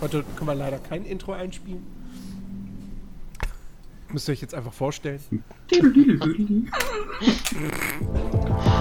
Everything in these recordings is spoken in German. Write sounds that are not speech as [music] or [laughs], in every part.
Heute können wir leider kein Intro einspielen. Müsst ihr euch jetzt einfach vorstellen. [laughs]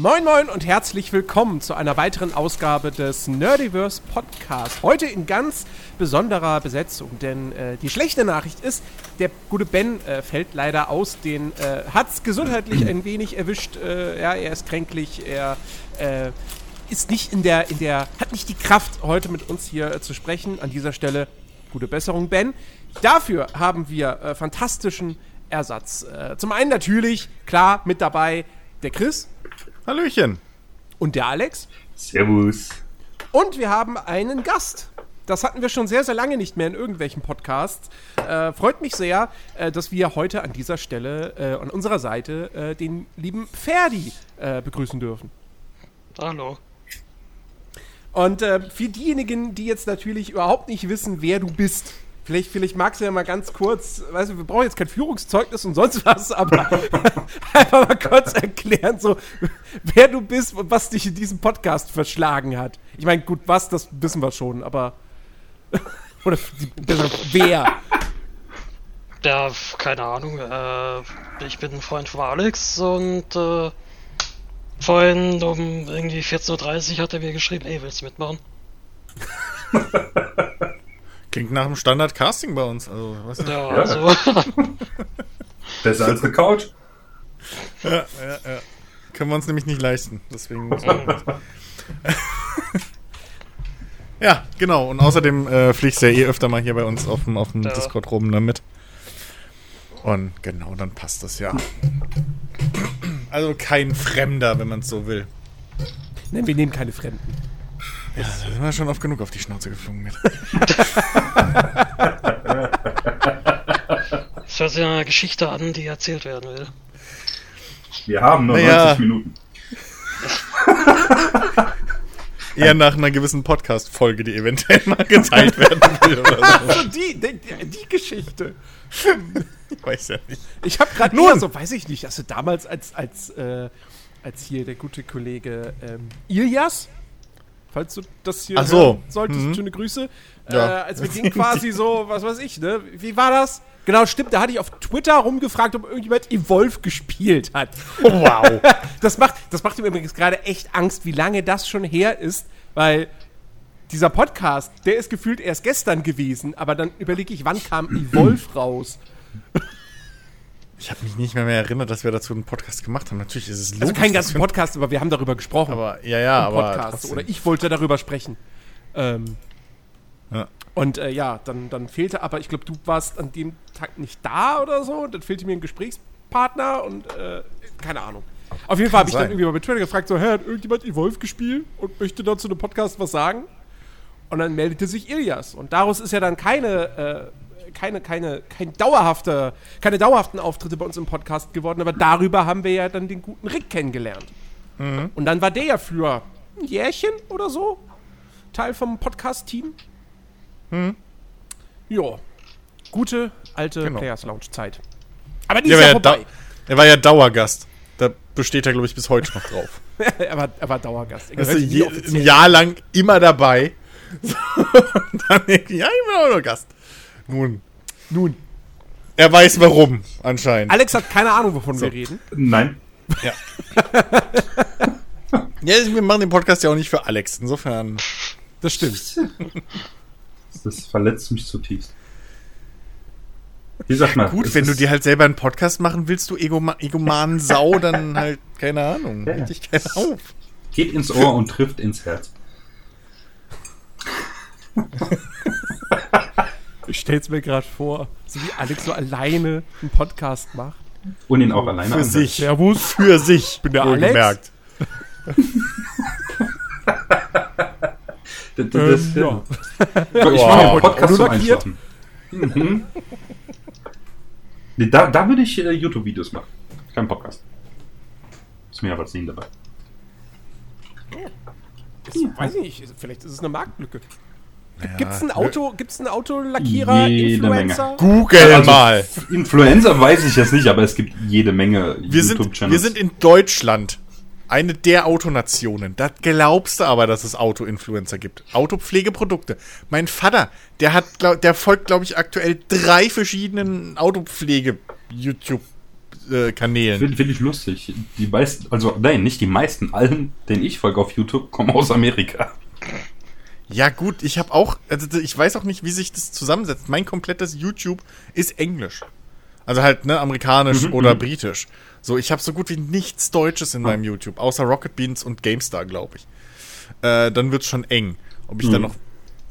Moin Moin und herzlich willkommen zu einer weiteren Ausgabe des Nerdiverse Podcast. Heute in ganz besonderer Besetzung, denn äh, die schlechte Nachricht ist, der gute Ben äh, fällt leider aus, den äh, es gesundheitlich ein wenig erwischt. Äh, ja, er ist kränklich, er äh, ist nicht in der, in der, hat nicht die Kraft, heute mit uns hier äh, zu sprechen. An dieser Stelle gute Besserung, Ben. Dafür haben wir äh, fantastischen Ersatz. Zum einen natürlich, klar, mit dabei der Chris. Hallöchen. Und der Alex. Servus. Und wir haben einen Gast. Das hatten wir schon sehr, sehr lange nicht mehr in irgendwelchen Podcasts. Äh, freut mich sehr, äh, dass wir heute an dieser Stelle äh, an unserer Seite äh, den lieben Ferdi äh, begrüßen dürfen. Hallo. Und äh, für diejenigen, die jetzt natürlich überhaupt nicht wissen, wer du bist, vielleicht, vielleicht magst du ja mal ganz kurz, weißt du, wir brauchen jetzt kein Führungszeugnis und sonst was, aber [laughs] einfach mal kurz erklären, so, wer du bist und was dich in diesem Podcast verschlagen hat. Ich meine, gut, was, das wissen wir schon, aber. [laughs] Oder besser, wer? Ja, keine Ahnung. Äh, ich bin ein Freund von Alex und äh, vorhin um irgendwie 14.30 Uhr hat er mir geschrieben, ey, willst du mitmachen? [laughs] Klingt nach einem Standard-Casting bei uns. Also, was Ja, also, [laughs] Besser als eine Couch. ja, ja, ja. Können wir uns nämlich nicht leisten. Deswegen Ja, [laughs] genau. Und außerdem äh, fliegst du ja eh öfter mal hier bei uns auf dem, auf dem Ja. Discord rum damit. Und genau, dann passt das ja. Also kein Fremder, wenn man es so will. Nein, wir nehmen keine Fremden. Ja, da sind wir schon oft genug auf die Schnauze geflogen mit. es hört sich einer Geschichte an, die erzählt werden will. Wir haben nur Naja. 90 Minuten. [laughs] Eher nach einer gewissen Podcast-Folge, die eventuell mal geteilt werden will oder so. [laughs] Also die, die, die Geschichte. Ich weiß ja nicht. Ich habe gerade eher so, weiß ich nicht, also damals als, als, äh, als hier der gute Kollege ähm, Ilias, falls du das hier Ach so. hören solltest, Mhm. schöne Grüße, Ja. äh, als wir den [laughs] quasi so, was weiß ich, ne, wie war das? Genau, stimmt, da hatte ich auf Twitter rumgefragt, ob irgendjemand Evolve gespielt hat. Oh, wow. [laughs] Das macht, das macht ihm übrigens gerade echt Angst, wie lange das schon her ist, weil dieser Podcast, der ist gefühlt erst gestern gewesen, aber dann überlege ich, wann kam Evolve raus? [laughs] Ich habe mich nicht mehr, mehr erinnert, dass wir dazu einen Podcast gemacht haben. Natürlich ist es logisch. Also kein ganzen Podcast, aber wir haben darüber gesprochen. Aber ja, ja, im aber Podcast. trotzdem. Oder ich wollte darüber sprechen. Ähm, Ja. Und äh, ja, dann, dann fehlte aber, ich glaube, du warst an dem Tag nicht da oder so. Dann fehlte mir ein Gesprächspartner und äh, keine Ahnung. Auf jeden Fall habe ich dann irgendwie mal bei Twitter gefragt, so, hä, hat irgendjemand Evolve gespielt und möchte dazu einem Podcast was sagen? Und dann meldete sich Ilias. Und daraus ist ja dann keine, äh, keine, keine, kein dauerhafter, keine dauerhaften Auftritte bei uns im Podcast geworden, aber darüber haben wir ja dann den guten Rick kennengelernt. Und dann war der ja für ein Jährchen oder so Teil vom Podcast-Team. Ja. Gute alte Genau. Players Lounge-Zeit. Aber die Der ist ja vorbei. er war ja Dauergast. Da besteht er, glaube ich, bis heute noch drauf. [laughs] er, war, er war Dauergast. Er je, ein Jahr lang immer dabei. [laughs] Und dann, ja, ich bin auch noch Gast. Nun, Nun, er weiß warum, anscheinend. Alex hat keine Ahnung, wovon So. wir reden. Nein. Ja. [laughs] ja, wir machen den Podcast ja auch nicht für Alex. Insofern. Das stimmt. [laughs] Das verletzt mich zutiefst. Wie sagt man? Gut, wenn du dir halt selber einen Podcast machen willst, du Egoma Egoman Sau, dann [laughs] halt, keine Ahnung, Ja, dich keiner auf. Geht ins Ohr und trifft ins Herz. Ich stell's mir gerade vor, so wie Alex so alleine einen Podcast macht. Und ihn auch alleine Für anhört. sich. Servus. Für sich, bin der wohlgemerkt. [laughs] Das, das, Ähm, ja. Ich Wow. mache einen Podcast zum? Einschlafen. Mhm. Da, da würde ich äh, YouTube-Videos machen. Kein Podcast. Ist mir aber sehen dabei. Ich weiß nicht, vielleicht ist es eine Marktlücke. Gibt es einen, Auto, gibt's einen Autolackierer, Jede Influencer? Google Also, mal. Influencer weiß ich jetzt nicht, aber es gibt jede Menge Wir sind, YouTube-Channels. wir sind in Deutschland eine der Autonationen. Da glaubst du aber, dass es Auto-Influencer gibt. Autopflegeprodukte. Mein Vater, der hat, glaub, der folgt, glaube ich, aktuell drei verschiedenen Autopflege-YouTube-Kanälen. Finde find ich lustig. Die meisten, also nein, nicht die meisten, allen, den ich folge auf YouTube, kommen aus Amerika. Ja, gut, ich habe auch, also ich weiß auch nicht, wie sich das zusammensetzt. Mein komplettes YouTube ist Englisch. Also halt, ne, amerikanisch Mhm, oder mhm. britisch. So, ich habe so gut wie nichts Deutsches in meinem YouTube, außer Rocket Beans und GameStar, glaube ich. Äh, dann wird's schon eng. Ob ich dann Mhm. noch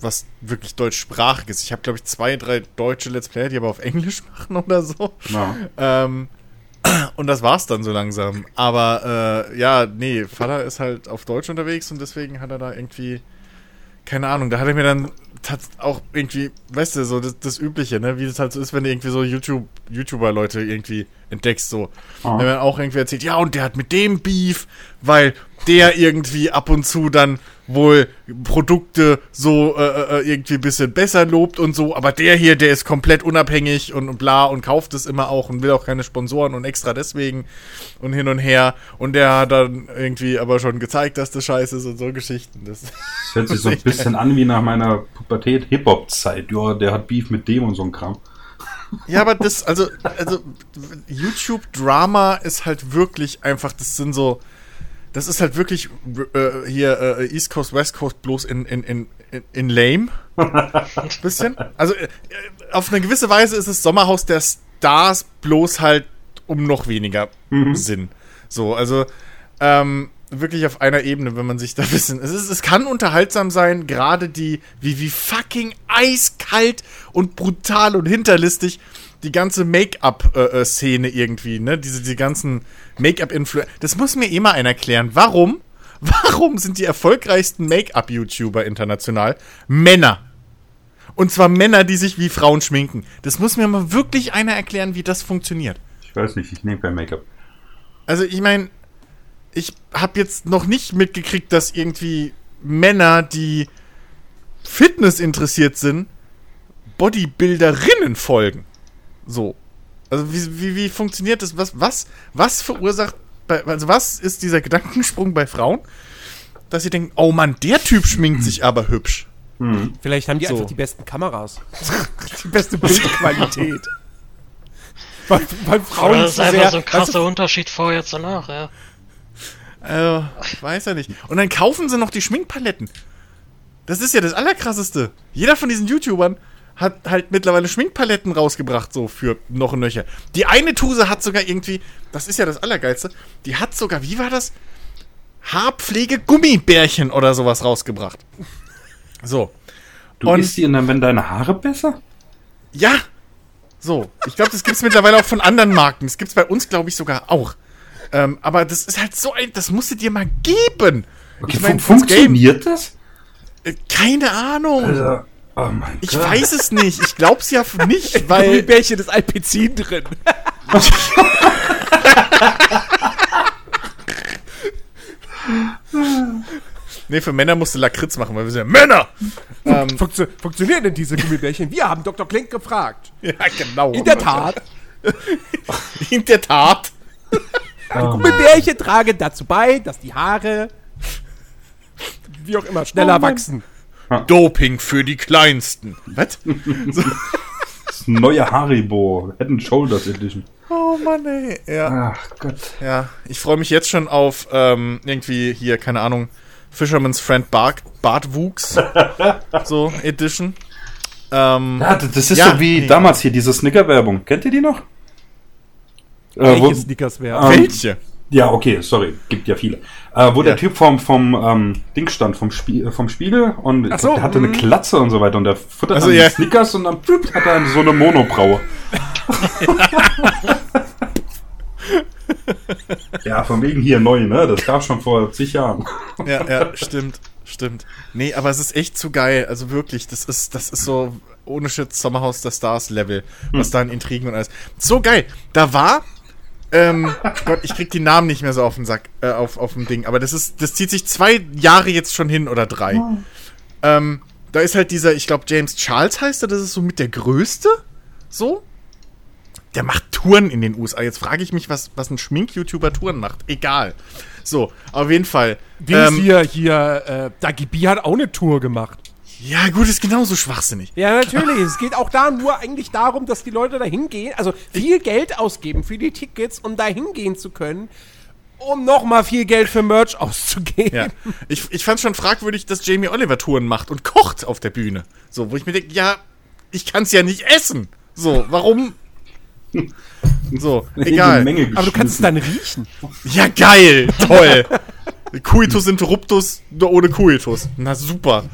was wirklich deutschsprachiges. Ich habe, glaube ich, zwei, drei deutsche Let's Player, die aber auf Englisch [laughs] machen oder so. Ja. Ähm, und das war's dann so langsam. Aber äh, ja, nee, Vater ist halt auf Deutsch unterwegs und deswegen hat er da irgendwie, keine Ahnung, da hat er mir dann auch irgendwie, weißt du, so das, das Übliche, ne, wie das halt so ist, wenn du irgendwie so YouTube, YouTuber-Leute irgendwie entdeckst, so. Ah. Wenn man auch irgendwie erzählt, ja, und der hat mit dem Beef, weil der irgendwie ab und zu dann wohl Produkte so äh, äh, irgendwie ein bisschen besser lobt und so, aber der hier, der ist komplett unabhängig und, und bla und kauft es immer auch und will auch keine Sponsoren und extra deswegen und hin und her und der hat dann irgendwie aber schon gezeigt, dass das scheiße ist und so Geschichten. Das Das hört sich [laughs] so ein bisschen an wie nach meiner Pubertät Hip-Hop-Zeit. Ja, der hat Beef mit dem und so ein Kram. Ja, aber das, also, also YouTube-Drama ist halt wirklich einfach, das sind so, das ist halt wirklich äh, hier äh, East Coast, West Coast bloß in, in, in, in, lame. [laughs] Bisschen. Also äh, auf eine gewisse Weise ist es Sommerhaus der Stars bloß halt um noch weniger Sinn. So, also ähm, wirklich auf einer Ebene, wenn man sich da wissen. Es, ist, es kann unterhaltsam sein, gerade die, wie, wie fucking eiskalt und brutal und hinterlistig die ganze Make-up-Szene irgendwie, ne? Diese, die ganzen Make-up-Influencer. Das muss mir eh mal einer erklären. Warum? [laughs] Warum sind die erfolgreichsten Make-up-YouTuber international Männer? Und zwar Männer, die sich wie Frauen schminken. Das muss mir mal wirklich einer erklären, wie das funktioniert. Ich weiß nicht, ich nehme kein Make-up. Also ich meine, ich habe jetzt noch nicht mitgekriegt, dass irgendwie Männer, die Fitness interessiert sind, Bodybuilderinnen folgen. So. Also wie, wie, wie funktioniert das? Was, was, was verursacht, bei, also was ist dieser Gedankensprung bei Frauen, dass sie denken, oh Mann, der Typ schminkt sich aber hübsch. Hm. Vielleicht haben die So. einfach die besten Kameras. [laughs] die beste Bildqualität. [laughs] weil, weil Frauen das ist einfach sehr, so ein krasser Unterschied vorher zu nach, ja. Äh, ich weiß ja nicht. Und dann kaufen sie noch die Schminkpaletten. Das ist ja das Allerkrasseste. Jeder von diesen YouTubern hat halt mittlerweile Schminkpaletten rausgebracht, so für noch und nöcher. Die eine Tuse hat sogar irgendwie, das ist ja das Allergeilste, die hat sogar, wie war das? Haarpflege-Gummibärchen oder sowas rausgebracht. So. Du Und- isst die und dann werden deine Haare besser? Ja. So. Ich glaube, das gibt's mittlerweile auch von anderen Marken. Das gibt's bei uns, glaube ich, sogar auch. Ähm, aber das ist halt so ein, das musst du dir mal geben. Okay, Ich mein, funktioniert das? Äh, Keine Ahnung. Also, oh mein ich Gott. weiß es nicht. Ich glaub's ja nicht, [laughs] weil. Gummibärchen ist Alpezin drin. [laughs] Nee, für Männer musst du Lakritz machen, weil wir sind ja Männer! ähm, Funktio funktionieren denn diese Gummibärchen? Wir haben Dr. Klink gefragt. ja, genau. In der Tat, [laughs] In der Tat. Oh, Gummibärchen tragen dazu bei, dass die Haare, wie auch immer, schneller Oh wachsen. Doping für die Kleinsten. Was? So. [laughs] das neue Haribo. Head and Shoulders Edition. Oh Mann, ey. Ja. Ach Gott. Ja, ich freue mich jetzt schon auf ähm, irgendwie hier, keine Ahnung, Fisherman's Friend Bart, Bartwuchs. [laughs] so, Edition. Ähm, Ja, das ist Ja, so wie nee. damals hier, diese Snicker-Werbung. Kennt ihr die noch? Äh, Welche Sneakers wäre? ähm, welche? Ja, okay, sorry, gibt ja viele. Äh, wo Ja. der Typ vom, vom ähm, Ding stand, vom, Spie äh, vom Spiegel und so, der hatte eine mhm. Klatze und so weiter und der futtert Also, dann ja. die Snickers und dann hat er so eine Monobraue. [laughs] ja, von wegen hier neu, ne? Das gab schon vor zig Jahren. Ja, ja, stimmt, stimmt. Nee, aber es ist echt zu geil. Also wirklich, das ist, das ist so ohne Shit Sommerhaus der Stars Level, was da an Intrigen und alles. So geil. Da war, ähm, Gott, ich krieg die Namen nicht mehr so auf den Sack, äh, auf, auf dem Ding, aber das ist, das zieht sich zwei Jahre jetzt schon hin oder drei. Ähm, da ist halt dieser, ich glaube, James Charles heißt er, das ist so mit der größte. So. Der macht Touren in den USA. Jetzt frage ich mich, was, was ein Schmink-YouTuber Touren macht. Egal. So, auf jeden Fall. Wie ist hier, hier, äh, Dagi B hat auch eine Tour gemacht. Ja, gut, ist genauso schwachsinnig. Ja, natürlich. es geht auch da nur eigentlich darum, dass die Leute da hingehen, also viel Geld ausgeben für die Tickets, um da hingehen zu können, um nochmal viel Geld für Merch auszugeben. Ja. Ich, ich fand schon fragwürdig, dass Jamie Oliver Touren macht und kocht auf der Bühne. So, wo ich mir denke, ja, ich kann es ja nicht essen. So, warum? So, [laughs] egal. Menge Aber du kannst es dann riechen. Ja, geil, toll. Coitus interruptus nur ohne Coitus. Na super.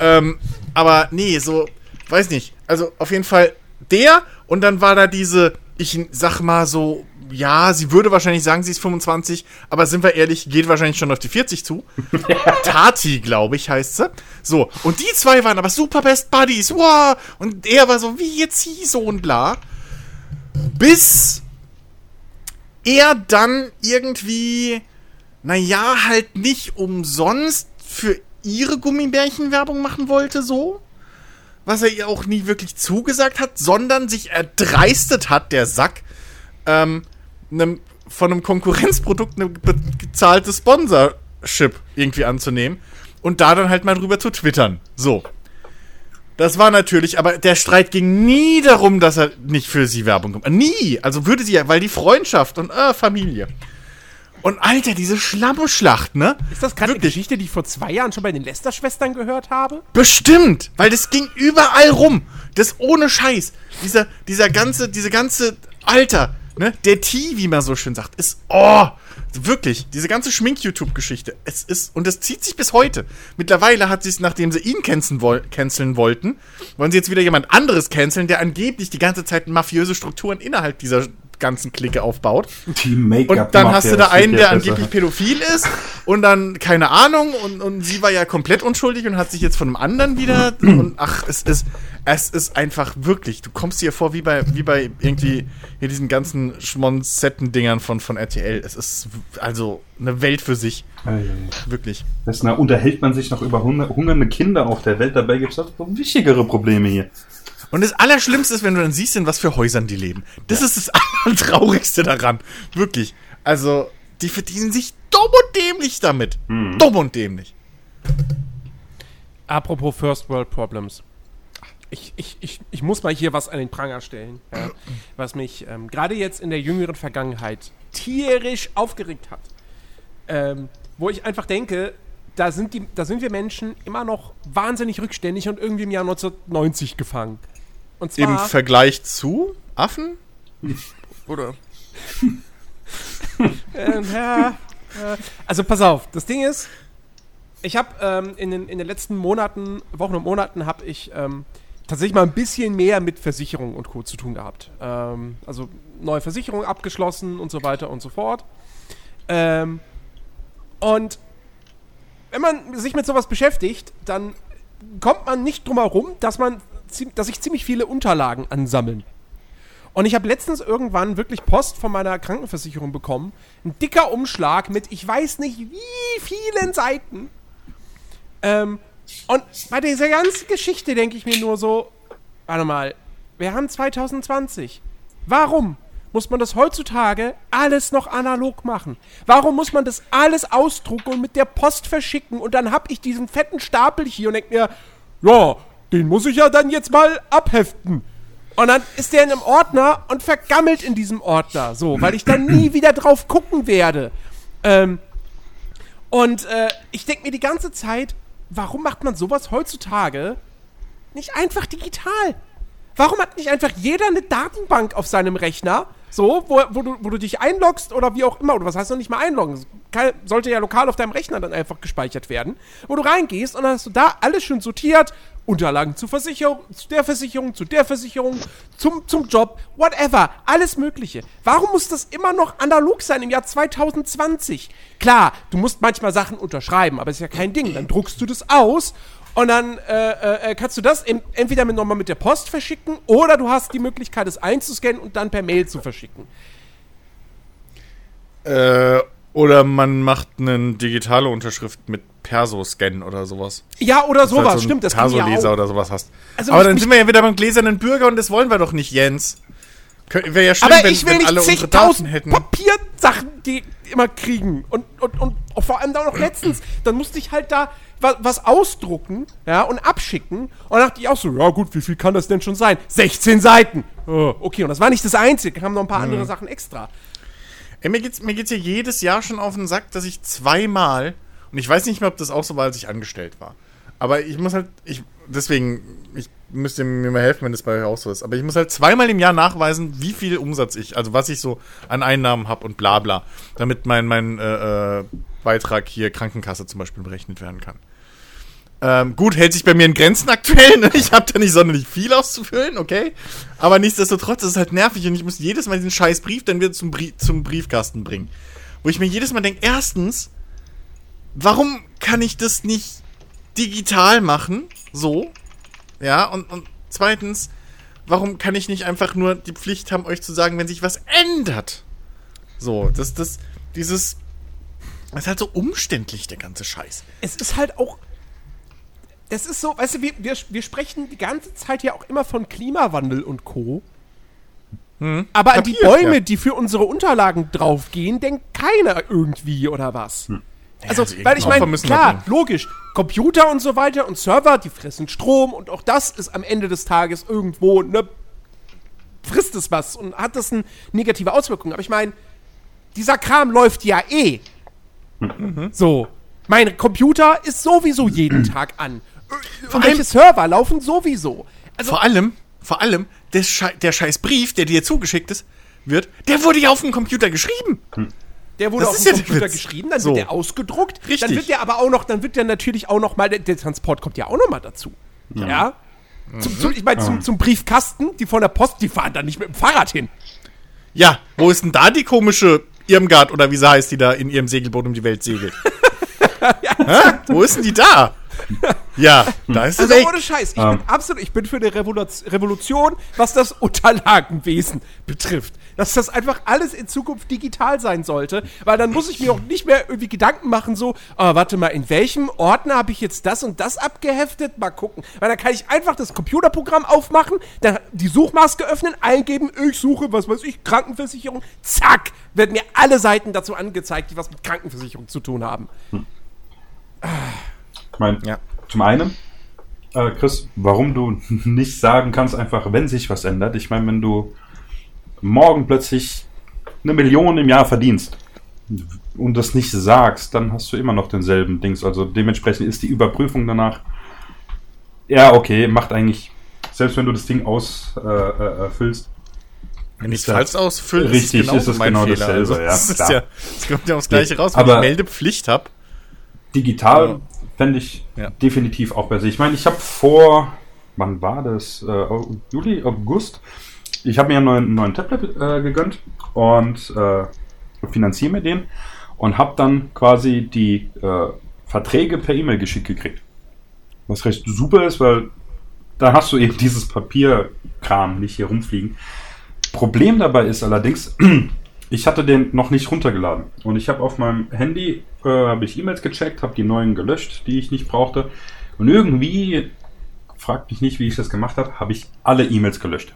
Ähm, aber nee, so, weiß nicht. Also auf jeden Fall der und dann war da diese, ich sag mal so, ja, sie würde wahrscheinlich sagen, sie ist 25, aber sind wir ehrlich, geht wahrscheinlich schon auf die 40 zu. [laughs] Tati, glaube ich, heißt sie. So, und die zwei waren aber super Best Buddies. Wow. Und er war so, wie jetzt sie so und bla. Bis er dann irgendwie, naja, halt nicht umsonst für ihre Gummibärchen Werbung machen wollte, so. Was er ihr auch nie wirklich zugesagt hat, sondern sich erdreistet hat, der Sack, ähm, nem, von einem Konkurrenzprodukt eine bezahlte Sponsorship irgendwie anzunehmen und da dann halt mal drüber zu twittern. So. Das war natürlich, aber der Streit ging nie darum, dass er nicht für sie Werbung kommt. Nie. Also würde sie ja, weil die Freundschaft und äh, Familie. Und Alter, diese Schlammeschlacht, ne? Ist das gerade eine? Geschichte, die ich vor zwei Jahren schon bei den Lester-Schwestern gehört habe? Bestimmt, weil das ging überall rum. Das ohne Scheiß. Dieser, dieser ganze, diese ganze, Alter, ne? Der Tee, wie man so schön sagt, ist, oh, wirklich, diese ganze Schmink-YouTube-Geschichte. Es ist, und das zieht sich bis heute. Mittlerweile hat sie es, nachdem sie ihn canceln, woll, canceln wollten, wollen sie jetzt wieder jemand anderes canceln, der angeblich die ganze Zeit mafiöse Strukturen innerhalb dieser ganzen Clique aufbaut. Die Make-up Und dann hast du da einen, der ja angeblich pädophil ist und dann keine Ahnung und, und sie war ja komplett unschuldig und hat sich jetzt von einem anderen wieder [clears throat] und ach, es ist es ist einfach wirklich, du kommst dir vor wie bei wie bei irgendwie hier diesen ganzen Schmonzetten-Dingern von von RTL. Es ist also eine Welt für sich, ei. wirklich. Das, na, unterhält man sich noch über hunger, hungernde Kinder auf der Welt. Dabei gibt es doch wichtigere Probleme hier. Und das Allerschlimmste ist, wenn du dann siehst, in was für Häusern die leben. Das ist das Allertraurigste daran. Wirklich. Also, die verdienen sich dumm und dämlich damit. Dumm und dämlich. Apropos First World Problems. Ich, ich, ich, ich muss mal hier was an den Pranger stellen, ja, was mich ähm, gerade jetzt in der jüngeren Vergangenheit tierisch aufgeregt hat. Ähm, wo ich einfach denke, da sind, die, da sind wir Menschen immer noch wahnsinnig rückständig und irgendwie im Jahr 1990 gefangen. Und zwar, Im Vergleich zu Affen? Oder? [laughs] Ähm, ja, äh, also pass auf, das Ding ist, ich habe ähm, in, den, in den letzten Monaten, Wochen und Monaten habe ich ähm, tatsächlich mal ein bisschen mehr mit Versicherung und Co. zu tun gehabt. Ähm, also neue Versicherung abgeschlossen und so weiter und so fort. Ähm, und wenn man sich mit sowas beschäftigt, dann kommt man nicht drum herum, dass man, dass sich ziemlich viele Unterlagen ansammeln. Und ich habe letztens irgendwann wirklich Post von meiner Krankenversicherung bekommen. Ein dicker Umschlag mit ich weiß nicht wie vielen Seiten. Ähm, und bei dieser ganzen Geschichte denke ich mir nur so, warte mal, wir haben 2020. Warum muss man das heutzutage alles noch analog machen? Warum muss man das alles ausdrucken und mit der Post verschicken und dann hab ich diesen fetten Stapel hier und denk mir, ja, den muss ich ja dann jetzt mal abheften. Und dann ist der in einem Ordner und vergammelt in diesem Ordner, so, weil ich dann nie wieder drauf gucken werde. Ähm, und äh, ich denke mir die ganze Zeit, warum macht man sowas heutzutage nicht einfach digital? Warum hat nicht einfach jeder eine Datenbank auf seinem Rechner, so, wo, wo, du, wo du dich einloggst oder wie auch immer, oder was heißt noch nicht mal einloggen? Kann, sollte ja lokal auf deinem Rechner dann einfach gespeichert werden, wo du reingehst und dann hast du da alles schön sortiert, Unterlagen zur Versicherung, zu der Versicherung, zu der Versicherung, zum, zum Job, whatever, alles Mögliche. Warum muss das immer noch analog sein im Jahr 2020? Klar, du musst manchmal Sachen unterschreiben, aber ist ja kein Ding. Dann druckst du das aus und dann äh, äh, kannst du das en entweder nochmal mit der Post verschicken oder du hast die Möglichkeit, es einzuscannen und dann per Mail zu verschicken. Äh, oder man macht eine digitale Unterschrift mit Perso-Scan oder sowas. Ja, oder du sowas, halt so stimmt, das Perso-Leser auch. oder sowas hast. Also Aber dann sind wir ja wieder beim gläsernen Bürger und das wollen wir doch nicht, Jens. Wäre ja schlimm, Aber wenn, ich will wenn nicht alle unsere Daten hätten. Papiersachen, die immer kriegen. Und, und, und auch vor allem da noch letztens, dann musste ich halt da was, was ausdrucken, ja, und abschicken. Und dann dachte ich auch so, ja gut, wie viel kann das denn schon sein? 16 Seiten. Oh, okay, und das war nicht das Einzige, kamen noch ein paar andere Sachen extra. Ey, mir geht's, mir geht's ja jedes Jahr schon auf den Sack, dass ich zweimal, und ich weiß nicht mehr, ob das auch so war, als ich angestellt war. Aber ich muss halt, ich, deswegen, ich müsste mir mal helfen, wenn das bei euch auch so ist. Aber ich muss halt zweimal im Jahr nachweisen, wie viel Umsatz ich, also was ich so an Einnahmen habe und bla bla, damit mein, mein äh, äh, Beitrag hier Krankenkasse zum Beispiel berechnet werden kann. Ähm, gut, hält sich bei mir in Grenzen aktuell. Ne? Ich habe da nicht sonderlich viel auszufüllen, okay? Aber nichtsdestotrotz ist es halt nervig und ich muss jedes Mal diesen scheiß Brief dann wieder zum, Brie zum Briefkasten bringen. Wo ich mir jedes Mal denke, erstens, warum kann ich das nicht digital machen? So. Ja, und, und zweitens, warum kann ich nicht einfach nur die Pflicht haben, euch zu sagen, wenn sich was ändert? So, das, das, dieses. Das ist halt so umständlich, der ganze Scheiß. Es ist halt auch. Das ist so, weißt du, wir, wir, wir sprechen die ganze Zeit ja auch immer von Klimawandel und Co. Aber an die Papier, Bäume, ja. die für unsere Unterlagen draufgehen, denkt keiner irgendwie oder was. Also, also weil ich meine, klar, logisch, Computer und so weiter und Server, die fressen Strom und auch das ist am Ende des Tages irgendwo, ne, frisst es was und hat das eine negative Auswirkung. Aber ich meine, dieser Kram läuft ja eh. So. Mein Computer ist sowieso jeden [clears throat] Tag an. Irgendwelche Server laufen sowieso. Also, Vor allem, vor allem, der, Schei der scheiß Brief, der dir zugeschickt ist, wird, der wurde ja auf dem Computer geschrieben. Der wurde das auf dem ja Computer Witz. geschrieben, dann So. wird der ausgedruckt, dann Richtig. wird der aber auch noch, dann wird der natürlich auch noch mal, der, der Transport kommt ja auch noch mal dazu. Ja. Zum, zum, ich meine, zum, zum Briefkasten, die von der Post, die fahren da nicht mit dem Fahrrad hin. Ja, wo ist denn da die komische Irmgard oder wie sie heißt, die da in ihrem Segelboot um die Welt segelt? [laughs] Hä? Wo ist denn die da? [laughs] Ja, da ist Also ohne Scheiß, ich bin absolut, ich bin für eine Revolution, was das Unterlagenwesen betrifft. Dass das einfach alles in Zukunft digital sein sollte, weil dann muss ich mir auch nicht mehr irgendwie Gedanken machen, so, ah, warte mal, in welchem Ordner habe ich jetzt das und das abgeheftet? Mal gucken. Weil dann kann ich einfach das Computerprogramm aufmachen, dann die Suchmaske öffnen, eingeben, ich suche, was weiß ich, Krankenversicherung, zack, werden mir alle Seiten dazu angezeigt, die was mit Krankenversicherung zu tun haben. Ich meine, Ja. zum einen, äh, Chris, warum du [laughs] nicht sagen kannst, einfach, wenn sich was ändert. Ich meine, wenn du morgen plötzlich eine Million im Jahr verdienst und das nicht sagst, dann hast du immer noch denselben Dings. Also dementsprechend ist die Überprüfung danach, ja, okay, macht eigentlich, selbst wenn du das Ding ausfüllst, äh, äh, Wenn ich es falsch ausfülle, Richtig, ist es mein genau Fehler. dasselbe, Also, ja, das, ist ja, das kommt ja aufs Gleiche raus, wenn ich Meldepflicht habe. Digital Ja. fände ich Ja. definitiv auch besser. Ich meine, ich habe vor, wann war das? Äh, Juli, August. Ich habe mir einen neuen, neuen Tablet äh, gegönnt und äh, finanziere mir den und habe dann quasi die äh, Verträge per E-Mail geschickt gekriegt. Was recht super ist, weil da hast du eben dieses Papierkram nicht hier rumfliegen. Problem dabei ist allerdings, [clears throat] ich hatte den noch nicht runtergeladen und ich habe auf meinem Handy äh, habe ich E-Mails gecheckt, habe die neuen gelöscht, die ich nicht brauchte und irgendwie fragt mich nicht, wie ich das gemacht habe, habe ich alle E-Mails gelöscht.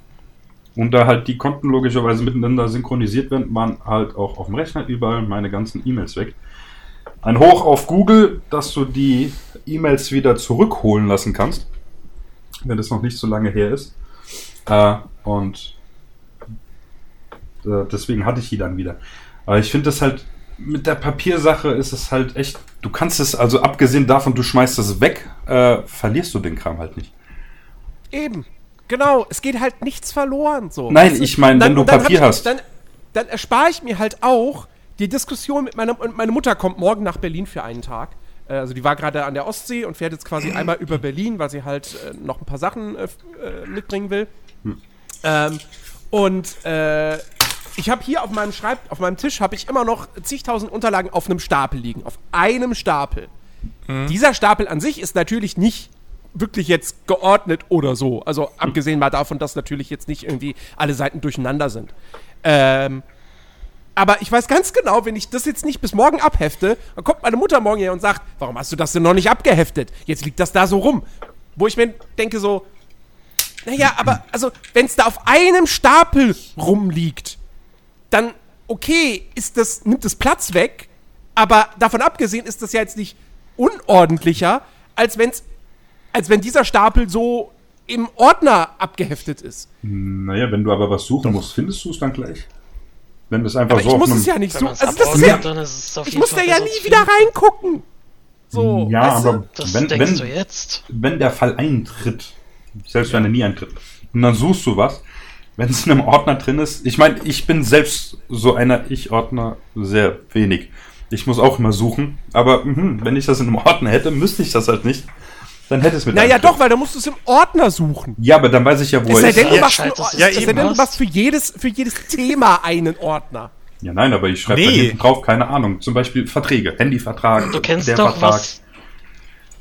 Und da halt die Konten logischerweise miteinander synchronisiert werden, waren halt auch auf dem Rechner überall meine ganzen E-Mails weg. Ein Hoch auf Google, dass du die E-Mails wieder zurückholen lassen kannst, wenn das noch nicht so lange her ist. Äh, und deswegen hatte ich die dann wieder. Aber ich finde das halt, mit der Papiersache ist es halt echt, du kannst es, also abgesehen davon, du schmeißt es weg, äh, verlierst du den Kram halt nicht. Eben. Genau, es geht halt nichts verloren. So. Nein, ich meine, wenn du Papier ich, hast. Dann, dann erspare ich mir halt auch die Diskussion mit meiner. Und meine Mutter kommt morgen nach Berlin für einen Tag. Äh, Also die war gerade an der Ostsee und fährt jetzt quasi einmal über Berlin, weil sie halt äh, noch ein paar Sachen äh, äh, mitbringen will. Ähm, und äh, ich habe hier auf meinem Schreib, auf meinem Tisch habe ich immer noch zigtausend Unterlagen auf einem Stapel liegen, auf einem Stapel. Dieser Stapel an sich ist natürlich nicht wirklich jetzt geordnet oder so. Also abgesehen mal davon, dass natürlich jetzt nicht irgendwie alle Seiten durcheinander sind. Ähm, Aber ich weiß ganz genau, wenn ich das jetzt nicht bis morgen abhefte, dann kommt meine Mutter morgen her und sagt, warum hast du das denn noch nicht abgeheftet? Jetzt liegt das da so rum. Wo ich mir denke so, naja, aber also, wenn es da auf einem Stapel rumliegt, dann okay, ist das, nimmt es Platz weg, aber davon abgesehen ist das ja jetzt nicht unordentlicher, als wenn's, als wenn dieser Stapel so im Ordner abgeheftet ist. Naja, wenn du aber was suchen musst, findest du es dann gleich? Wenn das einfach Aber so ich muss es ja nicht so. man's Also das ist ja, dann ist es auf ich muss da ja nie wieder reingucken. So, Ja, weißt du? aber Das wenn, denkst wenn, du jetzt? wenn der Fall eintritt, selbst wenn er nie eintritt, und dann suchst du was, wenn es in einem Ordner drin ist, ich meine, ich bin selbst so einer Ich-Ordner sehr wenig. Ich muss auch immer suchen, aber mhm, wenn ich das in einem Ordner hätte, müsste ich das halt nicht. Dann hätte es mit Naja, doch, weil da musst du es im Ordner suchen. Ja, aber dann weiß ich ja, wo Es er ist. denn, du Ja, machst, Ja, es sei eben. denn, du machst für jedes, für jedes Thema einen Ordner. Ja, nein, aber ich schreibe da Nee. hinten drauf, keine Ahnung. Zum Beispiel Verträge, Handyvertrag, Du kennst der doch Vertrag. was.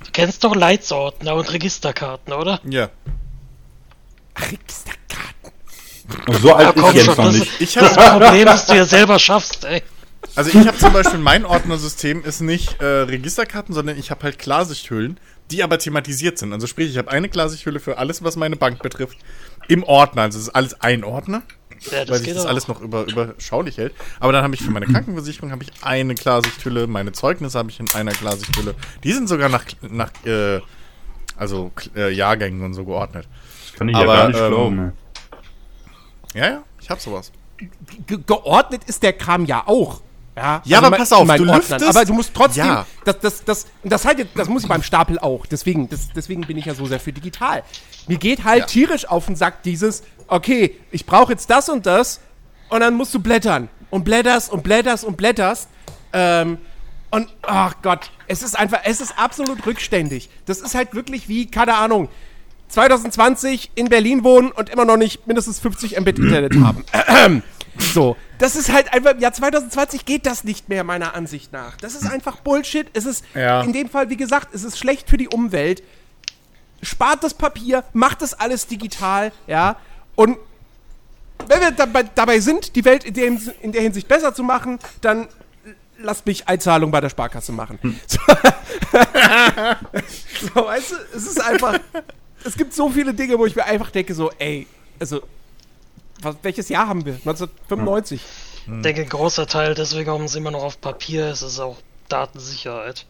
Du kennst doch Leitsordner und Registerkarten, oder? Ja. Registerkarten. So alt Ja, ist schon, noch das nicht. Ich Das Problem, das du ja selber schaffst, ey. also ich habe zum Beispiel mein Ordnersystem ist nicht äh, Registerkarten, sondern ich habe halt Klarsichthüllen, die aber thematisiert sind. Also sprich, ich habe eine Klarsichthülle für alles, was meine Bank betrifft, im Ordner. Also es ist alles ein Ordner, Ja, weil das sich das auch. alles noch über, überschaulich hält. Aber dann habe ich für meine Krankenversicherung habe ich eine Klarsichthülle, meine Zeugnisse habe ich in einer Klarsichthülle. Die sind sogar nach nach äh, also äh, Jahrgängen und so geordnet. Kann ich Aber, ja gar nicht ähm, glauben. Ja, ja, ich habe sowas. Ge geordnet ist der Kram ja auch. Ja, Ja, aber mein- pass auf, du Ordnern. lüftest- Aber du musst trotzdem, Ja. das, das, das, das, halt, das muss ich beim Stapel auch. Deswegen, das, deswegen bin ich ja so sehr für digital. Mir geht halt Ja. tierisch auf den Sack dieses, okay, ich brauche jetzt das und das und dann musst du blättern und blätterst und blätterst und blätterst. Ähm, und, ach Gott, es ist einfach, es ist absolut rückständig. Das ist halt wirklich wie, keine Ahnung, 2020 in Berlin wohnen und immer noch nicht mindestens 50 Mbit Internet haben. [clears throat] So, das ist halt einfach, Jahr 2020 geht das nicht mehr, meiner Ansicht nach. Das ist einfach Bullshit. Es ist, Ja. in dem Fall, wie gesagt, es ist schlecht für die Umwelt. Spart das Papier, macht das alles digital, ja. Und wenn wir dabei, dabei sind, die Welt in, dem, in der Hinsicht besser zu machen, dann lasst mich Einzahlung bei der Sparkasse machen. So. [laughs] so, weißt du, es ist einfach, es gibt so viele Dinge, wo ich mir einfach denke, so, ey, also, was, welches Jahr haben wir? 1995. Ich denke, ein großer Teil deswegen, warum es immer noch auf Papier ist, ist auch Datensicherheit.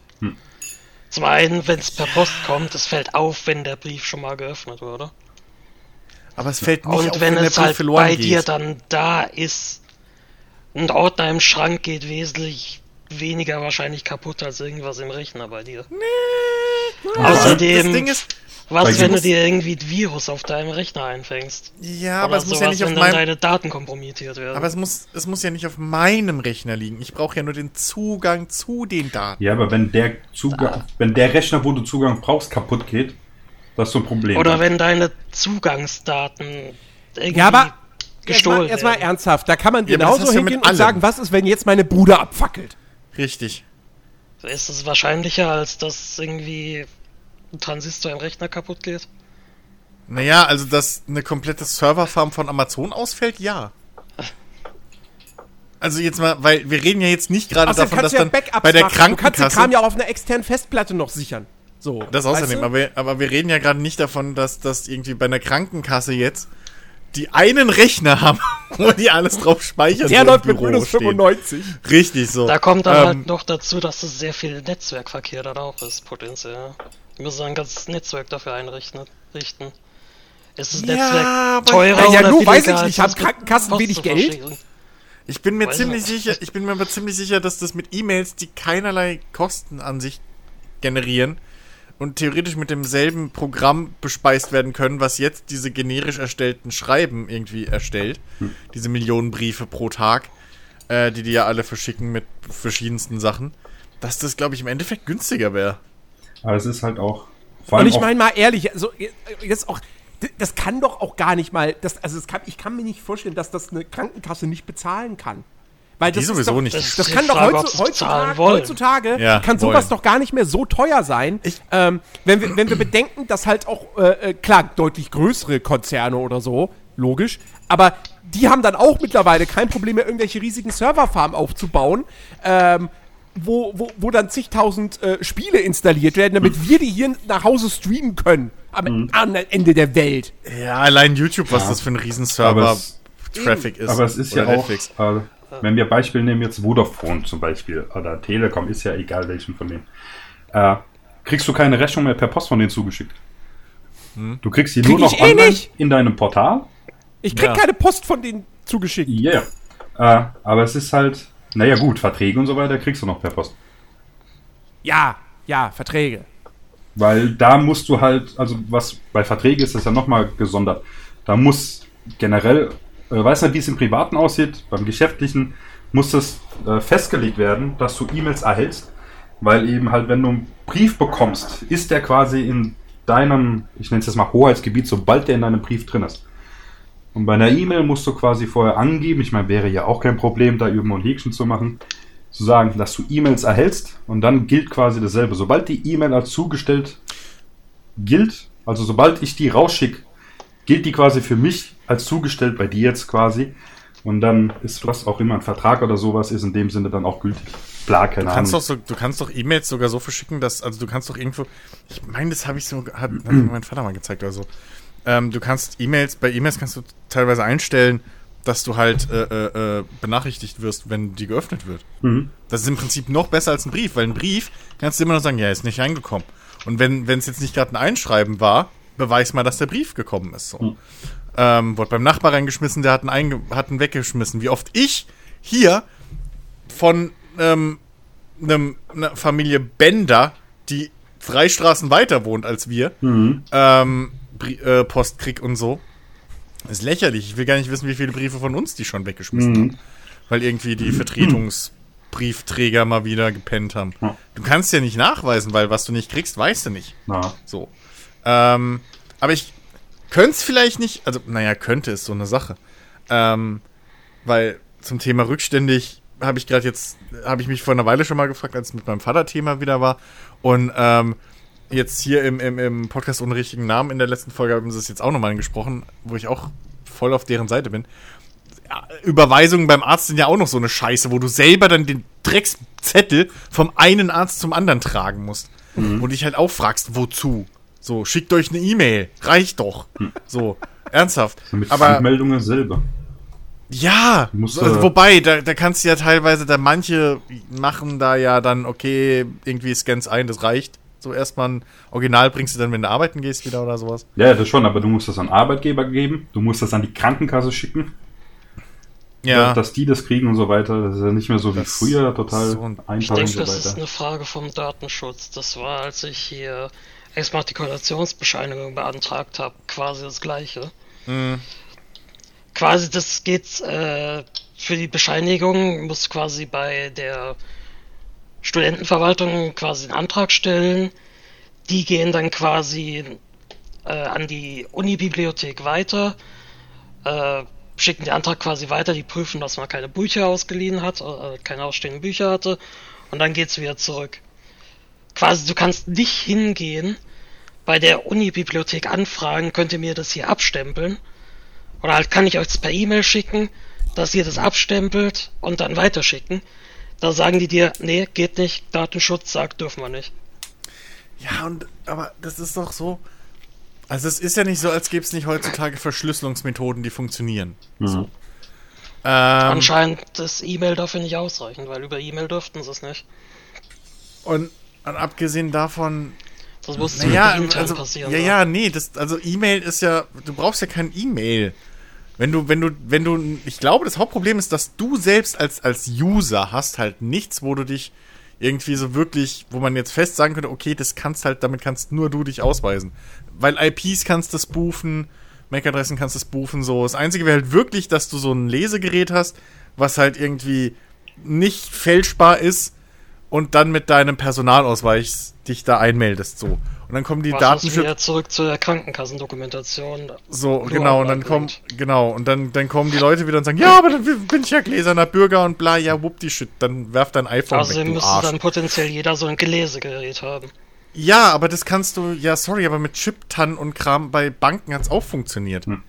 Zum einen, wenn es per Post kommt, es fällt auf, wenn der Brief schon mal geöffnet wurde. Aber es fällt nicht Und auf, wenn der es Brief halt verloren bei geht. dir dann da ist, ein Ordner im Schrank geht wesentlich weniger wahrscheinlich kaputt als irgendwas im Rechner bei dir. Aber Außerdem, das Ding ist, was, Weil wenn du dir irgendwie ein Virus auf deinem Rechner einfängst? ja, Oder aber es muss ja sowas, nicht auf meinem, deine Daten kompromittiert werden. aber es muss, es muss ja nicht auf meinem Rechner liegen. Ich brauche ja nur den Zugang zu den Daten. Ja, aber wenn der Zugang, wenn der Rechner, wo du Zugang brauchst, kaputt geht, das ist so ein Problem. Oder wenn deine Zugangsdaten irgendwie Ja, aber gestohlen Jetzt mal werden. ernsthaft, da kann man Ja, genauso ja hingehen und allem. sagen, was ist, wenn jetzt meine Bude abfackelt? Richtig. Ist es wahrscheinlicher, als dass irgendwie ein Transistor im Rechner kaputt geht? Naja, also dass eine komplette Serverfarm von Amazon ausfällt, ja. Also jetzt mal, weil wir reden ja jetzt nicht gerade davon, dass ja dann Backups bei der machen. Du kannst den Krankenkasse Kram ja auch auf einer externen Festplatte noch sichern. So, das außerdem, aber, aber wir reden ja gerade nicht davon, dass das irgendwie bei einer Krankenkasse jetzt die einen Rechner haben, [laughs] wo die alles drauf speichern. Der so im läuft mit Büro Windows stehen. 95. Richtig so. Da kommt dann Ähm, halt noch dazu, dass es sehr viel Netzwerkverkehr dann auch ist, potenziell. Du musst ein ganzes Netzwerk dafür einrichten. Richten. Ist das Ja, Netzwerk aber- teurer Ja, ja, oder nur weiß ich als nicht. Haben Krankenkassen wenig Geld? Ich bin mir Weiß ziemlich nicht. sicher, ich bin mir aber ziemlich sicher, dass das mit E-Mails, die keinerlei Kosten an sich generieren und theoretisch mit demselben Programm bespeist werden können, was jetzt diese generisch erstellten Schreiben irgendwie erstellt. Diese Millionen Briefe pro Tag, äh, die die ja alle verschicken mit verschiedensten Sachen. Dass das, glaube ich, im Endeffekt günstiger wäre. Aber es ist halt auch. Und ich meine mal ehrlich, also jetzt auch, das kann doch auch gar nicht mal, das, also das kann, ich kann mir nicht vorstellen, dass das eine Krankenkasse nicht bezahlen kann. Weil das Die ist sowieso doch, nicht. Das, Das kann doch Frage, heutzutage, heutzutage Ja, kann sowas wollen. doch gar nicht mehr so teuer sein. Ähm, wenn, wir, wenn wir bedenken, dass halt auch, äh, äh, klar, deutlich größere Konzerne oder so, logisch. Aber die haben dann auch mittlerweile kein Problem mehr, irgendwelche riesigen Serverfarmen aufzubauen, ähm, wo, wo, wo dann zigtausend äh, Spiele installiert werden, damit wir die hier nach Hause streamen können. Am anderen Ende der Welt. Ja, allein YouTube, was Ja. das für ein Aber Riesenserver es- Traffic ist. Aber es ist ja auch, Netflix. äh, wenn wir Beispiel nehmen, jetzt Vodafone zum Beispiel, oder Telekom, ist ja egal welchen von denen, äh, kriegst du keine Rechnung mehr per Post von denen zugeschickt. Du kriegst die Krieg nur noch eh online nicht. in deinem Portal. Ich krieg Ja. keine Post von denen zugeschickt. Ja, yeah. äh, aber es ist halt, naja gut, Verträge und so weiter kriegst du noch per Post. Ja, ja, Verträge. Weil da musst du halt, also was bei Verträgen ist das ja nochmal gesondert. Da muss generell, weiß nicht, wie es im Privaten aussieht, beim Geschäftlichen muss das äh, festgelegt werden, dass du E-Mails erhältst, weil eben halt, wenn du einen Brief bekommst, ist der quasi in deinem, ich nenne es jetzt mal Hoheitsgebiet, sobald der in deinem Brief drin ist. Und bei einer E-Mail musst du quasi vorher angeben, ich meine, wäre ja auch kein Problem, da irgendwo ein Häkchen zu machen, zu sagen, dass du E-Mails erhältst und dann gilt quasi dasselbe. Sobald die E-Mail als zugestellt gilt, also sobald ich die rausschicke, gilt die quasi für mich als zugestellt bei dir jetzt quasi. Und dann ist was auch immer ein Vertrag oder sowas ist in dem Sinne dann auch gültig. Klar, keine Du kannst, Ahnung. doch so, du kannst doch E-Mails sogar so verschicken, dass, also du kannst doch irgendwo, ich meine, das habe ich so, hat, hat mein Vater mal gezeigt oder so. Ähm, du kannst E-Mails, bei E-Mails kannst du teilweise einstellen, dass du halt äh, äh, äh, benachrichtigt wirst, wenn die geöffnet wird. Mhm. Das ist im Prinzip noch besser als ein Brief, weil ein Brief kannst du immer noch sagen, ja, ist nicht reingekommen. Und wenn wenn es jetzt nicht gerade ein Einschreiben war, beweis mal, dass der Brief gekommen ist. So. Mhm. Ähm, wurde beim Nachbar reingeschmissen, der hat einen, hat einen weggeschmissen. Wie oft ich hier von ähm, einem, einer Familie Bender, die drei Straßen weiter wohnt als wir, Mhm. ähm, äh, Post krieg und so. Das ist lächerlich. Ich will gar nicht wissen, wie viele Briefe von uns die schon weggeschmissen Mhm. haben. Weil irgendwie die Vertretungsbriefträger mal wieder gepennt haben. Ja. Du kannst ja nicht nachweisen, weil was du nicht kriegst, weißt du nicht. Na, So. Ähm, aber ich könnte es vielleicht nicht, also, naja, könnte ist so eine Sache. Ähm, weil zum Thema rückständig habe ich gerade jetzt, habe ich mich vor einer Weile schon mal gefragt, als es mit meinem Vater-Thema wieder war. Und ähm, jetzt hier im, im, im Podcast ohne richtigen Namen in der letzten Folge haben sie es jetzt auch nochmal angesprochen, wo ich auch voll auf deren Seite bin. Überweisungen beim Arzt sind ja auch noch so eine Scheiße, wo du selber dann den Dreckszettel vom einen Arzt zum anderen tragen musst. Wo du dich halt auch fragst, wozu? So, schickt euch eine E-Mail. Reicht doch. So, ernsthaft. mit Aber Anmeldungen selber. ja, musst, also, äh, wobei, da, da kannst du ja teilweise, da manche machen da ja dann, okay, irgendwie scans ein, das reicht. So erstmal ein Original bringst du dann, wenn du arbeiten gehst, wieder oder sowas. Ja, ja, das schon, aber du musst das an Arbeitgeber geben, du musst das an die Krankenkasse schicken, Ja. dass die das kriegen und so weiter. Das ist ja nicht mehr so wie Das früher, total so ein- Ich einfach und denke, so das ist eine Frage vom Datenschutz. Das war, als ich hier Exmatrikulationsbescheinigung beantragt habe, quasi das gleiche. Mhm. Quasi, das geht äh, für die Bescheinigung, muss quasi bei der Studentenverwaltung quasi einen Antrag stellen. Die gehen dann quasi äh, an die Unibibliothek weiter, äh, schicken den Antrag quasi weiter, die prüfen, dass man keine Bücher ausgeliehen hat, äh, keine ausstehenden Bücher hatte, und dann geht's wieder zurück. Quasi, du kannst nicht hingehen, bei der Unibibliothek anfragen, könnt ihr mir das hier abstempeln? Oder halt kann ich euch das per E-Mail schicken, dass ihr das abstempelt und dann weiterschicken. Da sagen die dir, nee, geht nicht, Datenschutz sagt, dürfen wir nicht. Ja, und, aber das ist doch so. Also, es ist ja nicht so, als gäbe es nicht heutzutage Verschlüsselungsmethoden, die funktionieren. Mhm. Ähm, Anscheinend ist E-Mail dafür nicht ausreichend, weil über E-Mail dürften sie es nicht. und, und abgesehen davon, Das muss intern also, passieren. ja, ja, nee, das, also E-Mail ist ja, du brauchst ja kein E-Mail. Wenn du, wenn du, wenn du, ich glaube, das Hauptproblem ist, dass du selbst als, als User hast halt nichts, wo du dich irgendwie so wirklich, wo man jetzt fest sagen könnte, okay, das kannst halt, damit kannst nur du dich ausweisen. Weil IPs kannst du spoofen, MAC-Adressen kannst du spoofen, so. Das Einzige wäre halt wirklich, dass du so ein Lesegerät hast, was halt irgendwie nicht fälschbar ist und dann mit deinem Personalausweis dich da einmeldest, so. Und dann kommen die Datenschutz wieder zurück zu der Krankenkassendokumentation. so, genau, und dann kommen, genau, und dann, dann kommen die Leute wieder und sagen, ja, aber dann bin ich ja gläserner Bürger und bla, ja, wupp die Shit, dann werf dein iPhone Außerdem weg, du müsste Arsch. dann potenziell jeder so ein Gelesegerät haben. Ja, aber das kannst du, ja, sorry, aber mit Chip-TAN und Kram bei Banken hat's auch funktioniert. Hm.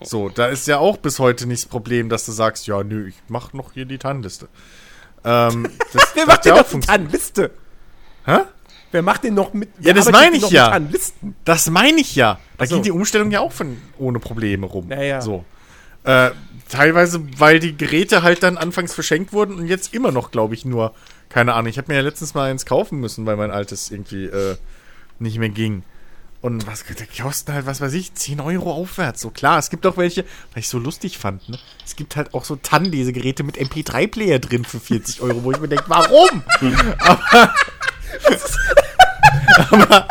So, da ist ja auch bis heute nicht das Problem, dass du sagst, ja, nö, ich mach noch hier die TAN-Liste. Ähm, [laughs] das Wer macht noch auch die funktioniert. TAN-Liste? Hä? Wer macht denn noch mit? Ja, das meine ich ja. Mit TAN-Listen? Das meine ich ja. Da so. ging die Umstellung ja auch von ohne Probleme rum. Naja. So. Äh, teilweise, weil die Geräte halt dann anfangs verschenkt wurden und jetzt immer noch, glaube ich, nur, keine Ahnung. Ich habe mir ja letztens mal eins kaufen müssen, weil mein altes irgendwie äh, nicht mehr ging. Und was die kosten halt, was weiß ich, 10 Euro aufwärts. So klar, es gibt auch welche, weil ich so lustig fand, ne? Es gibt halt auch so TAN-Lesegeräte mit MP3-Player drin für 40 Euro, wo ich mir denke, warum? [laughs] aber, aber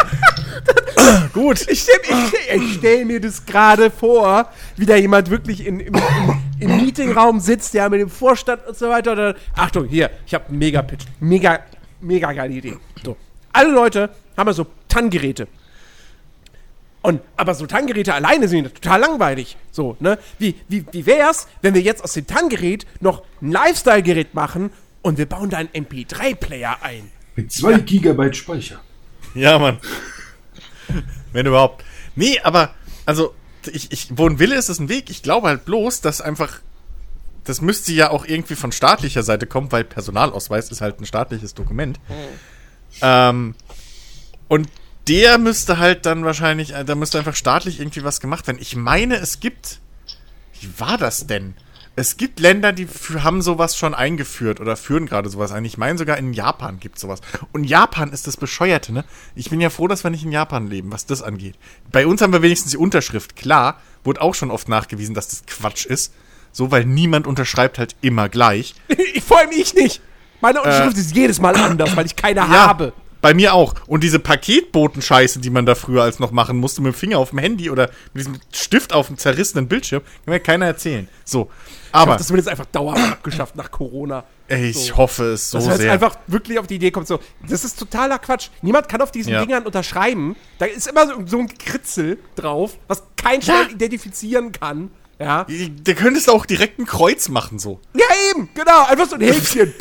gut. Ich stelle ich stell mir das gerade vor, wie da jemand wirklich in, im, im, Meetingraum sitzt, ja, mit dem Vorstand und so weiter. Und dann, Achtung, hier, ich habe einen Mega-Pitch. Mega, mega geile Idee. So. Alle Leute haben ja so TAN-Geräte. Und, aber so TAN-Geräte alleine sind ja total langweilig. So, ne? Wie, wie, wie wär's, wenn wir jetzt aus dem TAN-Gerät noch ein Lifestyle-Gerät machen und wir bauen da einen MP3-Player ein? Mit 2 Gigabyte Speicher. Ja, Mann. Wenn überhaupt. Nee, aber, also, ich, ich, wo ein Wille ist, ist ein Weg. Ich glaube halt bloß, dass einfach, das müsste ja auch irgendwie von staatlicher Seite kommen, weil Personalausweis ist halt ein staatliches Dokument. Ähm, und der müsste halt dann wahrscheinlich, äh, da müsste einfach staatlich irgendwie was gemacht werden. Ich meine, es gibt, wie war das denn? Es gibt Länder, die haben sowas schon eingeführt oder führen gerade sowas ein. Ich meine, sogar in Japan gibt sowas. Und Japan ist das Bescheuerte, ne? Ich bin ja froh, dass wir nicht in Japan leben, was das angeht. Bei uns haben wir wenigstens die Unterschrift. Klar, wurde auch schon oft nachgewiesen, dass das Quatsch ist. So, weil niemand unterschreibt halt immer gleich. Ich, [laughs] vor allem ich nicht. Meine Unterschrift ist jedes Mal anders, weil ich keine Ja, habe. Bei mir auch. Und diese Paketboten-Scheiße, die man da früher als noch machen musste, mit dem Finger auf dem Handy oder mit diesem Stift auf dem zerrissenen Bildschirm, kann mir keiner erzählen. So. Aber, Das wird jetzt einfach dauerhaft abgeschafft nach Corona. ey, ich so. hoffe es so Dass man sehr. einfach wirklich auf die Idee kommt, so, das ist totaler Quatsch. Niemand kann auf diesen Ja. Dingern unterschreiben. Da ist immer so, so ein Kritzel drauf, was kein schnell identifizieren kann. Ja. Da könntest du auch direkt ein Kreuz machen, so. Ja, eben, genau, einfach so ein [laughs] Häkchen.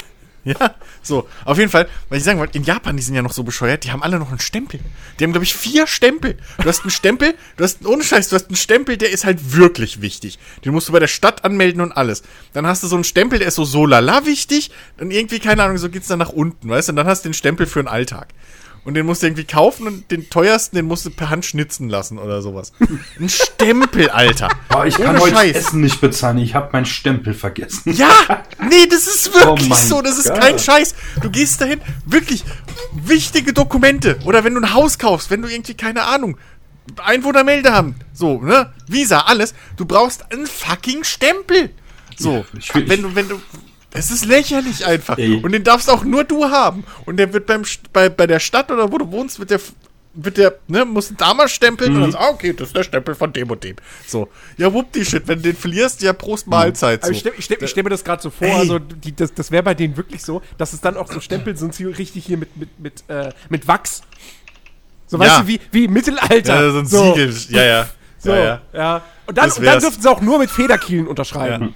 [laughs] Ja, so. Auf jeden Fall, weil ich sagen wollte, in Japan, die sind ja noch so bescheuert, die haben alle noch einen Stempel. Die haben, glaube ich, vier Stempel. Du hast einen Stempel, du hast ohne Scheiß, du hast einen Stempel, der ist halt wirklich wichtig. Den musst du bei der Stadt anmelden und alles. Dann hast du so einen Stempel, der ist so so lala wichtig. Dann irgendwie, keine Ahnung, so geht's dann nach unten, weißt du? Und dann hast du den Stempel für den Alltag. Und den musst du irgendwie kaufen und den teuersten, den musst du per Hand schnitzen lassen oder sowas. Ein Stempel, Alter. Boah, ich Ohne kann heute Scheiß. Essen nicht bezahlen. Ich habe meinen Stempel vergessen. Ja, nee, das ist wirklich Oh so, das ist Gott. kein Scheiß. Du gehst dahin, wirklich wichtige Dokumente oder wenn du ein Haus kaufst, wenn du irgendwie keine Ahnung, Einwohnermeldeamt, so, ne, Visa, alles, du brauchst einen fucking Stempel. So, ich will- wenn du wenn du es ist lächerlich einfach Ey. und den darfst auch nur du haben und der wird beim St- bei, bei der Stadt oder wo du wohnst wird der wird der, ne, musst du da mal stempeln Mhm. und dann so, ah, okay, das ist der Stempel von dem und dem. So. Ja, wupp die Shit, wenn du den verlierst, ja, Prost Mahlzeit. Aber So. ich stelle ich stell, ich stell mir das gerade so vor, Ey. also die, das, das wäre bei denen wirklich so, dass es dann auch so Stempel sind, die richtig hier mit, mit, mit, äh, mit Wachs. So, Ja. weißt du, wie, wie im Mittelalter. Ja, so ein Siegel. Ja, ja. [laughs] So, ja, ja. ja. Und, dann, Das und dann dürften sie auch nur mit Federkielen unterschreiben.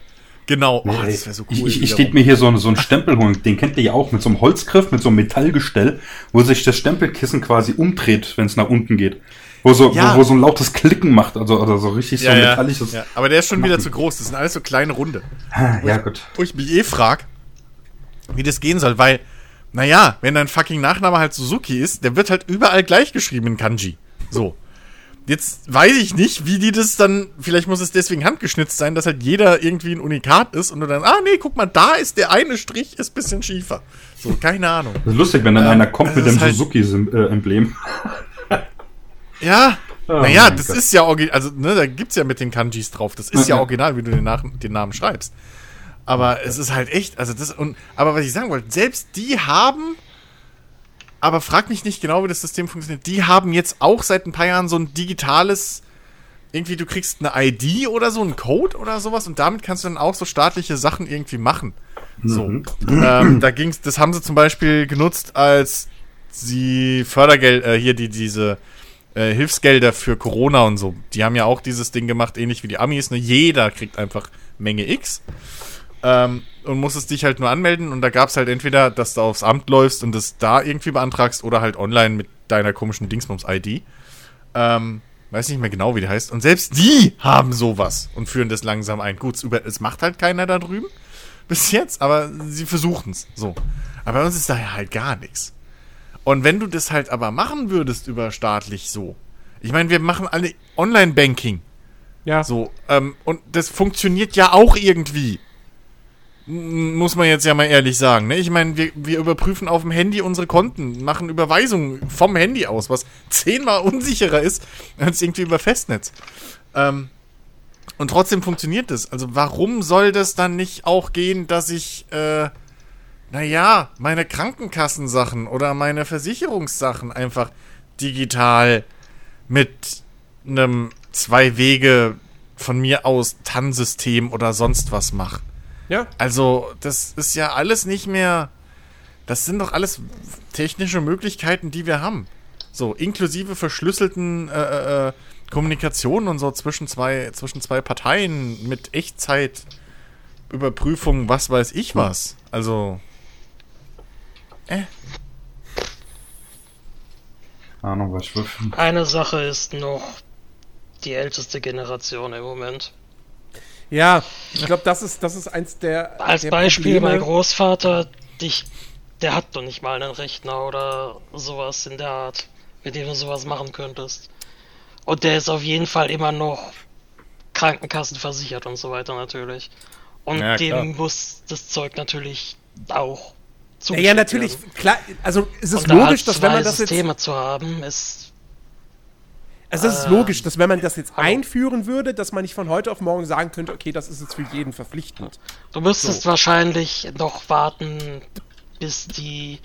Genau. Oh, das wäre so cool. ich ich, ich steht mir hier so, so einen Stempel holen. Den kennt ihr ja auch mit so einem Holzgriff, mit so einem Metallgestell, wo sich das Stempelkissen quasi umdreht, wenn es nach unten geht. Wo so, Ja. wo, wo so ein lautes Klicken macht, also oder so richtig ja, so ja, metallisches. ja. Aber der ist schon wieder zu groß. Das sind alles so kleine Runde. Ah, ja, gut. Wo ich mich eh frag, wie das gehen soll, weil, naja, wenn dein fucking Nachname halt Suzuki ist, der wird halt überall gleich geschrieben in Kanji. So. Jetzt weiß ich nicht, wie die das dann, vielleicht muss es deswegen handgeschnitzt sein, dass halt jeder irgendwie ein Unikat ist und du dann, ah nee, guck mal, da ist der eine Strich, ist bisschen schiefer. So, keine Ahnung. Das ist lustig, wenn dann einer kommt mit dem halt- Suzuki-Emblem. [laughs] Ja, Oh naja, mein das Gott. ist ja original, also ne, da gibt's ja mit den Kanjis drauf. Das ist ja Ja. original, wie du den, Nach den Namen schreibst. Aber es ist halt echt, also das und aber was ich sagen wollte, selbst die haben aber frag mich nicht genau, wie das System funktioniert. Die haben jetzt auch seit ein paar Jahren so ein digitales irgendwie du kriegst eine ID oder so, einen Code oder sowas und damit kannst du dann auch so staatliche Sachen irgendwie machen. So. Ähm, da ging's, das haben sie zum Beispiel genutzt, als sie Fördergeld, äh, hier die, diese äh, Hilfsgelder für Corona und so. Die haben ja auch dieses Ding gemacht, ähnlich wie die Amis. Ne? Jeder kriegt einfach Menge X. Ähm, und musstest dich halt nur anmelden und da gab's halt entweder, dass du aufs Amt läufst und das da irgendwie beantragst oder halt online mit deiner komischen Dingsbums-ID. Ähm, weiß nicht mehr genau, wie die heißt. Und selbst die haben sowas und führen das langsam ein. Gut, es es macht halt keiner da drüben [laughs] bis jetzt, aber sie versuchen es so. Aber bei uns ist da ja halt gar nichts. Und wenn du das halt aber machen würdest über staatlich so, ich meine, wir machen alle Online-Banking. Ja. So, ähm, und das funktioniert ja auch irgendwie. Muss man jetzt ja mal ehrlich sagen. Ne? Ich meine, wir, wir überprüfen auf dem Handy unsere Konten, machen Überweisungen vom Handy aus, was [laughs] zehnmal unsicherer ist als irgendwie über Festnetz. Ähm, und trotzdem funktioniert das. Also warum soll das dann nicht auch gehen, dass ich, äh, naja, meine Krankenkassensachen oder meine Versicherungssachen einfach digital mit einem zwei Wege von mir aus TAN-System oder sonst was mache. Ja. Also, das ist ja alles nicht mehr. Das sind doch alles technische Möglichkeiten, die wir haben. So, inklusive verschlüsselten äh, äh, äh, Kommunikationen und so zwischen zwei, zwischen zwei Parteien mit Echtzeitüberprüfung, was weiß ich was. Also. Äh. Ahnung, was ich will. Eine Sache ist noch die älteste Generation im Moment. Ja, ich glaube, das ist, das ist eins der. Als der Beispiel, Probleme. mein Großvater, dich, der hat doch nicht mal einen Rechner oder sowas in der Art, mit dem du sowas machen könntest. Und der ist auf jeden Fall immer noch krankenkassenversichert und so weiter natürlich. Und Ja, klar. dem muss das Zeug natürlich auch Ja, ja, zugeschickt natürlich, werden. klar, also es ist Und da logisch, halt dass wenn man das jetzt. Systeme zu haben, ist Also es ist Ähm, logisch, dass wenn man das jetzt einführen würde, dass man nicht von heute auf morgen sagen könnte, okay, das ist jetzt für jeden verpflichtend. Du müsstest wahrscheinlich noch warten, bis die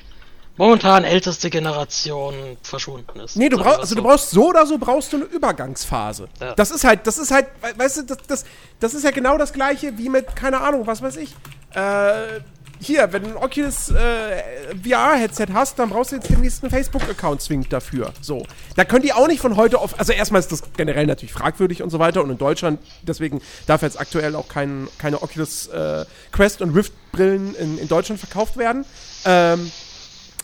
momentan älteste Generation verschwunden ist. Nee, du brauchst, also du so. brauchst so oder so brauchst du eine Übergangsphase. Ja. Das ist halt, das ist halt, we- weißt du, das, das, das ist ja genau das gleiche wie mit, keine Ahnung, was weiß ich. Äh, hier, wenn du ein Oculus äh, VR-Headset hast, dann brauchst du jetzt den nächsten Facebook-Account zwingend dafür. So. Da können die auch nicht von heute auf. Also erstmal ist das generell natürlich fragwürdig und so weiter. Und in Deutschland, deswegen darf jetzt aktuell auch kein, keine Oculus äh, Quest und Rift-Brillen in, in Deutschland verkauft werden. Ähm,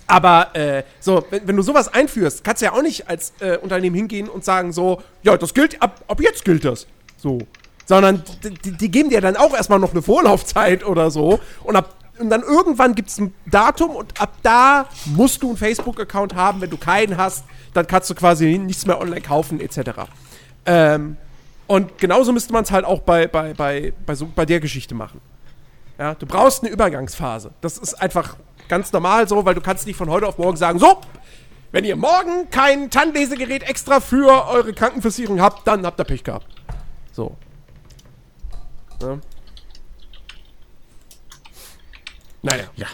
aber äh, so, wenn, wenn du sowas einführst, kannst du ja auch nicht als äh, Unternehmen hingehen und sagen so, ja, das gilt, ab, ab jetzt gilt das. So. Sondern die, die, die geben dir dann auch erstmal noch eine Vorlaufzeit oder so. Und, ab, und dann irgendwann gibt es ein Datum und ab da musst du einen Facebook-Account haben. Wenn du keinen hast, dann kannst du quasi nichts mehr online kaufen, etc. Ähm, und genauso müsste man es halt auch bei, bei, bei, bei, so, bei der Geschichte machen. Ja, du brauchst eine Übergangsphase. Das ist einfach ganz normal so, weil du kannst nicht von heute auf morgen sagen, so, wenn ihr morgen kein TAN-Lesegerät extra für eure Krankenversicherung habt, dann habt ihr Pech gehabt. So. Ja. Naja. Ja.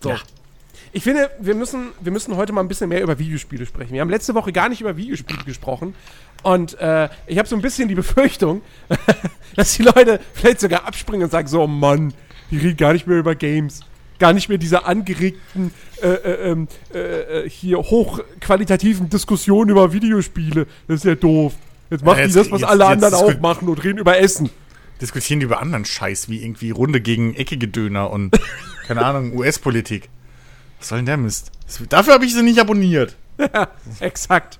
So. Ja. Ich finde, wir müssen, wir müssen heute mal ein bisschen mehr über Videospiele sprechen. Wir haben letzte Woche gar nicht über Videospiele gesprochen. Und äh, ich habe so ein bisschen die Befürchtung, [laughs] dass die Leute vielleicht sogar abspringen und sagen: So, Mann, die reden gar nicht mehr über Games. Gar nicht mehr diese angeregten, äh, äh, ähm, äh, äh, hier hochqualitativen Diskussionen über Videospiele. Das ist ja doof. Jetzt machen Ja, die jetzt- das, was jetzt- alle jetzt anderen auch machen und reden über Essen. Diskutieren die über anderen Scheiß, wie irgendwie Runde gegen eckige Döner und, [laughs] keine Ahnung, US-Politik. Was soll denn der Mist? Dafür habe ich sie nicht abonniert. [laughs] Exakt.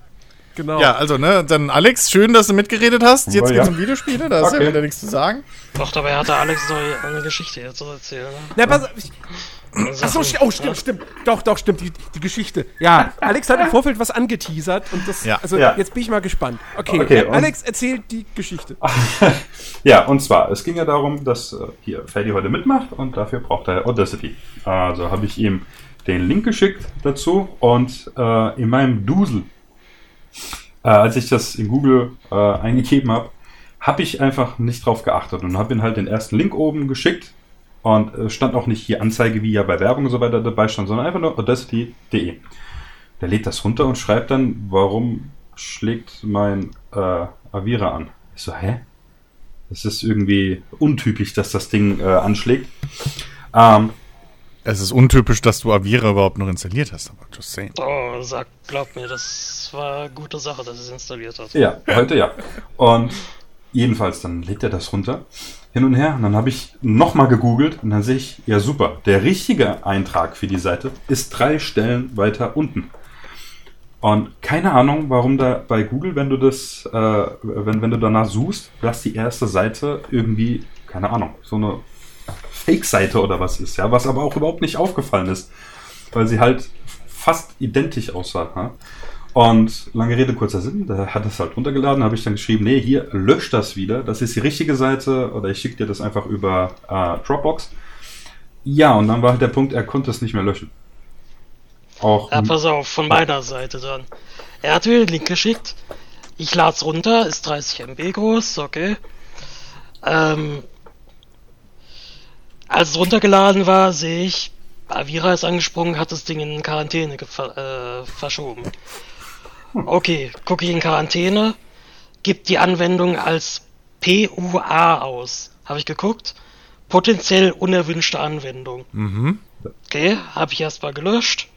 Genau. Ja, also, ne, dann Alex, schön, dass du mitgeredet hast. Jetzt Ja. geht's um Videospiele, da hast du Okay. ja wieder nichts zu sagen. Doch, dabei hatte Alex noch eine Geschichte jetzt zu erzählen. Ne? Na, pass auf, ich, Ach so, sti- oh, stimmt, stimmt. Doch, doch, stimmt, die, die Geschichte. Ja, Alex hat im Vorfeld was angeteasert und das, Ja. also Ja. jetzt bin ich mal gespannt. Okay, Okay, äh, Alex erzählt die Geschichte. [laughs] Ja, und zwar, es ging ja darum, dass äh, hier Ferdi heute mitmacht und dafür braucht er Audacity. Also habe ich ihm den Link geschickt dazu und äh, in meinem Dusel, äh, als ich das in Google äh, eingegeben habe, habe ich einfach nicht drauf geachtet und habe ihm halt den ersten Link oben geschickt und äh, stand auch nicht hier Anzeige, wie ja bei Werbung und so weiter dabei stand, sondern einfach nur audacity.de. Der lädt das runter und schreibt dann, warum schlägt mein äh, Avira an. Ich so, hä? Das ist irgendwie untypisch, dass das Ding äh, anschlägt. Ähm, Es ist untypisch, dass du Avira überhaupt noch installiert hast, aber just saying. Oh, sag, glaub mir, das war eine gute Sache, dass es installiert hat. ja, heute ja. Und jedenfalls, dann lädt er das runter, hin und her. Und dann habe ich nochmal gegoogelt und dann sehe ich, ja super, der richtige Eintrag für die Seite ist drei Stellen weiter unten. Und keine Ahnung, warum da bei Google, wenn du das, äh, wenn, wenn du danach suchst, dass die erste Seite irgendwie, keine Ahnung, so eine Fake-Seite oder was ist, ja, was aber auch überhaupt nicht aufgefallen ist, weil sie halt fast identisch aussah. Ja? Und lange Rede, kurzer Sinn, da hat es halt runtergeladen, habe ich dann geschrieben, nee, hier, lösch das wieder, das ist die richtige Seite oder ich schicke dir das einfach über äh, Dropbox. Ja, und dann war halt der Punkt, er konnte es nicht mehr löschen. Auch ja, pass auf, von meiner Seite dann. Er hat mir den Link geschickt. Ich lade es runter, ist 30 MB groß, okay. Ähm, als es runtergeladen war, sehe ich, Avira ist angesprungen, hat das Ding in Quarantäne äh, verschoben. Okay, gucke ich in Quarantäne, gibt die Anwendung als PUA aus. Habe ich geguckt. Potenziell unerwünschte Anwendung. Mhm. Okay, habe ich erstmal gelöscht.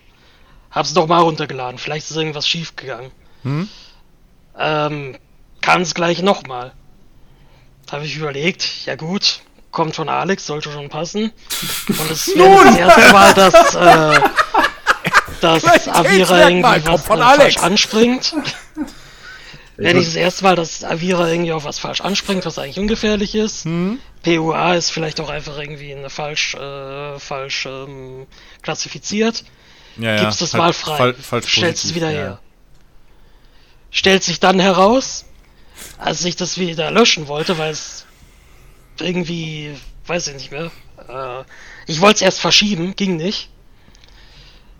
Hab's nochmal runtergeladen. Vielleicht ist irgendwas schiefgegangen. Mhm. Ähm, kann es gleich nochmal. Habe ich überlegt, ja gut, kommt von Alex, sollte schon passen. Und es [laughs] ist das erste Mal, dass, äh, dass Avira irgendwie was äh, falsch anspringt. Wäre nicht das erste Mal, dass Avira irgendwie auf was falsch anspringt, was eigentlich ungefährlich ist. Hm. PUA ist vielleicht auch einfach irgendwie eine falsch, äh, falsch ähm, klassifiziert. Ja, ja. Gibst es mal frei, fal stellst es wieder ja. her. Stellt sich dann heraus, als ich das wieder löschen wollte, weil es irgendwie, weiß ich nicht mehr. Äh, ich wollte es erst verschieben, ging nicht.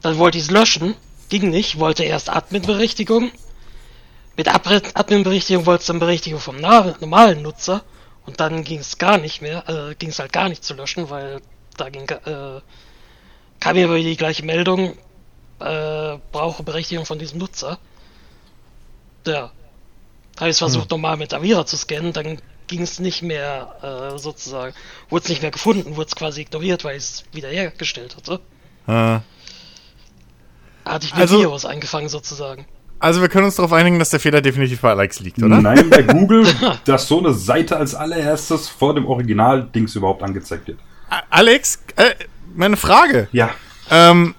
Dann wollte ich es löschen, ging nicht. Wollte erst Admin-Berechtigung. Mit Admin-Berechtigung wollte es dann Berechtigung vom normalen Nutzer. Und dann ging es gar nicht mehr, äh, ging es halt gar nicht zu löschen, weil da ging, äh, kam mir aber die gleiche Meldung, äh, brauche Berechtigung von diesem Nutzer. Ja. Habe ich es versucht, hm. normal mit Avira zu scannen, dann ging es nicht mehr äh, sozusagen, wurde es nicht mehr gefunden, wurde es quasi ignoriert, weil ich es wiederhergestellt hatte. Hatte ich ein also, Virus eingefangen sozusagen. Also wir können uns darauf einigen, dass der Fehler definitiv bei Alex liegt, oder? Nein, bei [laughs] Google, dass so eine Seite als allererstes vor dem Original-Dings überhaupt angezeigt wird. Alex, äh, meine Frage. Ja. Ähm,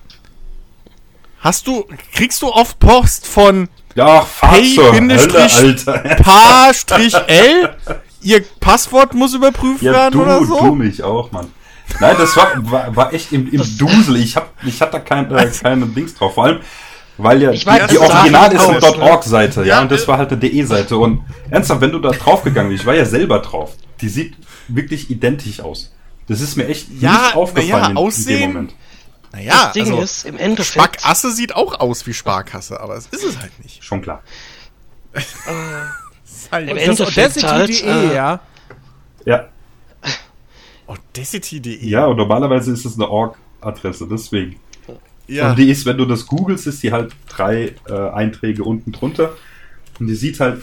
hast du, kriegst du oft Post von ja, P-L? Ihr Passwort muss überprüft ja, werden du, oder so? du mich auch, Mann. Nein, das war, war, war echt im, im Dusel. Ich, hab, ich hatte da kein, äh, keine Dings drauf. Vor allem, weil ja weiß, die Original ist eine .org-Seite, ja, ja, und das war halt eine DE-Seite. Und ernsthaft, wenn du da draufgegangen bist, ich war ja selber drauf, die sieht wirklich identisch aus. Das ist mir echt ja, nicht aufgefallen ja, in, aussehen, in dem Moment. Naja, das Ding also, ist, im Endeffekt. Sparkasse sieht auch aus wie Sparkasse, aber es ist es halt nicht. Schon klar. [laughs] Äh, halt Im Endeffekt halt, äh, ja. Ja. Audacity.de. Ja, und normalerweise ist es eine Org-Adresse, deswegen. Ja. Und die ist, wenn du das googelst, ist die halt drei äh, Einträge unten drunter. Und die sieht halt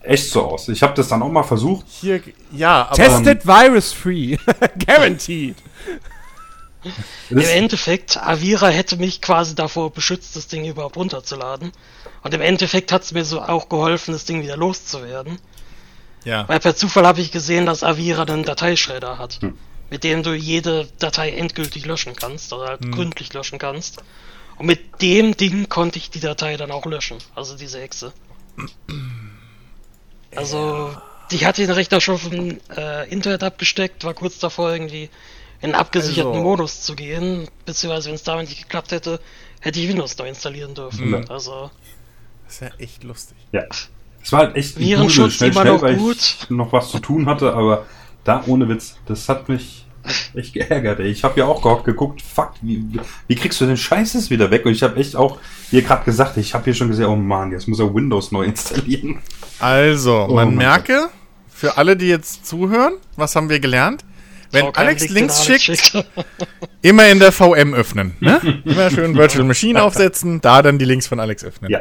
echt so aus. Ich habe das dann auch mal versucht. Hier, ja, aber Tested virus free. [laughs] Guaranteed. Im Endeffekt, Avira hätte mich quasi davor beschützt, das Ding überhaupt runterzuladen. Und im Endeffekt hat es mir so auch geholfen, das Ding wieder loszuwerden. Ja. Weil per Zufall habe ich gesehen, dass Avira einen Dateischredder hat, hm. mit dem du jede Datei endgültig löschen kannst oder halt hm. gründlich löschen kannst. Und mit dem Ding konnte ich die Datei dann auch löschen, also diese Hexe. Also, ja. ich hatte den Rechner schon vom äh, Internet abgesteckt, war kurz davor irgendwie in einen abgesicherten also. Modus zu gehen, beziehungsweise wenn es damit nicht geklappt hätte, hätte ich Windows neu installieren dürfen. Mhm. Also. Das ist ja echt lustig. Ja. Es war halt echt Virenschutz schnell, schnell, noch weil gut. ich noch was zu tun hatte, aber da ohne Witz, das hat mich echt geärgert. Ey. Ich habe ja auch gehofft, geguckt, fuck, wie, wie kriegst du den Scheißes wieder weg? Und ich habe echt auch, wie ihr gerade gesagt, ich habe hier schon gesehen, oh Mann, jetzt muss er Windows neu installieren. Also, oh, man merke, für alle, die jetzt zuhören, was haben wir gelernt? Wenn oh, Alex Links schickt, schickt, immer in der VM öffnen. Ne? [laughs] immer schön Virtual Machine aufsetzen, da dann die Links von Alex öffnen. Ja.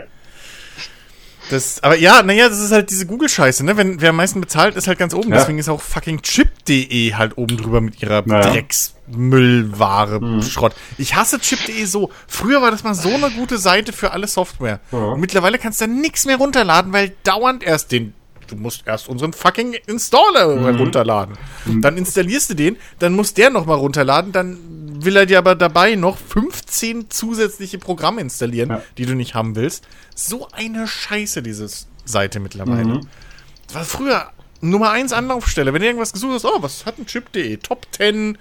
Das, aber ja, naja, das ist halt diese Google-Scheiße, ne? Wenn, wer am meisten bezahlt, ist halt ganz oben. Ja. Deswegen ist auch fucking Chip.de halt oben drüber mit ihrer naja. Drecksmüllware, mhm. Schrott. Ich hasse Chip.de so. Früher war das mal so eine gute Seite für alle Software. Ja. Und mittlerweile kannst du da nichts mehr runterladen, weil dauernd erst den du musst erst unseren fucking Installer mhm. runterladen. Mhm. Dann installierst du den, dann muss der nochmal runterladen, dann will er dir aber dabei noch 15 zusätzliche Programme installieren, Ja. die du nicht haben willst. So eine Scheiße, diese Seite mittlerweile. Das war früher Nummer 1 Anlaufstelle. Wenn du irgendwas gesucht hast, oh, was hat ein Chip.de? Top 10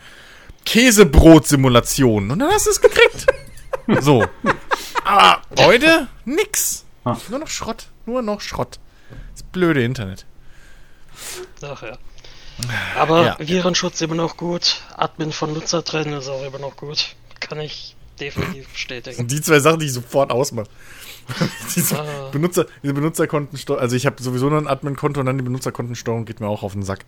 Käsebrot-Simulationen. Und dann hast du es gekriegt. [laughs] so. Aber heute nix. Ah. Nur noch Schrott. Nur noch Schrott. Das blöde Internet. Ach ja. Aber Ja. Virenschutz immer noch gut. Admin von Nutzer trennen ist auch immer noch gut. Kann ich definitiv bestätigen. Und die zwei Sachen, die ich sofort ausmache. [laughs] diese, Ah. Benutzer, diese Benutzerkontensteuerung, also ich habe sowieso nur ein Admin-Konto und dann die Benutzerkontensteuerung geht mir auch auf den Sack.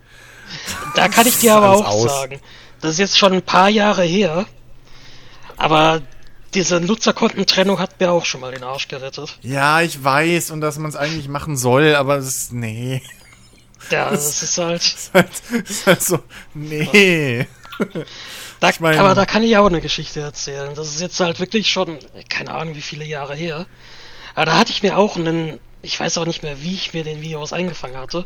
Da kann ich dir [laughs] aber auch aus. sagen, das ist jetzt schon ein paar Jahre her, aber diese Nutzerkontentrennung hat mir auch schon mal den Arsch gerettet. Ja, ich weiß und dass man es eigentlich machen soll, aber es ist, nee. Ja, das ist halt. [laughs] Ist halt, ist halt so, nee. Da, Ich mein- aber da kann ich auch eine Geschichte erzählen. Das ist jetzt halt wirklich schon, keine Ahnung, wie viele Jahre her. Aber da hatte ich mir auch einen, ich weiß auch nicht mehr, wie ich mir den Virus eingefangen hatte.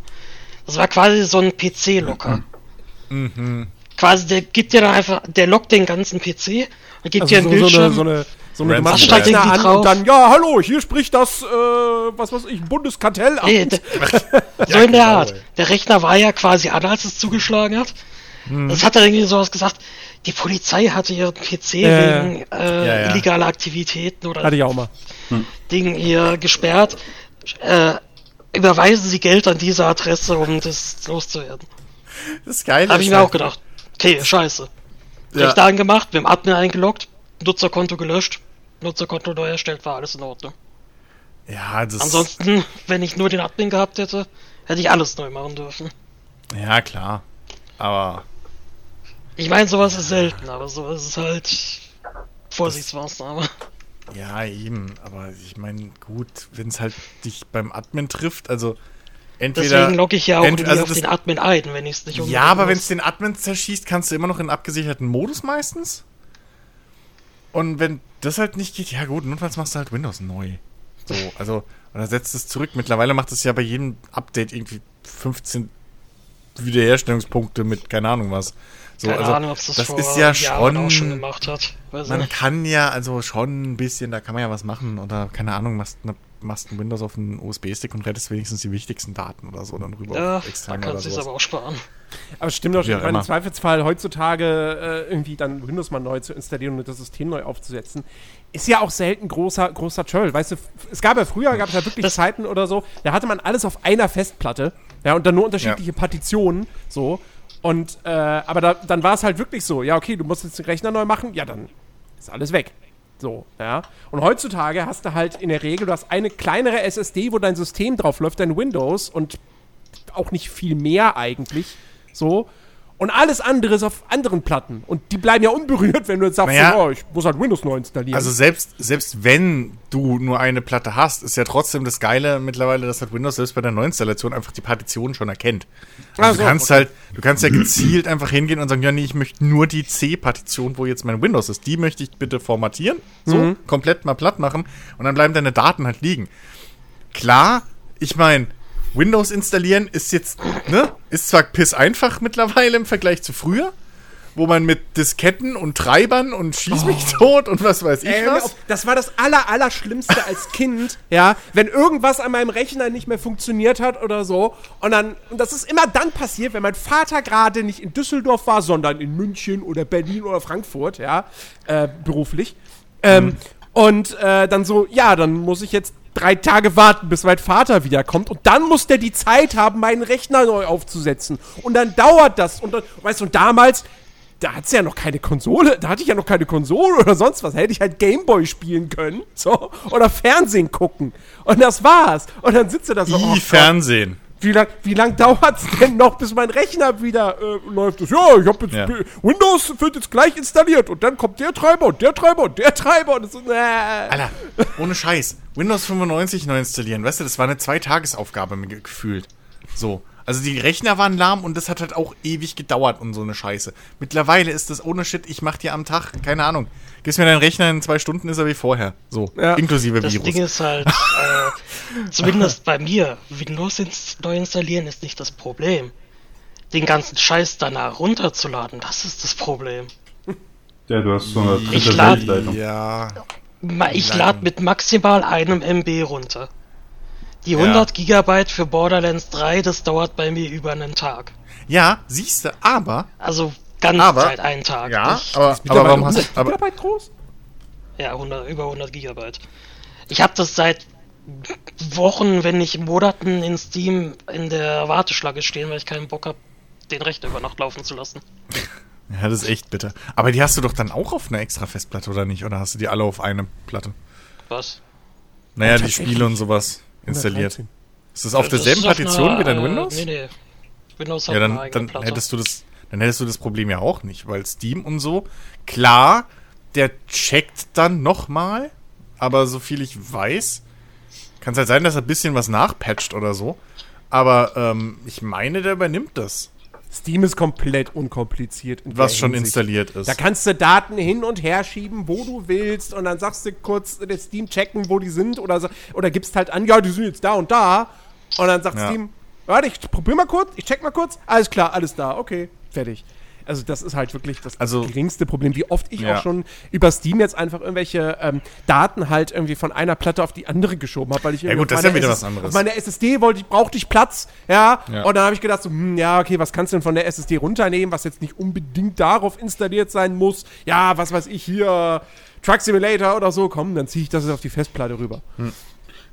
Das war quasi so ein PC-Locker. Mhm. Quasi, der gibt dir dann einfach, der lockt den ganzen PC und gibt dir Also einen so, so, eine, Bildschirm. so eine, so eine, Steigt Rechner an drauf. und dann, ja, hallo, hier spricht das, äh, was weiß ich, Bundeskartellamt. Nee, der, [laughs] so in der genau, Art. Der Rechner war ja quasi an, als es zugeschlagen hat. Mhm. Das hat er irgendwie sowas gesagt. Die Polizei hatte ihren PC ja. wegen äh, Ja, ja. illegaler Aktivitäten oder Hatte ich auch mal. Ding hier gesperrt. Äh, überweisen Sie Geld an diese Adresse, um das loszuwerden. Das Geile Da habe ist ich mir halt- auch gedacht. Okay, scheiße. Ja. Rechner angemacht, mit dem Admin eingeloggt, Nutzerkonto gelöscht, Nutzerkonto neu erstellt, war alles in Ordnung. Ja, das Ansonsten, [laughs] wenn ich nur den Admin gehabt hätte, hätte ich alles neu machen dürfen. Ja, klar. Aber Ich meine, sowas ist selten, aber sowas ist halt Vorsichtsmaßnahme. ja, eben. Aber ich meine, gut, wenn es halt dich beim Admin trifft, also entweder. Deswegen logge ich ja auch ent- also auf das- den Admin ein, wenn ich es nicht Ja, aber wenn es den Admin zerschießt, kannst du immer noch in abgesicherten Modus meistens. Und wenn das halt nicht geht, ja gut, notfalls machst du halt Windows neu. So, also, oder setzt es zurück. Mittlerweile macht es ja bei jedem Update irgendwie 15 Wiederherstellungspunkte mit keine Ahnung was. So, Keine also, Ahnung, ob es das, das vor ist ja schon, auch schon gemacht hat. Weiß man nicht. kann ja also schon ein bisschen, da kann man ja was machen oder keine Ahnung, machst, ne, machst ein Windows auf einen USB-Stick und rettest wenigstens die wichtigsten Daten oder so dann rüber Ja, extern kann oder es sich aber auch sparen. Aber es stimmt doch ich meine, im. Zweifelsfall heutzutage äh, irgendwie dann Windows mal neu zu installieren und das System neu aufzusetzen, ist ja auch selten großer, großer Troll. Weißt du, es gab ja früher, gab es ja wirklich Das- Zeiten oder so, da hatte man alles auf einer Festplatte, ja, und dann nur unterschiedliche Partitionen, so. Und, äh, aber da, dann war es halt wirklich so, ja, okay, du musst jetzt den Rechner neu machen, ja, dann ist alles weg. So, ja. Und heutzutage hast du halt in der Regel, du hast eine kleinere SSD, wo dein System drauf läuft, dein Windows und auch nicht viel mehr eigentlich. So. Und alles andere ist auf anderen Platten. Und die bleiben ja unberührt, wenn du jetzt sagst, Naja. so, oh, ich muss halt Windows neu installieren. Also selbst, selbst wenn du nur eine Platte hast, ist ja trotzdem das Geile mittlerweile, dass halt Windows selbst bei der Neuinstallation einfach die Partition schon erkennt. Also Ach so, du kannst okay. halt, du kannst ja gezielt einfach hingehen und sagen, ja nee, ich möchte nur die C-Partition, wo jetzt mein Windows ist, die möchte ich bitte formatieren, so, Mhm. komplett mal platt machen und dann bleiben deine Daten halt liegen. Klar, ich meine, Windows installieren ist jetzt, ne, ist zwar piss einfach mittlerweile im Vergleich zu früher, wo man mit Disketten und Treibern und schieß mich tot und was weiß ich mir was. das war das aller, aller Schlimmste als Kind, ja, wenn irgendwas an meinem Rechner nicht mehr funktioniert hat oder so. Und dann, und das ist immer dann passiert, wenn mein Vater gerade nicht in Düsseldorf war, sondern in München oder Berlin oder Frankfurt, ja, äh, beruflich. Ähm, Und äh, dann so, ja, dann muss ich jetzt drei Tage warten, bis mein Vater wiederkommt. Und dann muss der die Zeit haben, meinen Rechner neu aufzusetzen. Und dann dauert das. Und dann, weißt du, und damals, da hat's ja noch keine Konsole, da hatte ich ja noch keine Konsole oder sonst was. Da hätte ich halt Gameboy spielen können, so, oder Fernsehen gucken. Und das war's. Und dann sitzt du da so, oh I Gott, Fernsehen. Wie lang, wie lang dauert's denn noch, bis mein Rechner wieder äh, läuft? Das, ja, ich hab jetzt Ja. Windows wird jetzt gleich installiert und dann kommt der Treiber und der Treiber und der Treiber und das ist, äh, Alter, ohne Scheiß. Windows 95 neu installieren, weißt du, das war eine Zweitagesaufgabe gefühlt. So. Also die Rechner waren lahm und das hat halt auch ewig gedauert und so eine Scheiße. Mittlerweile ist das ohne Shit, ich mach dir am Tag, keine Ahnung. Gibst mir deinen Rechner in zwei Stunden, ist er wie vorher. So. Ja. Inklusive Das Virus. Ding ist halt, äh, [laughs] zumindest bei mir, Windows ins, neu installieren ist nicht das Problem. Den ganzen Scheiß danach runterzuladen, das ist das Problem. Ja, du hast so eine dritte Ich lad-. Ja. Ich lade mit maximal einem MB runter. Die Ja. 100 Gigabyte für Borderlands 3, das dauert bei mir über einen Tag. Ja, siehst du, aber. Also ganz Aber- Zeit einen Tag. Ja, nicht, aber, aber warum hast du. Aber, Gigabyte groß? ja 100, über 100 Gigabyte. Ich habe das seit Wochen, wenn nicht Monaten in Steam in der Warteschlange stehen, weil ich keinen Bock habe, den Rechner über Nacht laufen zu lassen. [laughs] ja, das ist echt bitter. Aber die hast du doch dann auch auf einer extra Festplatte, oder nicht? Oder hast du die alle auf eine Platte? Was? Naja, die. Spiele und sowas installiert. 113. Ist das auf Das derselben auf Partition einer, wie dein Windows? Nee, nee. Windows hat Ja, dann, dann hättest du das, dann hättest du das Problem ja auch nicht, weil Steam und so, klar, der checkt dann nochmal, aber so viel ich weiß, kann es halt sein, dass er ein bisschen was nachpatcht oder so. Aber ähm, ich meine, der übernimmt das, Steam ist komplett unkompliziert. was schon Hinsicht. installiert ist. Da kannst du Daten hin und her schieben, wo du willst, und dann sagst du kurz der Steam checken, wo die sind, oder, so, oder gibst halt an, ja, die sind jetzt da und da. Und dann sagt Ja. Steam, warte, ich probier mal kurz, ich check mal kurz, alles klar, alles da, okay, fertig. Also das ist halt wirklich das Also- geringste Problem, wie oft ich Ja. auch schon über Steam jetzt einfach irgendwelche ähm, Daten halt irgendwie von einer Platte auf die andere geschoben habe, weil ich irgendwie gut, das ist ja wieder SS was anderes. Auf meiner SSD wollte ich, brauchte ich Platz, ja, Ja. und dann habe ich gedacht so, hm, ja, okay, was kannst du denn von der SSD runternehmen, was jetzt nicht unbedingt darauf installiert sein muss? Ja, was weiß ich hier, Truck Simulator oder so, komm, dann ziehe ich das jetzt auf die Festplatte rüber.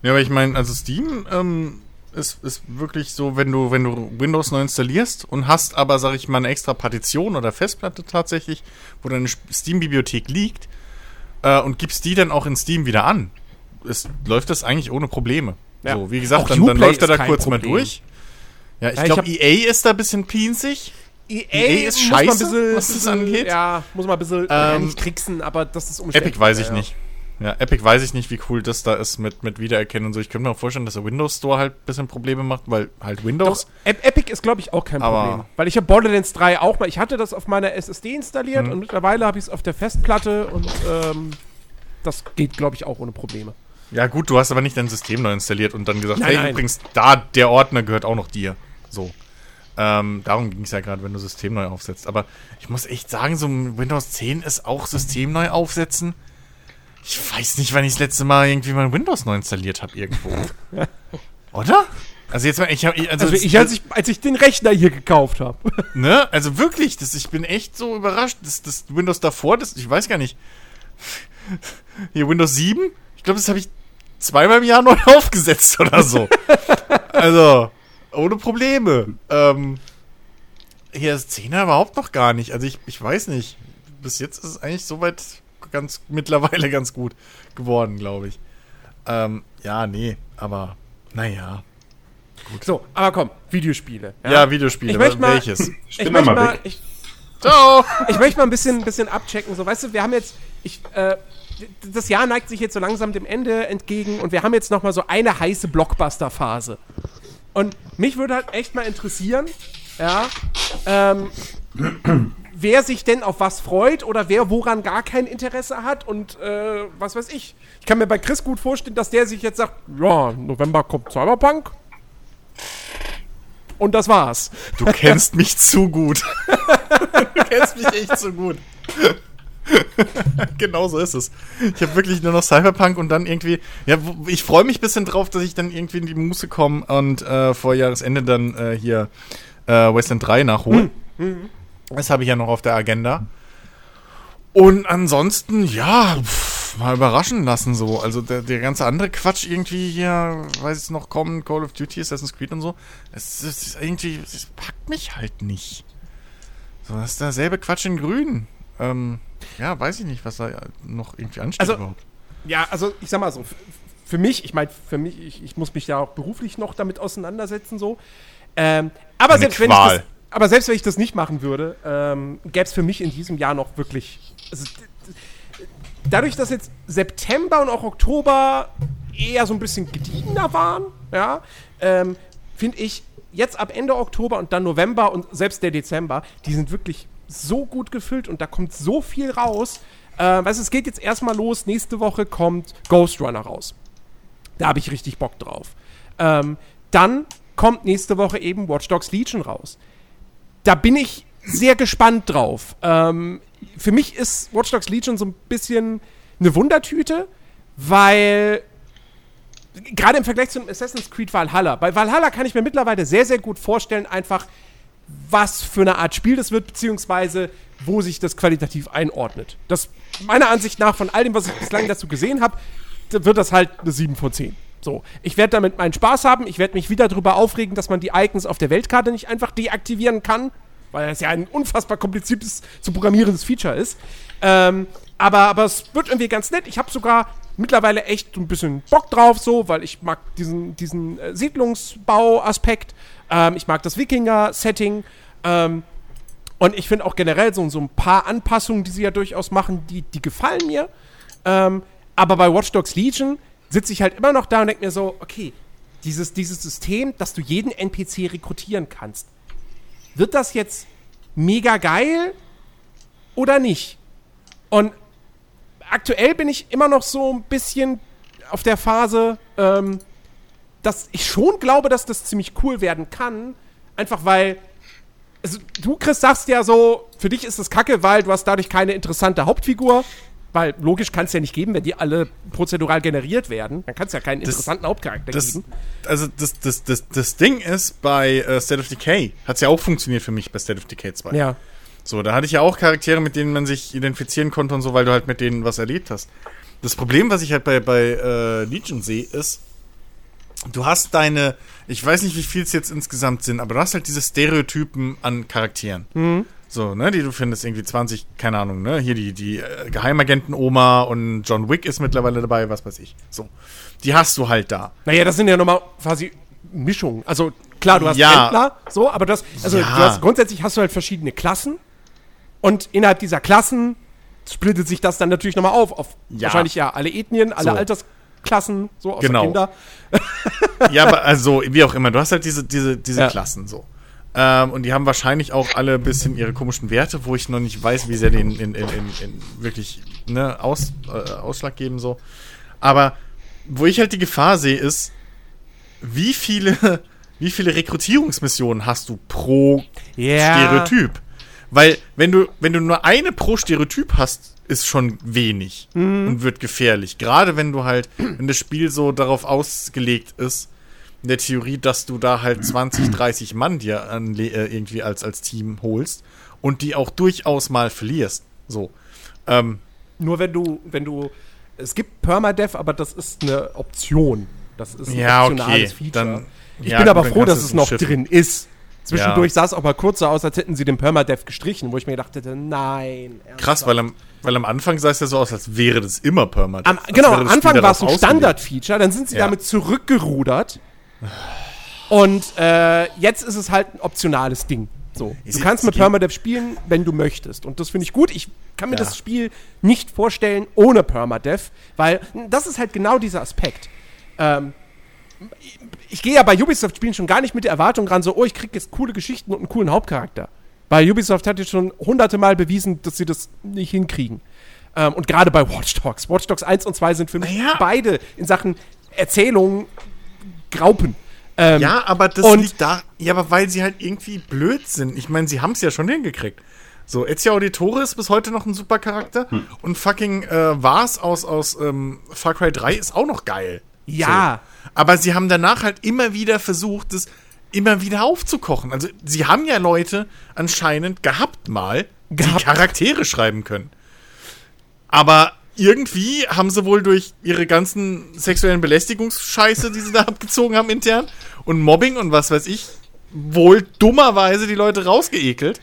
Ja, aber ich meine, also Steam ähm, ist, ist wirklich so, wenn du, wenn du Windows neu installierst und hast aber, sag ich mal, eine extra Partition oder Festplatte tatsächlich, wo deine Steam-Bibliothek liegt äh, und gibst die dann auch in Steam wieder an, ist, läuft das eigentlich ohne Probleme. Ja. So, wie gesagt, dann, dann läuft er da kurz mal Problem. durch. Ja, ich Ja, glaube, EA ist da ein bisschen pinzig. EA, EA ist scheiße, bisschen- was das angeht. Ja, muss man ein bisschen, Ähm, nicht tricksen, aber das ist umständlich. Epic weiß ich ja. nicht. Ja, Epic weiß ich nicht, wie cool das da ist mit, mit Wiedererkennen und so. Ich könnte mir auch vorstellen, dass der Windows Store halt ein bisschen Probleme macht, weil halt Windows. Doch, Ep Epic ist, glaube ich, auch kein Aber- Problem. Weil ich habe Borderlands 3 auch mal, ich hatte das auf meiner SSD installiert Mhm. und mittlerweile habe ich es auf der Festplatte und ähm, das geht, glaube ich, auch ohne Probleme. Ja, gut, du hast aber nicht dein System neu installiert und dann gesagt, Nein, hey, nein. übrigens, da, der Ordner gehört auch noch dir. So. Ähm, darum ging es ja gerade, wenn du System neu aufsetzt. Aber ich muss echt sagen, so ein Windows 10 ist auch System neu aufsetzen. Ich weiß nicht, wann ich das letzte Mal irgendwie mein Windows neu installiert habe irgendwo. [laughs] Oder? Also jetzt mal, ich habe, also, Also ich, als ich, als ich den Rechner hier gekauft habe. [laughs] ne, also wirklich, das, ich bin echt so überrascht. Das, das Windows davor, das, ich weiß gar nicht. [laughs] Hier Windows 7, ich glaube, das habe ich zweimal im Jahr neu aufgesetzt oder so. also, ohne Probleme. Ähm, hier ist 10er überhaupt noch gar nicht. Also ich, ich weiß nicht. Bis jetzt ist es eigentlich soweit ganz mittlerweile [laughs] ganz gut geworden, glaube ich. Ähm, ja, nee, aber naja. So, aber komm, Videospiele. Ja, Videospiele. Ich möchte mal- welches? [laughs] Ich möchte mal mal, weg. ich, Ciao! ich möchte mal ein bisschen, ein bisschen abchecken. So, weißt du, wir haben jetzt, ich, äh, das Jahr neigt sich jetzt so langsam dem Ende entgegen und wir haben jetzt noch mal so eine heiße Blockbuster-Phase. Und mich würde halt echt mal interessieren, ja, ähm, wer sich denn auf was freut oder wer woran gar kein Interesse hat und äh, was weiß ich. Ich kann mir bei Chris gut vorstellen, dass der sich jetzt sagt, ja, November kommt Cyberpunk. Und das war's. Du kennst mich zu gut. du kennst mich echt zu gut. genau so ist es. Ich habe wirklich nur noch Cyberpunk und dann irgendwie. Ja, ich freue mich ein bisschen drauf, dass ich dann irgendwie in die Muße komme und äh, vor Jahresende dann äh, hier äh, Wasteland 3 nachhole. Das habe ich ja noch auf der Agenda. Und ansonsten, ja, pff, mal überraschen lassen so. Also der, der ganze andere Quatsch irgendwie hier, weiß es noch kommen, Call of Duty, Assassin's Creed und so. Es ist irgendwie, es packt mich halt nicht. So, das ist derselbe Quatsch in Grün. Ähm, ja, weiß ich nicht, was da noch irgendwie ansteht Also, überhaupt. Ja, also ich sag mal so, für mich, ich meine, für mich, ich, ich muss mich ja auch beruflich noch damit auseinandersetzen, so. Ähm, aber, Eine selbst wenn ich Qual. das, aber selbst wenn ich das nicht machen würde, ähm, gäbe es für mich in diesem Jahr noch wirklich. Also, dadurch, dass jetzt September und auch Oktober eher so ein bisschen gediegener waren, ja, ähm, finde ich jetzt ab Ende Oktober und dann November und selbst der Dezember, die sind wirklich so gut gefüllt und da kommt so viel raus. Äh, weißt du, es geht jetzt erstmal los. Nächste Woche kommt Ghost Runner raus. Da habe ich richtig Bock drauf. Ähm, dann kommt nächste Woche eben Watch Dogs Legion raus. Da bin ich sehr gespannt drauf. Ähm, für mich ist Watch Dogs Legion so ein bisschen eine Wundertüte, weil gerade im Vergleich zum Assassin's Creed Valhalla, bei Valhalla kann ich mir mittlerweile sehr, sehr gut vorstellen, einfach was für eine Art Spiel das wird, beziehungsweise wo sich das qualitativ einordnet. Das meiner Ansicht nach von all dem, was ich bislang dazu gesehen habe, wird das halt eine 7 von 10. So, ich werde damit meinen Spaß haben, ich werde mich wieder darüber aufregen, dass man die Icons auf der Weltkarte nicht einfach deaktivieren kann, weil das ja ein unfassbar kompliziertes zu programmierendes Feature ist. Ähm, aber, aber es wird irgendwie ganz nett. Ich habe sogar mittlerweile echt ein bisschen Bock drauf, so, weil ich mag diesen, diesen äh, Siedlungsbau-Aspekt. Ähm, ich mag das Wikinger-Setting. Ähm, und ich finde auch generell so, so ein paar Anpassungen, die sie ja durchaus machen, die, die gefallen mir. Ähm, aber bei Watch Dogs Legion sitze ich halt immer noch da und denke mir so, okay, dieses, dieses System, dass du jeden NPC rekrutieren kannst, wird das jetzt mega geil oder nicht? Und aktuell bin ich immer noch so ein bisschen auf der Phase, ähm, dass ich schon glaube, dass das ziemlich cool werden kann. Einfach weil, also du, Chris, sagst ja so, für dich ist das kacke, weil du hast dadurch keine interessante Hauptfigur. Weil logisch kann es ja nicht geben, wenn die alle prozedural generiert werden. Dann kann es ja keinen Das- interessanten Hauptcharakter Das, geben. also das, das, das, das Ding ist, bei äh, State of Decay hat es ja auch funktioniert für mich bei State of Decay 2. Ja. So, da hatte ich ja auch Charaktere, mit denen man sich identifizieren konnte und so, weil du halt mit denen was erlebt hast. Das Problem, was ich halt bei, bei äh, Legion sehe, ist, du hast deine, ich weiß nicht, wie viel es jetzt insgesamt sind, aber du hast halt diese Stereotypen an Charakteren. So, ne, die du findest, irgendwie 20, keine Ahnung, ne, hier die, die äh, Geheimagenten-Oma und John Wick ist mittlerweile dabei, was weiß ich. So. Die hast du halt da. Naja, das sind ja nochmal quasi Mischungen. Also klar, du hast Ja. Händler, so, aber das, also Ja. du hast, grundsätzlich hast du halt verschiedene Klassen und innerhalb dieser Klassen splittet sich das dann natürlich nochmal auf, auf Ja. wahrscheinlich ja alle Ethnien, alle So. Altersklassen, so außer Genau. Kinder. Ja, aber also, wie auch immer, du hast halt diese, diese, diese Ja. Klassen so. Ähm, und die haben wahrscheinlich auch alle ein bisschen ihre komischen Werte, wo ich noch nicht weiß, wie sehr den in, in, in, in wirklich ne, Aus, äh, Ausschlag geben so. Aber wo ich halt die Gefahr sehe, ist, wie viele, [laughs] wie viele Rekrutierungsmissionen hast du pro Ja. Stereotyp? Weil, wenn du, wenn du nur eine pro Stereotyp hast, ist schon wenig und wird gefährlich. Gerade wenn du halt, wenn das Spiel so darauf ausgelegt ist, in der Theorie, dass du da halt 20, 30 [clears throat] Mann dir äh, irgendwie als, als Team holst und die auch durchaus mal verlierst. So. Ähm, Nur wenn du, wenn du, es gibt Permadeath, aber das ist eine Option. Das ist ein Ja, okay, optionales Feature. dann- ich ja, bin aber froh, dass es noch umschiffen. drin ist. Zwischendurch Ja. sah es auch mal kurz so aus, als hätten sie den Permadeath gestrichen, wo ich mir gedacht hätte, nein. krass, weil am, weil am Anfang sah es ja so aus, als wäre das immer permanent. Am, genau, am Anfang war es ein. Standard-Feature, dann sind sie Ja. damit zurückgerudert. Und äh, jetzt ist es halt ein optionales Ding. So. Du kannst mit Permadeath spielen, wenn du möchtest. Und das finde ich gut. Ich kann mir Ja. das Spiel nicht vorstellen ohne Permadeath, weil das ist halt genau dieser Aspekt. Ähm, ich gehe ja bei Ubisoft-Spielen schon gar nicht mit der Erwartung ran, so, oh, ich krieg jetzt coole Geschichten und einen coolen Hauptcharakter. Weil Ubisoft hat jetzt schon hunderte Mal bewiesen, dass sie das nicht hinkriegen. Ähm, und gerade bei Watch Dogs. Watch Dogs 1 und 2 sind für mich Naja. beide in Sachen Erzählung Graupen. Ähm, Ja, aber das Und- liegt da. Ja, aber weil sie halt irgendwie blöd sind. Ich meine, sie haben es ja schon hingekriegt. So, Ezio Auditore ist bis heute noch ein super Charakter. Und fucking äh, Vars aus, aus ähm, Far Cry 3 ist auch noch geil. Ja. So. Aber sie haben danach halt immer wieder versucht, das immer wieder aufzukochen. Also, sie haben ja Leute anscheinend gehabt mal, Gehabt. die Charaktere schreiben können. Aber irgendwie haben sie wohl durch ihre ganzen sexuellen Belästigungsscheiße, die sie da [laughs] abgezogen haben intern und Mobbing und was weiß ich, wohl dummerweise die Leute rausgeekelt.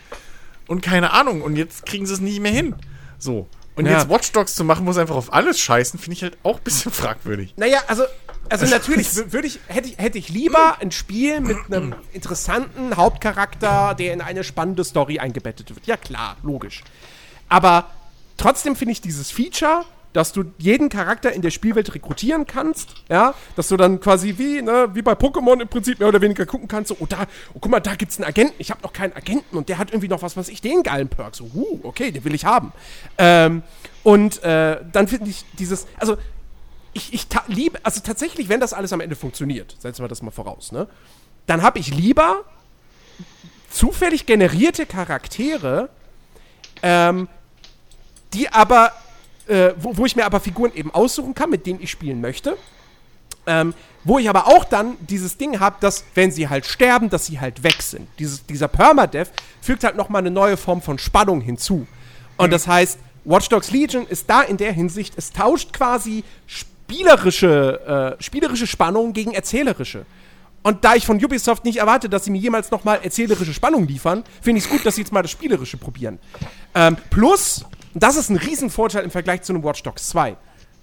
Und keine Ahnung. Und jetzt kriegen sie es nicht mehr hin. So. Und Ja. jetzt Watch Dogs zu machen, wo sie einfach auf alles scheißen, finde ich halt auch ein bisschen [laughs] fragwürdig. Naja, also, also natürlich wür- würde ich, hätte ich, hätte ich lieber ein Spiel mit einem [clears throat] interessanten Hauptcharakter, der in eine spannende Story eingebettet wird. Ja klar, logisch. Aber trotzdem finde ich dieses Feature, dass du jeden Charakter in der Spielwelt rekrutieren kannst, ja, dass du dann quasi wie, ne, wie bei Pokémon im Prinzip mehr oder weniger gucken kannst, so, oh da, oh guck mal, da gibt's einen Agenten, ich habe noch keinen Agenten und der hat irgendwie noch was, was ich den geilen Perk, so, uh, okay, den will ich haben. Ähm, und äh, dann finde ich dieses, also ich, ich liebe, also tatsächlich, wenn das alles am Ende funktioniert, setzen wir das mal voraus, ne? Dann habe ich lieber zufällig generierte Charaktere, ähm, die aber, äh, wo, wo ich mir aber Figuren eben aussuchen kann, mit denen ich spielen möchte. Ähm, wo ich aber auch dann dieses Ding habe, dass, wenn sie halt sterben, dass sie halt weg sind. Dieses, dieser Permadeath fügt halt nochmal eine neue Form von Spannung hinzu. Und das heißt, Watch Dogs Legion ist da in der Hinsicht, es tauscht quasi spielerische, äh, spielerische Spannung gegen erzählerische. Und da ich von Ubisoft nicht erwarte, dass sie mir jemals nochmal erzählerische Spannung liefern, finde ich es gut, dass sie jetzt mal das Spielerische probieren. Ähm, plus, das ist ein Riesenvorteil im Vergleich zu einem Watch Dogs 2,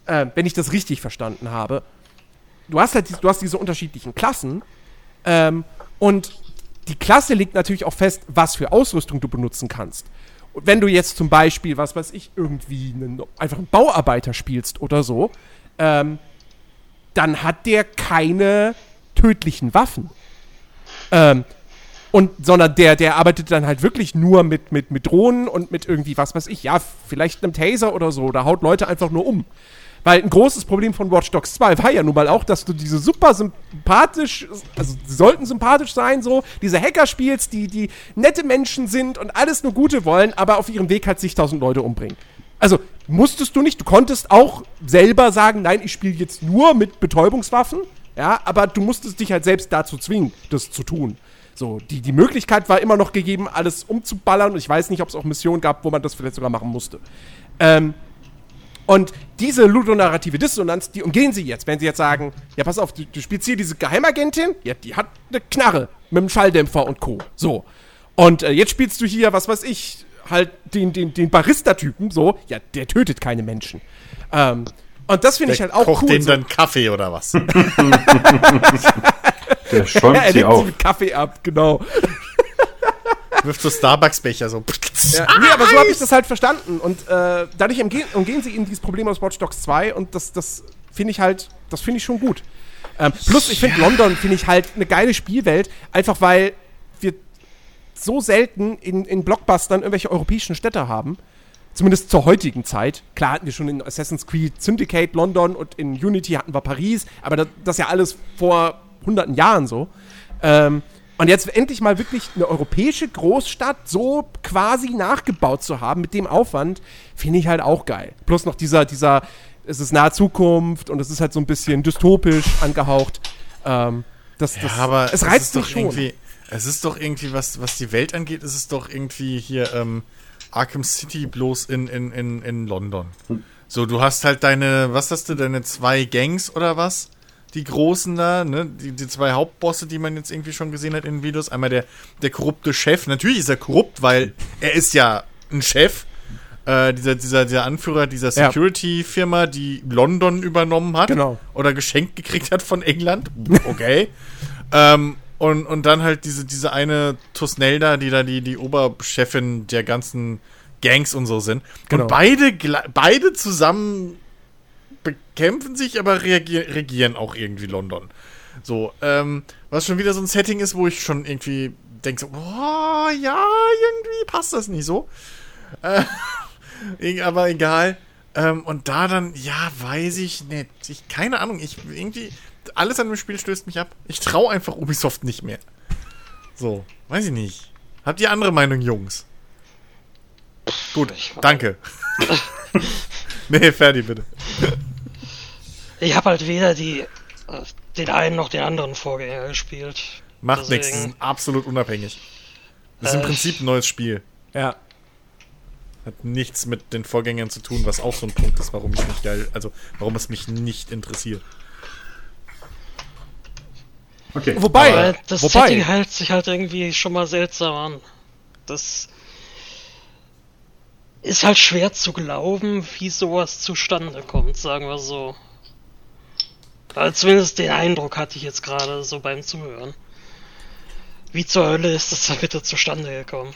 äh, wenn ich das richtig verstanden habe. Du hast halt du hast diese unterschiedlichen Klassen ähm, und die Klasse legt natürlich auch fest, was für Ausrüstung du benutzen kannst. Und wenn du jetzt zum Beispiel, was weiß ich, irgendwie einen, einfach einen Bauarbeiter spielst oder so, ähm, dann hat der keine tödlichen Waffen. Ähm, und, sondern der, der arbeitet dann halt wirklich nur mit, mit, mit Drohnen und mit irgendwie, was weiß ich, ja, vielleicht einem Taser oder so, da haut Leute einfach nur um. Weil ein großes Problem von Watch Dogs 2 war ja nun mal auch, dass du diese super sympathisch, also sie sollten sympathisch sein, so, diese Hacker spielst, die, die nette Menschen sind und alles nur Gute wollen, aber auf ihrem Weg halt zigtausend Leute umbringen. Also musstest du nicht, du konntest auch selber sagen, nein, ich spiele jetzt nur mit Betäubungswaffen, ja, aber du musstest dich halt selbst dazu zwingen, das zu tun. So, die, die Möglichkeit war immer noch gegeben, alles umzuballern und ich weiß nicht, ob es auch Missionen gab, wo man das vielleicht sogar machen musste. Ähm, und diese ludonarrative Dissonanz, die umgehen sie jetzt, wenn sie jetzt sagen, ja, pass auf, du, du spielst hier diese Geheimagentin, ja, die hat eine Knarre mit einem Schalldämpfer und Co. So. Und äh, jetzt spielst du hier, was weiß ich, halt den, den, den Barista-Typen, so, ja, der tötet keine Menschen. Ähm, und das finde ich halt auch Kocht cool. denen so. dann Kaffee oder was? [laughs] [laughs] Der [laughs] schäumt ja, er sie nimmt sie auf. mit Kaffee ab, genau. [laughs] Wirft so Starbucks-Becher so. Ja, nee, aber so habe ich das halt verstanden. Und äh, dadurch umgehen, umgehen sie eben dieses Problem aus Watch Dogs 2 und das, das finde ich halt, das finde ich schon gut. Ähm, plus, ich finde London, finde ich halt eine geile Spielwelt, einfach weil wir so selten in, in Blockbustern irgendwelche europäischen Städte haben. Zumindest zur heutigen Zeit. Klar hatten wir schon in Assassin's Creed Syndicate London und in Unity hatten wir Paris, aber das, das ist ja alles vor hunderten Jahren so. Ähm, und jetzt endlich mal wirklich eine europäische Großstadt so quasi nachgebaut zu haben mit dem Aufwand, finde ich halt auch geil. Plus noch dieser, dieser, es ist nahe Zukunft und es ist halt so ein bisschen dystopisch angehaucht. Ähm, das, das, Ja, aber es reizt mich schon. irgendwie. Es ist doch irgendwie, was, was die Welt angeht, ist es doch irgendwie hier ähm, Arkham City bloß in, in, in, in London. So, du hast halt deine, was hast du, deine zwei Gangs oder was? Die großen da, ne? Die, die zwei Hauptbosse, die man jetzt irgendwie schon gesehen hat in den Videos. Einmal der, der korrupte Chef. Natürlich ist er korrupt, weil er ist ja ein Chef. Äh, dieser, dieser, dieser Anführer dieser Ja. Security-Firma, die London übernommen hat. Genau. Oder geschenkt gekriegt hat von England. [laughs] Okay. ähm, und, und dann halt diese, diese eine Tusnelda, die da die, die Oberchefin der ganzen Gangs und so sind. Genau. Und beide, beide zusammen bekämpfen sich, aber regieren auch irgendwie London. So, ähm, was schon wieder so ein Setting ist, wo ich schon irgendwie denke so, boah, ja, irgendwie passt das nicht so. Äh, [laughs] aber egal. Ähm, und da dann, ja, weiß ich nicht. Ich, keine Ahnung, ich irgendwie, alles an dem Spiel stößt mich ab. Ich traue einfach Ubisoft nicht mehr. So, weiß ich nicht. Habt ihr andere Meinung, Jungs? Gut, danke. [laughs] nee, fertig bitte. Ich habe halt weder die, den einen noch den anderen Vorgänger gespielt. Macht nichts, die Deswegen- sind absolut unabhängig. Das ist im Äh, Prinzip ein neues Spiel. Ja. Hat nichts mit den Vorgängern zu tun, was auch so ein Punkt ist, warum ich nicht geil, also warum es mich nicht interessiert. Okay. Wobei, Aber das wobei, Setting hält sich halt irgendwie schon mal seltsam an. Das ist halt schwer zu glauben, wie sowas zustande kommt, sagen wir so. Also zumindest den Eindruck hatte ich jetzt gerade so beim Zuhören. Wie zur Hölle ist das da bitte zustande gekommen?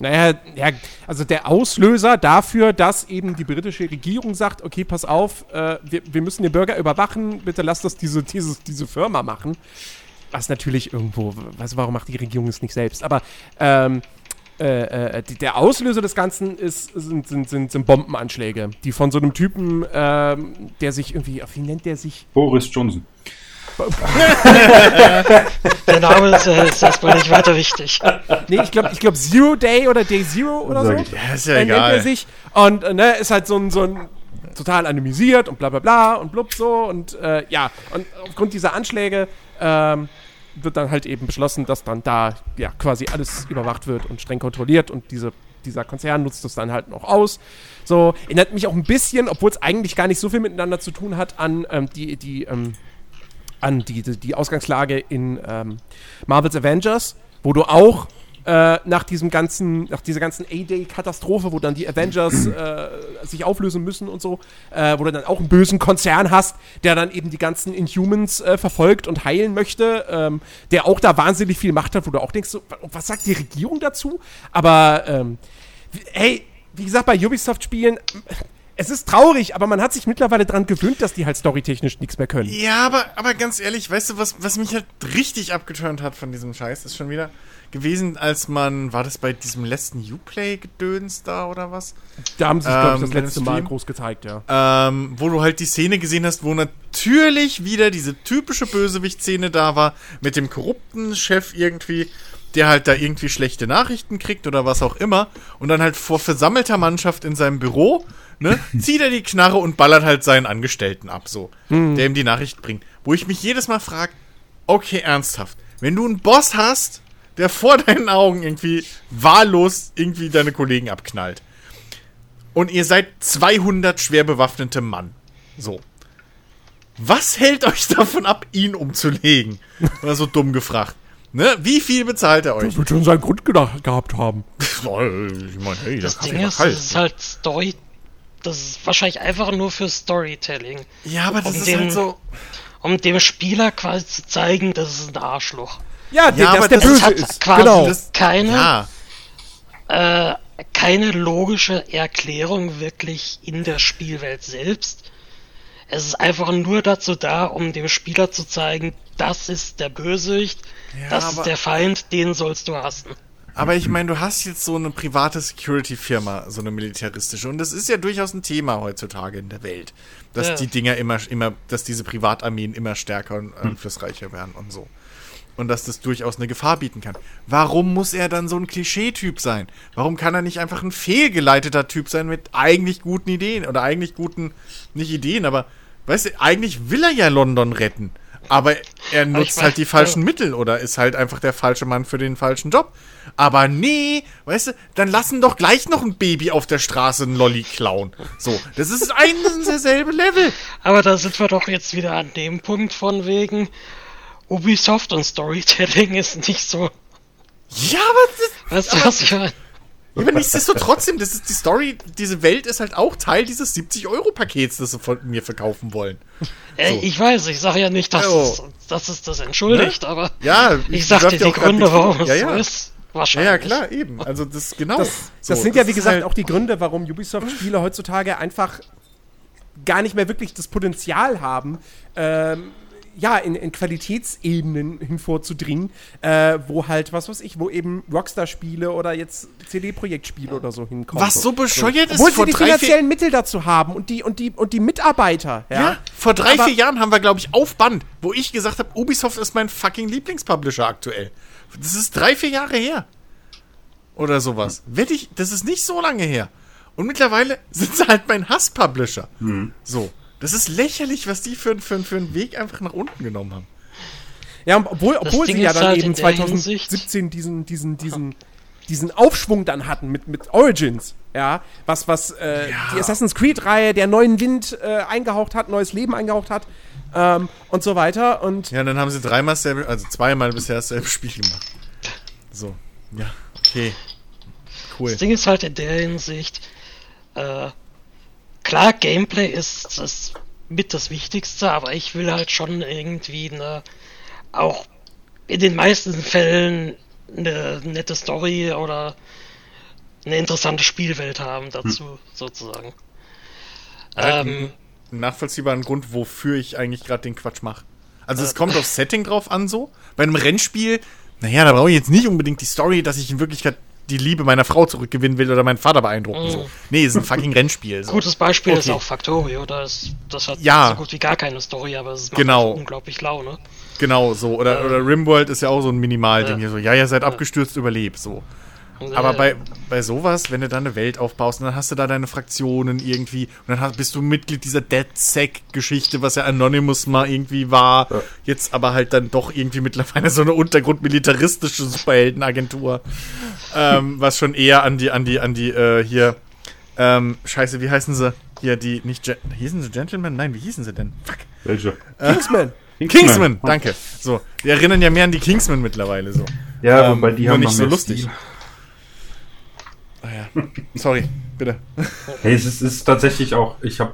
Naja, ja, also der Auslöser dafür, dass eben die britische Regierung sagt, okay, pass auf, äh, wir, wir müssen den Bürger überwachen, bitte lasst das diese, diese, diese Firma machen. Was natürlich irgendwo, weiß warum macht die Regierung es nicht selbst, aber ähm, äh, äh, der Auslöser des Ganzen ist, sind, sind, sind, sind Bombenanschläge, die von so einem Typen, ähm, der sich irgendwie, wie nennt der sich? Boris Johnson. [laughs] Der Name ist, äh, ist erstmal nicht weiter wichtig. Nee, ich glaube, ich glaub Zero Day oder Day Zero oder so. Ja, ist ja äh, nennt egal. er sich. Und äh, ne, ist halt so ein, so ein total anonymisiert und bla bla bla und blub so. Und äh, ja, und aufgrund dieser Anschläge ähm, wird dann halt eben beschlossen, dass dann da ja quasi alles überwacht wird und streng kontrolliert und diese, dieser Konzern nutzt das dann halt noch aus. So, erinnert mich auch ein bisschen, obwohl es eigentlich gar nicht so viel miteinander zu tun hat, an ähm, die, die, ähm, an die, die, die Ausgangslage in ähm, Marvel's Avengers, wo du auch äh, nach diesem ganzen, nach dieser ganzen A-Day-Katastrophe, wo dann die Avengers äh, sich auflösen müssen und so, äh, wo du dann auch einen bösen Konzern hast, der dann eben die ganzen Inhumans äh, verfolgt und heilen möchte, ähm, der auch da wahnsinnig viel Macht hat, wo du auch denkst, so, wa- was sagt die Regierung dazu? Aber ähm, hey, wie gesagt, bei Ubisoft-Spielen, es ist traurig, aber man hat sich mittlerweile dran gewöhnt, dass die halt storytechnisch nichts mehr können. Ja, aber, aber ganz ehrlich, weißt du, was, was mich halt richtig abgeturnt hat von diesem Scheiß, ist schon wieder gewesen, als man, war das bei diesem letzten Uplay-Gedöns da oder was? Da haben sie sich, glaube ich, Ähm, das dem letzte Mal groß gezeigt, ja. Ähm, wo du halt die Szene gesehen hast, wo natürlich wieder diese typische Bösewicht-Szene da war, mit dem korrupten Chef irgendwie, der halt da irgendwie schlechte Nachrichten kriegt oder was auch immer, und dann halt vor versammelter Mannschaft in seinem Büro, ne, [laughs] zieht er die Knarre und ballert halt seinen Angestellten ab, so, der ihm die Nachricht bringt. Wo ich mich jedes Mal frage, okay, ernsthaft, wenn du einen Boss hast, der vor deinen Augen irgendwie wahllos irgendwie deine Kollegen abknallt, und ihr seid 200 schwer bewaffnete Mann. So. Was hält euch davon ab, ihn umzulegen? Oder so dumm gefragt. Ne? Wie viel bezahlt er euch? wird schon seinen Grund gedacht, gehabt haben. Ich meine, hey, Das Ding ist, kalt. das ist halt Story. Das ist wahrscheinlich einfach nur für Storytelling. Ja, aber das um ist den- halt so. Um dem Spieler quasi zu zeigen, das ist ein Arschloch. Ja, der, aber dass der das böse hat ist. quasi Genau. keine- Ja, Äh, keine logische Erklärung wirklich in der Spielwelt selbst. Es ist einfach nur dazu da, um dem Spieler zu zeigen, das ist der Bösewicht, Ja, das ist der Feind, den sollst du hassen. aber ich meine, du hast jetzt so eine private Security-Firma, so eine militaristische. Und das ist ja durchaus ein Thema heutzutage in der Welt. Dass Ja. die Dinger immer, immer, dass diese Privatarmeen immer stärker und einflussreicher werden und so. Und dass das durchaus eine Gefahr bieten kann. Warum muss er dann so ein Klischee-Typ sein? Warum kann er nicht einfach ein fehlgeleiteter Typ sein mit eigentlich guten Ideen oder eigentlich guten, nicht Ideen, aber weißt du, eigentlich will er ja London retten. Aber er nutzt weiß- halt die falschen Mittel oder ist halt einfach der falsche Mann für den falschen Job. Aber nee, weißt du, dann lassen doch gleich noch ein Baby auf der Straße einen Lolli klauen. So, das ist ein und derselbe Level. Aber da sind wir doch jetzt wieder an dem Punkt von wegen Ubisoft und Storytelling [laughs] ist nicht so. Ja, aber das, Weißt du, was ich meine? Ja, aber nichtsdestotrotz, das ist die Story, diese Welt ist halt auch Teil dieses 70-Euro-Pakets, das sie von mir verkaufen wollen. Äh, So. Ich weiß, ich sage ja nicht, dass, Oh. es, dass es das entschuldigt, aber Ja, ich sag dir läuft ja die Gründe, warum es ja, so ja. ist. Ja, Wahrscheinlich. ja, klar, eben. Also das genau. Das, so. das sind ja, wie ist gesagt, halt- auch die Gründe, warum Ubisoft-Spiele heutzutage einfach gar nicht mehr wirklich das Potenzial haben, ähm, ja, in, in Qualitätsebenen hinvorzudringen, äh, wo halt, was weiß ich, wo eben Rockstar-Spiele oder jetzt CD-Projekt-Spiele oder so hinkommen. Was so bescheuert ist, Obwohl sie vor die drei, vier, finanziellen Mittel dazu haben und die, und die, und die Mitarbeiter, ja. ja, vor drei, Aber- vier Jahren haben wir, glaube ich, auf Band, wo ich gesagt habe, Ubisoft ist mein fucking Lieblingspublisher aktuell. Das ist drei, vier Jahre her. Oder sowas. Wette ich, das ist nicht so lange her. Und mittlerweile [laughs] sind sie halt mein Hass-Publisher. So. Das ist lächerlich, was die für, für, für einen Weg einfach nach unten genommen haben. Ja, obwohl, obwohl sie ja dann halt eben in der 2017 diesen, diesen, diesen, diesen Aufschwung dann hatten mit, mit Origins, ja, was, was äh, die Assassin's Creed-Reihe, der neuen Wind äh, eingehaucht hat, neues Leben eingehaucht hat ähm, und so weiter. Und Ja, dann haben sie dreimal dasselbe, also zweimal bisher dasselbe Spiel gemacht. So. Ja, okay. Cool. Das Ding ist halt in der Hinsicht, äh, klar, Gameplay ist das mit das Wichtigste, aber ich will halt schon irgendwie eine, auch in den meisten Fällen eine nette Story oder eine interessante Spielwelt haben dazu, sozusagen. Halt Ähm, nachvollziehbaren Grund, wofür ich eigentlich gerade den Quatsch mache. Also es kommt aufs Setting drauf an so. Bei einem Rennspiel, naja, da brauche ich jetzt nicht unbedingt die Story, dass ich in Wirklichkeit die Liebe meiner Frau zurückgewinnen will oder meinen Vater beeindrucken. So. Nee, ist ein fucking Rennspiel. So. Gutes Beispiel ist Okay. auch Factorio. Das, das hat Ja. so gut wie gar keine Story, aber es macht Genau. unglaublich Laune. Genau, so. Oder, oder Rimworld ist ja auch so ein Minimalding Ja. hier. So, ja, ihr seid abgestürzt, überlebt. So. Aber Äh, bei, bei sowas, wenn du da eine Welt aufbaust und dann hast du da deine Fraktionen irgendwie und dann hast, bist du Mitglied dieser DedSec-Geschichte, was ja Anonymous mal irgendwie war, Ja. jetzt aber halt dann doch irgendwie mittlerweile so eine untergrundmilitaristische Superheldenagentur, ähm, was schon eher an die, an die, an die, äh, hier, ähm, scheiße, wie heißen sie? Hier, die, nicht, Gen hießen sie Gentlemen? Nein, wie hießen sie denn? Fuck. Welche? Kingsman. Kingsman, danke. So, die erinnern ja mehr an die Kingsman mittlerweile so. Ja, Ähm, wobei die haben nicht noch so lustig. Stil. Ah ja. Sorry, bitte. Hey, es ist, es ist tatsächlich auch, ich habe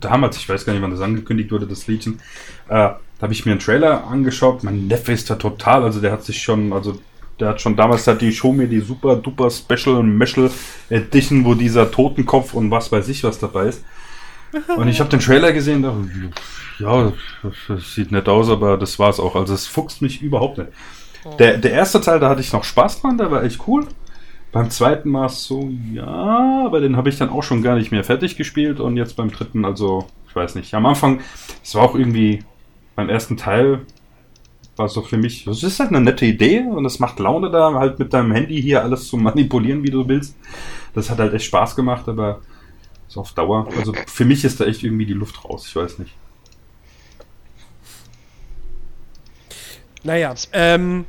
damals, ich weiß gar nicht, wann das angekündigt wurde, das Liedchen, äh, da habe ich mir einen Trailer angeschaut. Mein Neffe ist da total, also der hat sich schon, also der hat schon damals hat die Show mir die super duper Special Meshel Edition, wo dieser Totenkopf und was weiß ich was dabei ist. Und ich habe den Trailer gesehen, da, ja, das sieht nett aus, aber das war's auch. Also es fuchst mich überhaupt nicht. Der, der erste Teil, da hatte ich noch Spaß dran, der war echt cool. Beim zweiten es so, ja, aber den habe ich dann auch schon gar nicht mehr fertig gespielt und jetzt beim dritten, also, ich weiß nicht. Am Anfang, es war auch irgendwie, beim ersten Teil war so für mich, das ist halt eine nette Idee und es macht Laune da, halt mit deinem Handy hier alles zu manipulieren, wie du willst. Das hat halt echt Spaß gemacht, aber so auf Dauer, also für mich ist da echt irgendwie die Luft raus, ich weiß nicht. Naja, ähm.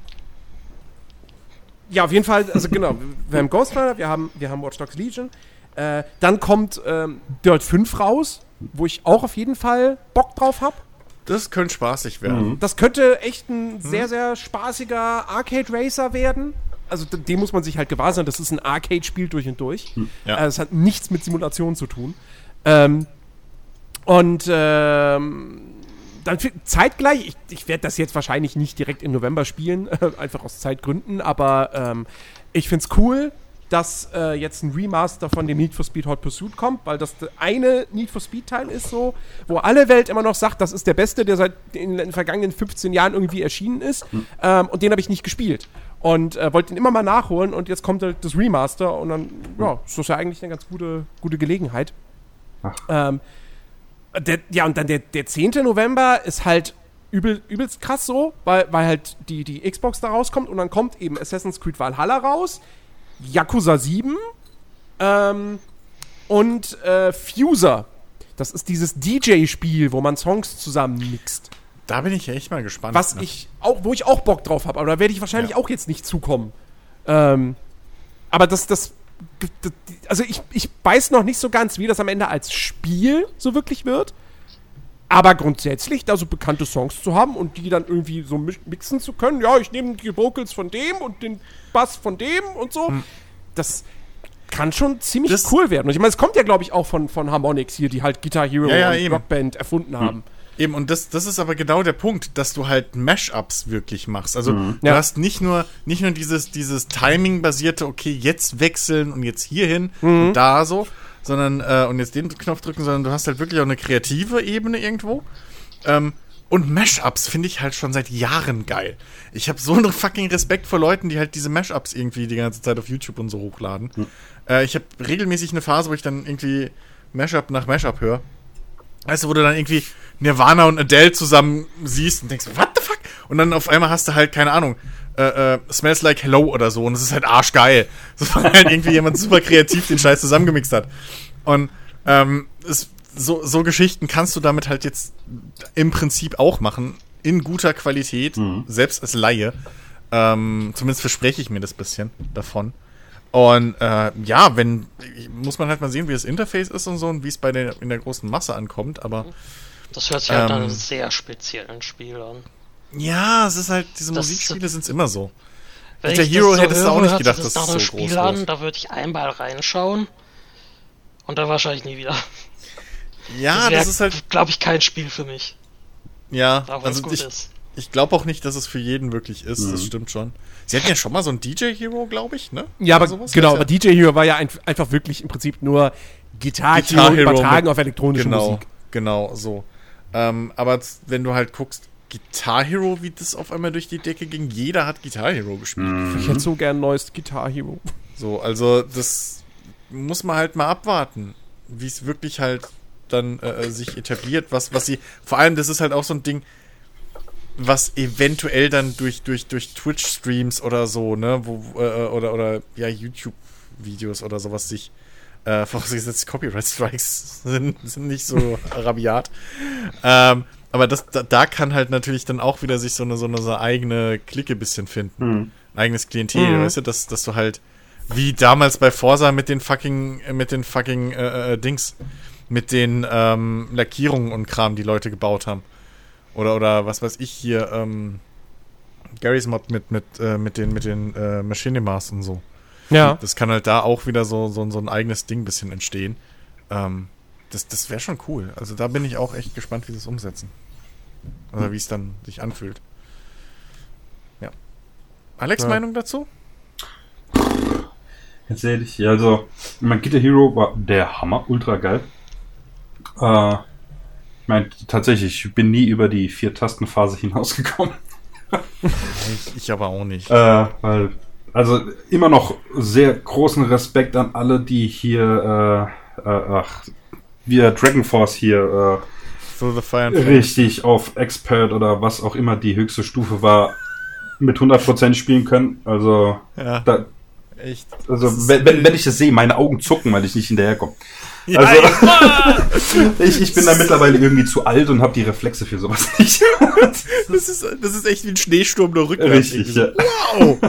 Ja, auf jeden Fall, also genau, wir haben Ghost Rider, wir haben, wir haben Watch Dogs Legion. Äh, dann kommt ähm, Dirt 5 raus, wo ich auch auf jeden Fall Bock drauf habe. Das könnte spaßig werden. Mhm. Das könnte echt ein sehr, sehr spaßiger Arcade Racer werden. Also dem muss man sich halt gewahr sein, das ist ein Arcade-Spiel durch und durch. Ja. Äh, Es hat nichts mit Simulation zu tun. Ähm, und ähm, dann zeitgleich, ich, ich werde das jetzt wahrscheinlich nicht direkt im November spielen, [laughs] einfach aus Zeitgründen, aber ähm, ich finde es cool, dass äh, jetzt ein Remaster von dem Need for Speed Hot Pursuit kommt, weil das eine Need for Speed Teil ist so, wo alle Welt immer noch sagt, das ist der beste, der seit in den vergangenen 15 Jahren irgendwie erschienen ist. Ähm, und den habe ich nicht gespielt. Und äh, wollte ihn immer mal nachholen und jetzt kommt halt das Remaster und dann, ja, ist das ja eigentlich eine ganz gute, gute Gelegenheit. Ach. Ähm, der, ja, und dann der, der 10. November ist halt übel, übelst krass so, weil, weil halt die, die Xbox da rauskommt und dann kommt eben Assassin's Creed Valhalla raus, Yakuza 7 ähm, und äh, Fuser. Das ist dieses DJ-Spiel, wo man Songs zusammen mixt. Da bin ich ja echt mal gespannt. Was ne? ich auch, wo ich auch Bock drauf habe, aber da werde ich wahrscheinlich Ja. auch jetzt nicht zukommen. Ähm, aber das, das, das, also ich, ich weiß noch nicht so ganz, wie das am Ende als Spiel so wirklich wird. Aber grundsätzlich, da so bekannte Songs zu haben und die dann irgendwie so mi- mixen zu können, ja, ich nehme die Vocals von dem und den Bass von dem und so, das kann schon ziemlich Hm. Das- cool werden. Und ich meine, es kommt ja, glaube ich, auch von, von Harmonix hier, die halt Guitar Hero Ja, ja, und eben. Hm. Rockband erfunden haben. Eben, und das, das ist aber genau der Punkt, dass du halt Mashups wirklich machst. Also du Ja. hast nicht nur, nicht nur dieses, dieses Timing-basierte, okay, jetzt wechseln und jetzt hierhin Mhm. und da so, sondern, äh, und jetzt den Knopf drücken, sondern du hast halt wirklich auch eine kreative Ebene irgendwo. Ähm, und Mashups finde ich halt schon seit Jahren geil. Ich habe so einen fucking Respekt vor Leuten, die halt diese Mashups irgendwie die ganze Zeit auf YouTube und so hochladen. Äh, ich habe regelmäßig eine Phase, wo ich dann irgendwie Mashup nach Mashup höre. Weißt du, wo du dann irgendwie Nirvana und Adele zusammen siehst und denkst, what the fuck? Und dann auf einmal hast du halt, keine Ahnung, äh, äh, Smells Like Hello oder so und es ist halt arschgeil. [laughs] So, weil halt irgendwie jemand super kreativ den Scheiß zusammengemixt hat. Und ähm, es, so, so Geschichten kannst du damit halt jetzt im Prinzip auch machen, in guter Qualität, selbst als Laie. Ähm, zumindest verspreche ich mir das bisschen davon. Und äh, ja, wenn muss man halt mal sehen, wie das Interface ist und so und wie es bei der in der großen Masse ankommt. Aber Das hört sich halt nach Ähm. einem sehr speziellen Spiel an. ja, es ist halt diese Das- Musikspiele sind es immer so. Wenn Mit der Hero das hättest du auch nicht gedacht, dass das es nach einem so Spiel groß an, wird. da würde ich einmal reinschauen und dann wahrscheinlich nie wieder. Ja, das ist halt glaube ich, kein Spiel für mich, ja. auch Also gut ich, ist. ich glaube auch nicht, dass es für jeden wirklich ist. Das stimmt schon. Sie hatten ja schon mal so ein DJ Hero, glaube ich, ne? Ja, aber sowas? genau, Ja. aber DJ Hero war ja ein, einfach wirklich im Prinzip nur Guitar, Guitar Hero Hero übertragen mit- auf elektronische genau, Musik. Genau, so. Ähm, aber wenn du halt guckst, Guitar Hero, wie das auf einmal durch die Decke ging. Jeder hat Guitar Hero gespielt. Mhm. Ich hätte so gern ein neues Guitar Hero. So, also das muss man halt mal abwarten, wie es wirklich halt dann äh, sich etabliert, was, was sie. Vor allem, das ist halt auch so ein Ding, was eventuell dann durch, durch, durch Twitch-Streams oder so, ne, wo, äh, oder, oder ja, YouTube-Videos oder sowas sich äh, vorausgesetzt Copyright-Strikes sind, sind nicht so rabiat. Ähm, aber das, da, da kann halt natürlich dann auch wieder sich so eine, so eine, so eine eigene Clique bisschen finden. Mhm. Ein eigenes Klientel, Mhm. weißt du, dass, dass du halt, wie damals bei Forsa mit den fucking, mit den fucking äh, äh, Dings, mit den ähm, Lackierungen und Kram, die Leute gebaut haben. Oder, oder was weiß ich hier, ähm, Garys Mod mit, mit, äh, mit den, mit den äh, Machinimas und so. Ja. Das kann halt da auch wieder so, so, so ein eigenes Ding bisschen entstehen. Ähm, das das wäre schon cool. Also da bin ich auch echt gespannt, wie sie es umsetzen. Oder wie es dann sich anfühlt. Ja. Alex, Ja. Meinung dazu? Jetzt ehrlich, ja, also, mein Guitar Hero war der Hammer, ultra geil. Äh, ich meine, tatsächlich, ich bin nie über die Vier-Tasten-Phase hinausgekommen. Ich, ich aber auch nicht. Äh, weil, also immer noch sehr großen Respekt an alle, die hier, äh, äh, ach, wir Dragon Force hier äh, richtig auf Expert oder was auch immer die höchste Stufe war, mit 100% spielen können. Also, Ja, da, echt. also wenn, wenn, wenn ich das sehe, meine Augen zucken, weil ich nicht hinterherkomme. Ja, Also, ich, [laughs] ich bin da mittlerweile irgendwie zu alt und habe die Reflexe für sowas nicht. das, ist, das ist echt wie ein Schneesturm der Rückwärts. Richtig, ja. Wow!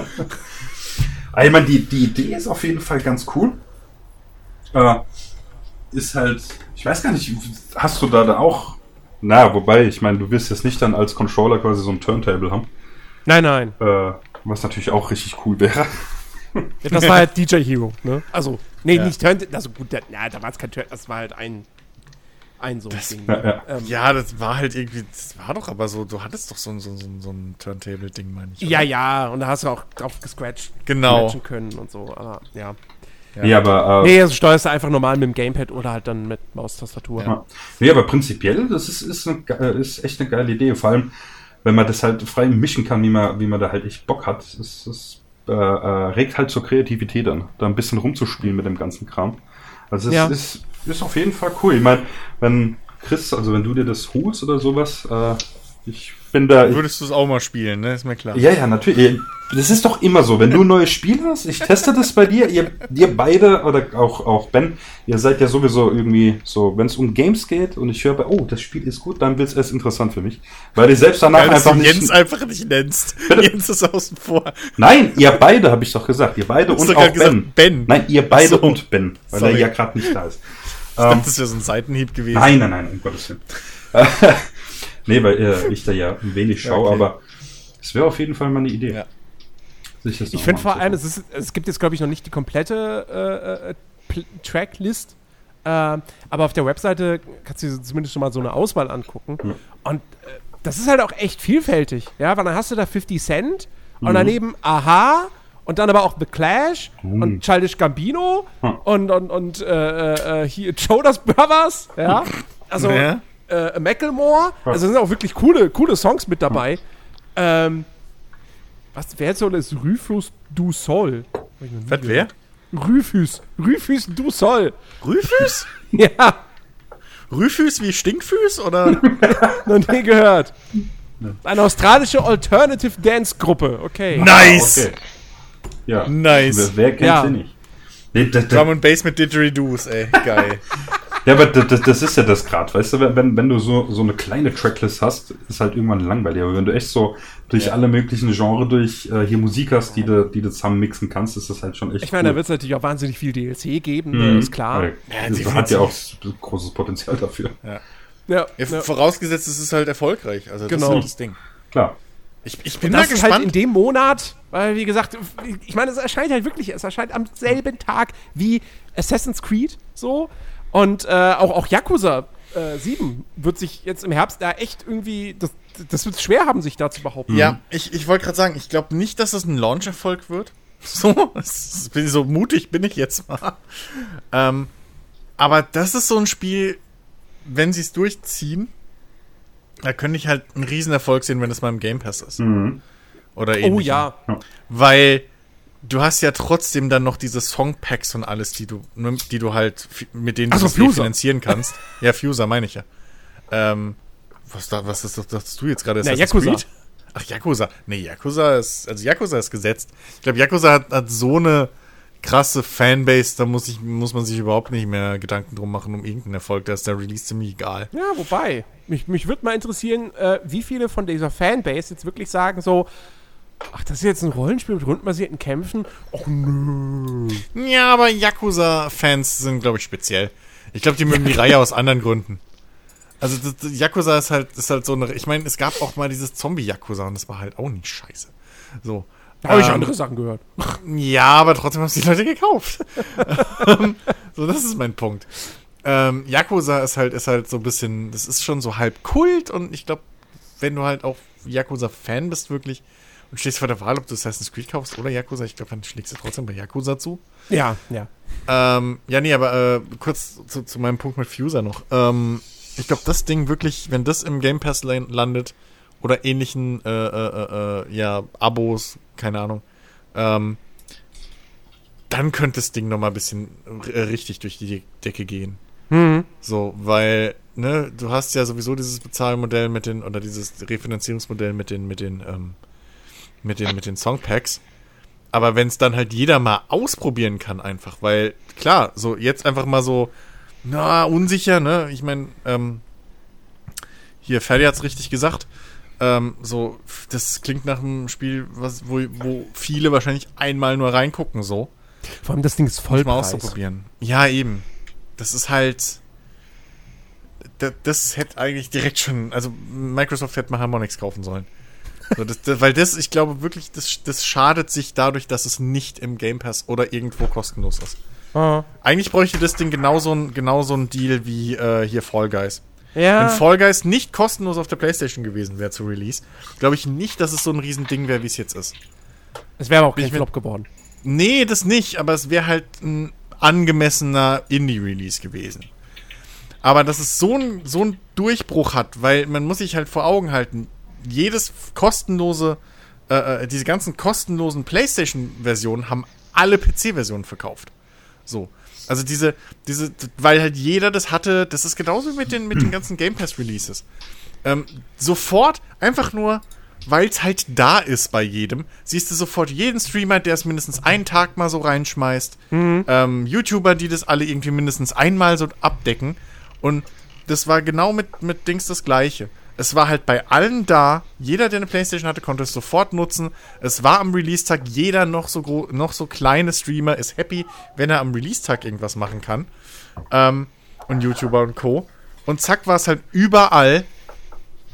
Aber ich meine, die, die Idee ist auf jeden Fall ganz cool. Äh, ist halt, ich weiß gar nicht, hast du da, da auch, na, wobei, ich meine, du wirst jetzt nicht dann als Controller quasi so ein Turntable haben, Nein, nein. äh, was natürlich auch richtig cool wäre. Das war halt [laughs] DJ Hero, ne? Also, nee, Ja. nicht Turn, also gut, da, na, da war es kein Turn, das war halt ein, ein so ein Ding. Ja, ja. Ähm, Ja, das war halt irgendwie, das war doch aber so, du hattest doch so, ein- so, so, so ein Turntable-Ding, meine ich. ja, oder? ja, und da hast du auch drauf gescratcht Genau. können und so, aber ja. Nee, aber, äh, Nee, also steuerst du einfach normal mit dem Gamepad oder halt dann mit Maustastatur. Ja. Nee, aber prinzipiell, das ist, ist, eine, äh, ist echt eine geile Idee. Vor allem, wenn man das halt frei mischen kann, wie man, wie man da halt echt Bock hat. Es, es äh, äh, regt halt zur Kreativität an, da ein bisschen rumzuspielen mit dem ganzen Kram. Also es Ja. ist, ist auf jeden Fall cool. Ich meine, wenn Chris, also wenn du dir das holst oder sowas, äh, ich bin da. Würdest du es auch mal spielen, ne? Ist mir klar. ja, ja, natürlich. Das ist doch immer so. Wenn du ein neues Spiel hast, ich teste das bei dir, ihr, ihr beide oder auch, auch Ben, ihr seid ja sowieso irgendwie so, wenn es um Games geht und ich höre bei, oh, das Spiel ist gut, dann wird es erst interessant für mich. Weil ich selbst danach dass einfach du nicht. Jens einfach nicht nennst. Jens ist außen vor. Nein, ihr beide, habe ich doch gesagt. Ihr beide und auch gesagt, Ben. Ben? Nein, ihr beide so. und Ben, weil Sorry. er ja gerade nicht da ist. Ich dachte, das wäre so ein Seitenhieb gewesen. Nein, nein, nein, um Gottes Willen. [laughs] nee, weil äh, ich da ja ein wenig schaue, Okay. aber es wäre auf jeden Fall mal eine Idee. Ja. Sich das Ich finde vor allem, es, ist, es gibt jetzt, glaube ich, noch nicht die komplette äh, äh, Tracklist. Ähm, aber auf der Webseite kannst du dir zumindest schon mal so eine Auswahl angucken. Ja. Und äh, das ist halt auch echt vielfältig. Ja, weil dann hast du da 50 Cent Mhm. und daneben Aha und dann aber auch The Clash und Childish Gambino Hm. und, und, und äh, äh, hier Jonas Brothers. Ja, also Ja. äh, Macklemore. Also sind auch wirklich coole, coole Songs mit dabei. Ähm, was, wer soll es? Rufus Du Sol. Was, wer? Rufus. Rufus Du Sol. Rüfüß? [laughs] Ja, Rüfüß wie Stinkfüß oder? [laughs] noch nie gehört. Eine australische Alternative Dance Gruppe. Okay. nice! Okay. Ja. Nice. Wer, kennt Ja. sie nicht? Nee, das, Drum das, and Bass mit Didgeridoos, ey. Geil. [laughs] ja, aber das, das- das ist ja das gerade, weißt du, wenn, wenn du so, so eine kleine Tracklist hast, ist halt irgendwann langweilig. Aber wenn du echt so durch Ja. alle möglichen Genres durch äh, hier Musik hast, die du, die du zusammen mixen kannst, ist das halt schon echt Ich meine, da cool. wird es natürlich auch wahnsinnig viel DLC geben, Mhm. ne, ist klar. Ja, das hat ja auch großes Potenzial dafür. Ja, Ja, ja. Vorausgesetzt, es ist halt erfolgreich. Also das Genau. ist halt das Ding. Klar. Ich, ich bin Und das ist halt in dem Monat, weil wie gesagt, ich meine, es erscheint halt wirklich, es erscheint am selben Tag wie Assassin's Creed so und äh, auch, auch Yakuza äh, 7 wird sich jetzt im Herbst da echt irgendwie, das, das wird schwer haben, sich da zu behaupten. ja, ich, ich wollte gerade sagen, ich glaube nicht, dass das ein Launch-Erfolg wird. [laughs] So, so mutig bin ich jetzt mal. Ähm, aber das ist so ein Spiel, wenn sie es durchziehen, Da könnte ich halt einen Riesenerfolg sehen, wenn es mal im Game Pass ist. Mhm. Oder Oh ähnlichem. ja. Weil du hast ja trotzdem dann noch diese Songpacks und alles, die du, ne, die du halt, mit denen du Ach so, das Fuser. finanzieren kannst. [laughs] ja, Fuser meine ich ja. Ähm, was, da, was ist das, dachtest du jetzt gerade? Ist Na, das Yakuza. Creed? Ach, Yakuza. Nee, Yakuza ist, also Yakuza ist gesetzt. Ich glaube, Yakuza hat, hat so eine krasse Fanbase, da muss, ich, muss man sich überhaupt nicht mehr Gedanken drum machen um irgendeinen Erfolg. Da ist der Release ziemlich egal. Ja, wobei, mich, mich würde mal interessieren, äh, wie viele von dieser Fanbase jetzt wirklich sagen so, ach, das ist jetzt ein Rollenspiel mit rundenbasierten Kämpfen. Och nö. Ja, aber Yakuza-Fans sind, glaube ich, speziell. Ich glaube, die mögen die Reihe aus anderen Gründen. Also das, das Yakuza ist halt, ist halt so eine. Ich meine, es gab auch mal dieses Zombie-Yakuza und das war halt auch nicht scheiße. So. Da habe ich Ähm, andere Sachen gehört. Ja, aber trotzdem haben es die Leute gekauft. [laughs] So, das ist mein Punkt. Ähm, Yakuza ist halt, ist halt so ein bisschen, das ist schon so halb Kult und ich glaube, wenn du halt auch Yakuza-Fan bist, wirklich, und stehst vor der Wahl, ob du Assassin's Creed kaufst oder Yakuza, ich glaube, dann schlägst du trotzdem bei Yakuza zu. Ja, ja. Ähm, ja, nee, aber äh, kurz zu, zu meinem Punkt mit Fuser noch. Ähm, ich glaube, das Ding wirklich, wenn das im Game Pass lan- landet oder ähnlichen, äh, äh, äh, äh, ja, Abos, keine Ahnung, ähm, dann könnte das Ding noch mal ein bisschen äh, richtig durch die Decke gehen. Hm. So, weil, ne, du hast ja sowieso dieses Bezahlmodell mit den, oder dieses Refinanzierungsmodell mit den, mit den, ähm, mit den, mit den Songpacks. Aber wenn es dann halt jeder mal ausprobieren kann, einfach, weil, klar, so jetzt einfach mal so, na, unsicher, ne? Ich meine, ähm, hier, Ferdi hat's richtig gesagt. Ähm, so, das klingt nach einem Spiel, was, wo, wo viele wahrscheinlich einmal nur reingucken, so. Vor allem das Ding ist Voll mal auszuprobieren. Ja, eben. Das ist halt. Das, das hätte eigentlich direkt schon. Also, Microsoft hätte mal Harmonix kaufen sollen. So, das, das, weil das, ich glaube wirklich, das, das schadet sich dadurch, dass es nicht im Game Pass oder irgendwo kostenlos ist. Ah. Eigentlich bräuchte das Ding genauso genauso ein Deal wie äh, hier Fall Guys. Wenn Ja. Fall Guys nicht kostenlos auf der Playstation gewesen wäre zu Release, glaube ich nicht, dass es so ein Riesending wäre, wie es jetzt ist. Es wäre aber auch Bin kein Flop geworden. Nee, das nicht, aber es wäre halt ein angemessener Indie-Release gewesen. Aber dass es so ein, so ein Durchbruch hat, weil man muss sich halt vor Augen halten, jedes kostenlose, äh, äh, diese ganzen kostenlosen PlayStation-Versionen haben alle PC-Versionen verkauft. So. Also diese, diese, weil halt jeder das hatte, das ist genauso mit den, mit den ganzen Game Pass-Releases. Ähm, sofort, einfach nur, weil es halt da ist bei jedem, siehst du sofort jeden Streamer, der es mindestens einen Tag mal so reinschmeißt. Ähm, YouTuber, die das alle irgendwie mindestens einmal so abdecken. Und das war genau mit, mit Dings das Gleiche. Es war halt bei allen da. Jeder, der eine Playstation hatte, konnte es sofort nutzen. Es war am Release-Tag. Jeder noch so, noch so kleine Streamer ist happy, wenn er am Release-Tag irgendwas machen kann. Ähm, und YouTuber und Co. Und zack war es halt überall.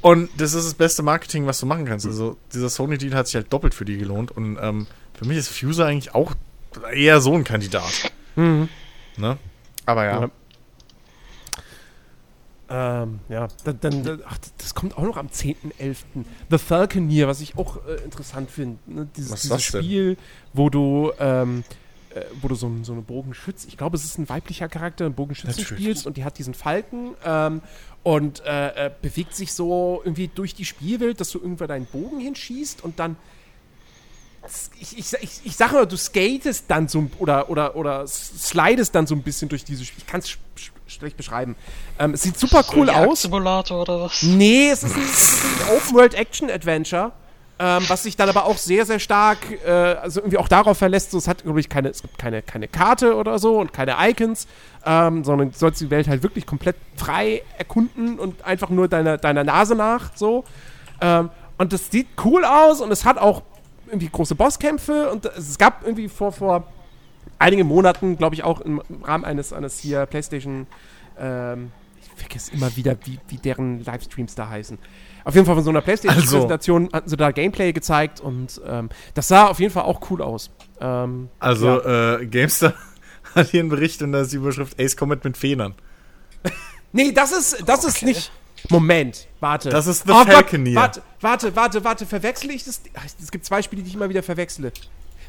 Und das ist das beste Marketing, was du machen kannst. Also dieser Sony-Deal hat sich halt doppelt für die gelohnt. Und ähm, für mich ist Fuser eigentlich auch eher so ein Kandidat. Mhm. Ne? Aber ja. Ja. Ähm, ja, dann, dann ach, das kommt auch noch am 10.11. The Falconeer, was ich auch äh, interessant finde. Ne? Dieses, dieses denn? Spiel, wo du, ähm, äh, wo du so, so eine Bogenschütz, ich glaube, es ist ein weiblicher Charakter, einen Bogenschützen Natürlich. spielst und die hat diesen Falken ähm, und äh, äh, bewegt sich so irgendwie durch die Spielwelt, dass du irgendwo deinen Bogen hinschießt und dann ich, ich, ich, ich sage mal, du skatest dann so oder, oder, oder slidest dann so ein bisschen durch diese Spiele. Ich kann es schlecht beschreiben. Ähm, es sieht super cool aus. Simulator oder was? Nee, es ist ein, ist [laughs] ein Open-World-Action-Adventure, ähm, was sich dann aber auch sehr, sehr stark, äh, also irgendwie auch darauf verlässt, so, es hat, glaube ich, keine, es gibt keine, keine Karte oder so und keine Icons, ähm, sondern du sollst die Welt halt wirklich komplett frei erkunden und einfach nur deiner, deiner Nase nach, so. Ähm, und das sieht cool aus und es hat auch irgendwie große Bosskämpfe und es gab irgendwie vor, vor einigen Monaten, glaube ich, auch im Rahmen eines, eines hier PlayStation, ähm, ich vergesse immer wieder, wie, wie deren Livestreams da heißen. Auf jeden Fall von so einer PlayStation-Präsentation hatten sie da Gameplay gezeigt und ähm, das sah auf jeden Fall auch cool aus. Ähm, Also, äh, Gamestar [laughs] hat hier einen Bericht und da ist die Überschrift Ace Combat mit Federn. Nee, das ist, das ist nicht. Moment, warte. Das ist The oh Falconeer. Warte, warte, warte, warte, verwechsel ich das? Es gibt zwei Spiele, die ich immer wieder verwechsle.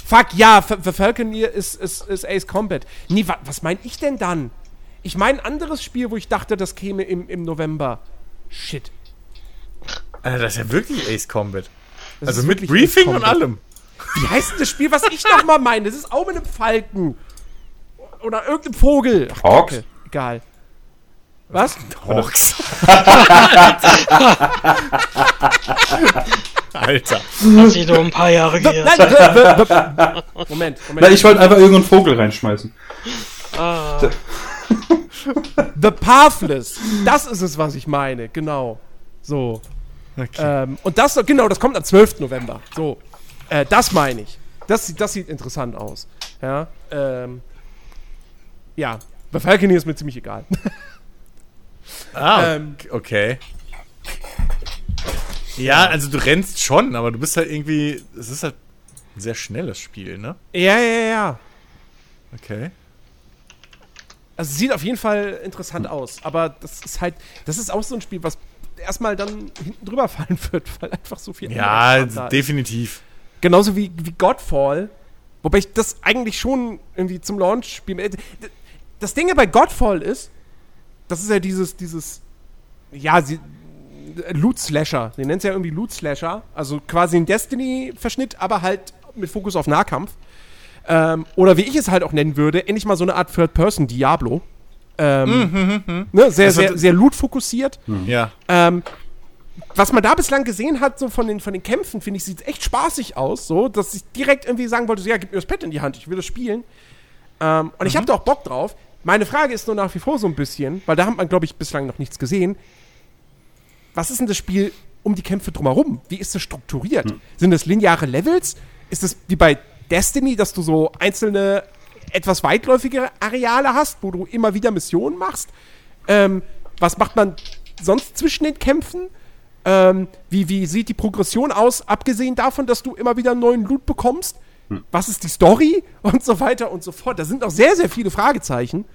Fuck, ja, F- The Falconeer ist, ist, ist Ace Combat. Nee, wa was meine ich denn dann? Ich meine ein anderes Spiel, wo ich dachte, das käme im, im November. Shit. Alter, das ist ja wirklich Ace Combat. Das also mit Briefing und allem. Wie heißt denn das Spiel, was ich noch mal meine? Das ist auch mit einem Falken. Oder irgendeinem Vogel. Ach, Hawks? Kacke. Egal. Was? Hawks. [laughs] [laughs] Alter. Hat sich nur ein paar Jahre Nein, w- w- Moment, Moment. ich wollte einfach irgendeinen Vogel reinschmeißen. Ah, The Pathless. Das ist es, was ich meine. Genau. So. Okay. Ähm, und das, genau, das kommt am 12. November. So. Äh, das meine ich. Das, sieht- das sieht interessant aus. Ja. Ähm, ja. Bei Falconeer ist mir ziemlich egal. Ah, ähm, okay. Ja, also du rennst schon, aber du bist halt irgendwie. Es ist halt ein sehr schnelles Spiel, ne? ja, ja, ja. Okay. Also es sieht auf jeden Fall interessant aus, aber das ist halt, das ist auch so ein Spiel, was erstmal dann hinten drüber [laughs] fallen wird, weil einfach so viel Ja, da ist. definitiv. Genauso wie, wie Godfall, wobei ich das eigentlich schon irgendwie zum Launch spielen. äh, Das Ding bei Godfall ist, das ist ja dieses, dieses, ja, sie, Loot Slasher. Sie nennen es ja irgendwie Loot Slasher, also quasi ein Destiny-Verschnitt, aber halt mit Fokus auf Nahkampf. Ähm, oder wie ich es halt auch nennen würde, endlich mal so eine Art Third-Person-Diablo. Ähm, ne, sehr, Also sehr, sehr loot-fokussiert. Ja. Ähm, was man da bislang gesehen hat, so von den, von den Kämpfen, finde ich, sieht echt spaßig aus, so, dass ich direkt irgendwie sagen wollte, so, ja, gib mir das Pad in die Hand, ich will das spielen. Ähm, und ich habe da auch Bock drauf. Meine Frage ist nur nach wie vor so ein bisschen, weil da hat man, glaube ich, bislang noch nichts gesehen. Was ist denn das Spiel um die Kämpfe drumherum? Wie ist das strukturiert? Sind das lineare Levels? Ist es wie bei Destiny, dass du so einzelne, etwas weitläufige Areale hast, wo du immer wieder Missionen machst? Ähm, was macht man sonst zwischen den Kämpfen? Ähm, wie, wie sieht die Progression aus, abgesehen davon, dass du immer wieder neuen Loot bekommst? Was ist die Story? [laughs] Und so weiter und so fort. Da sind noch sehr, sehr viele Fragezeichen.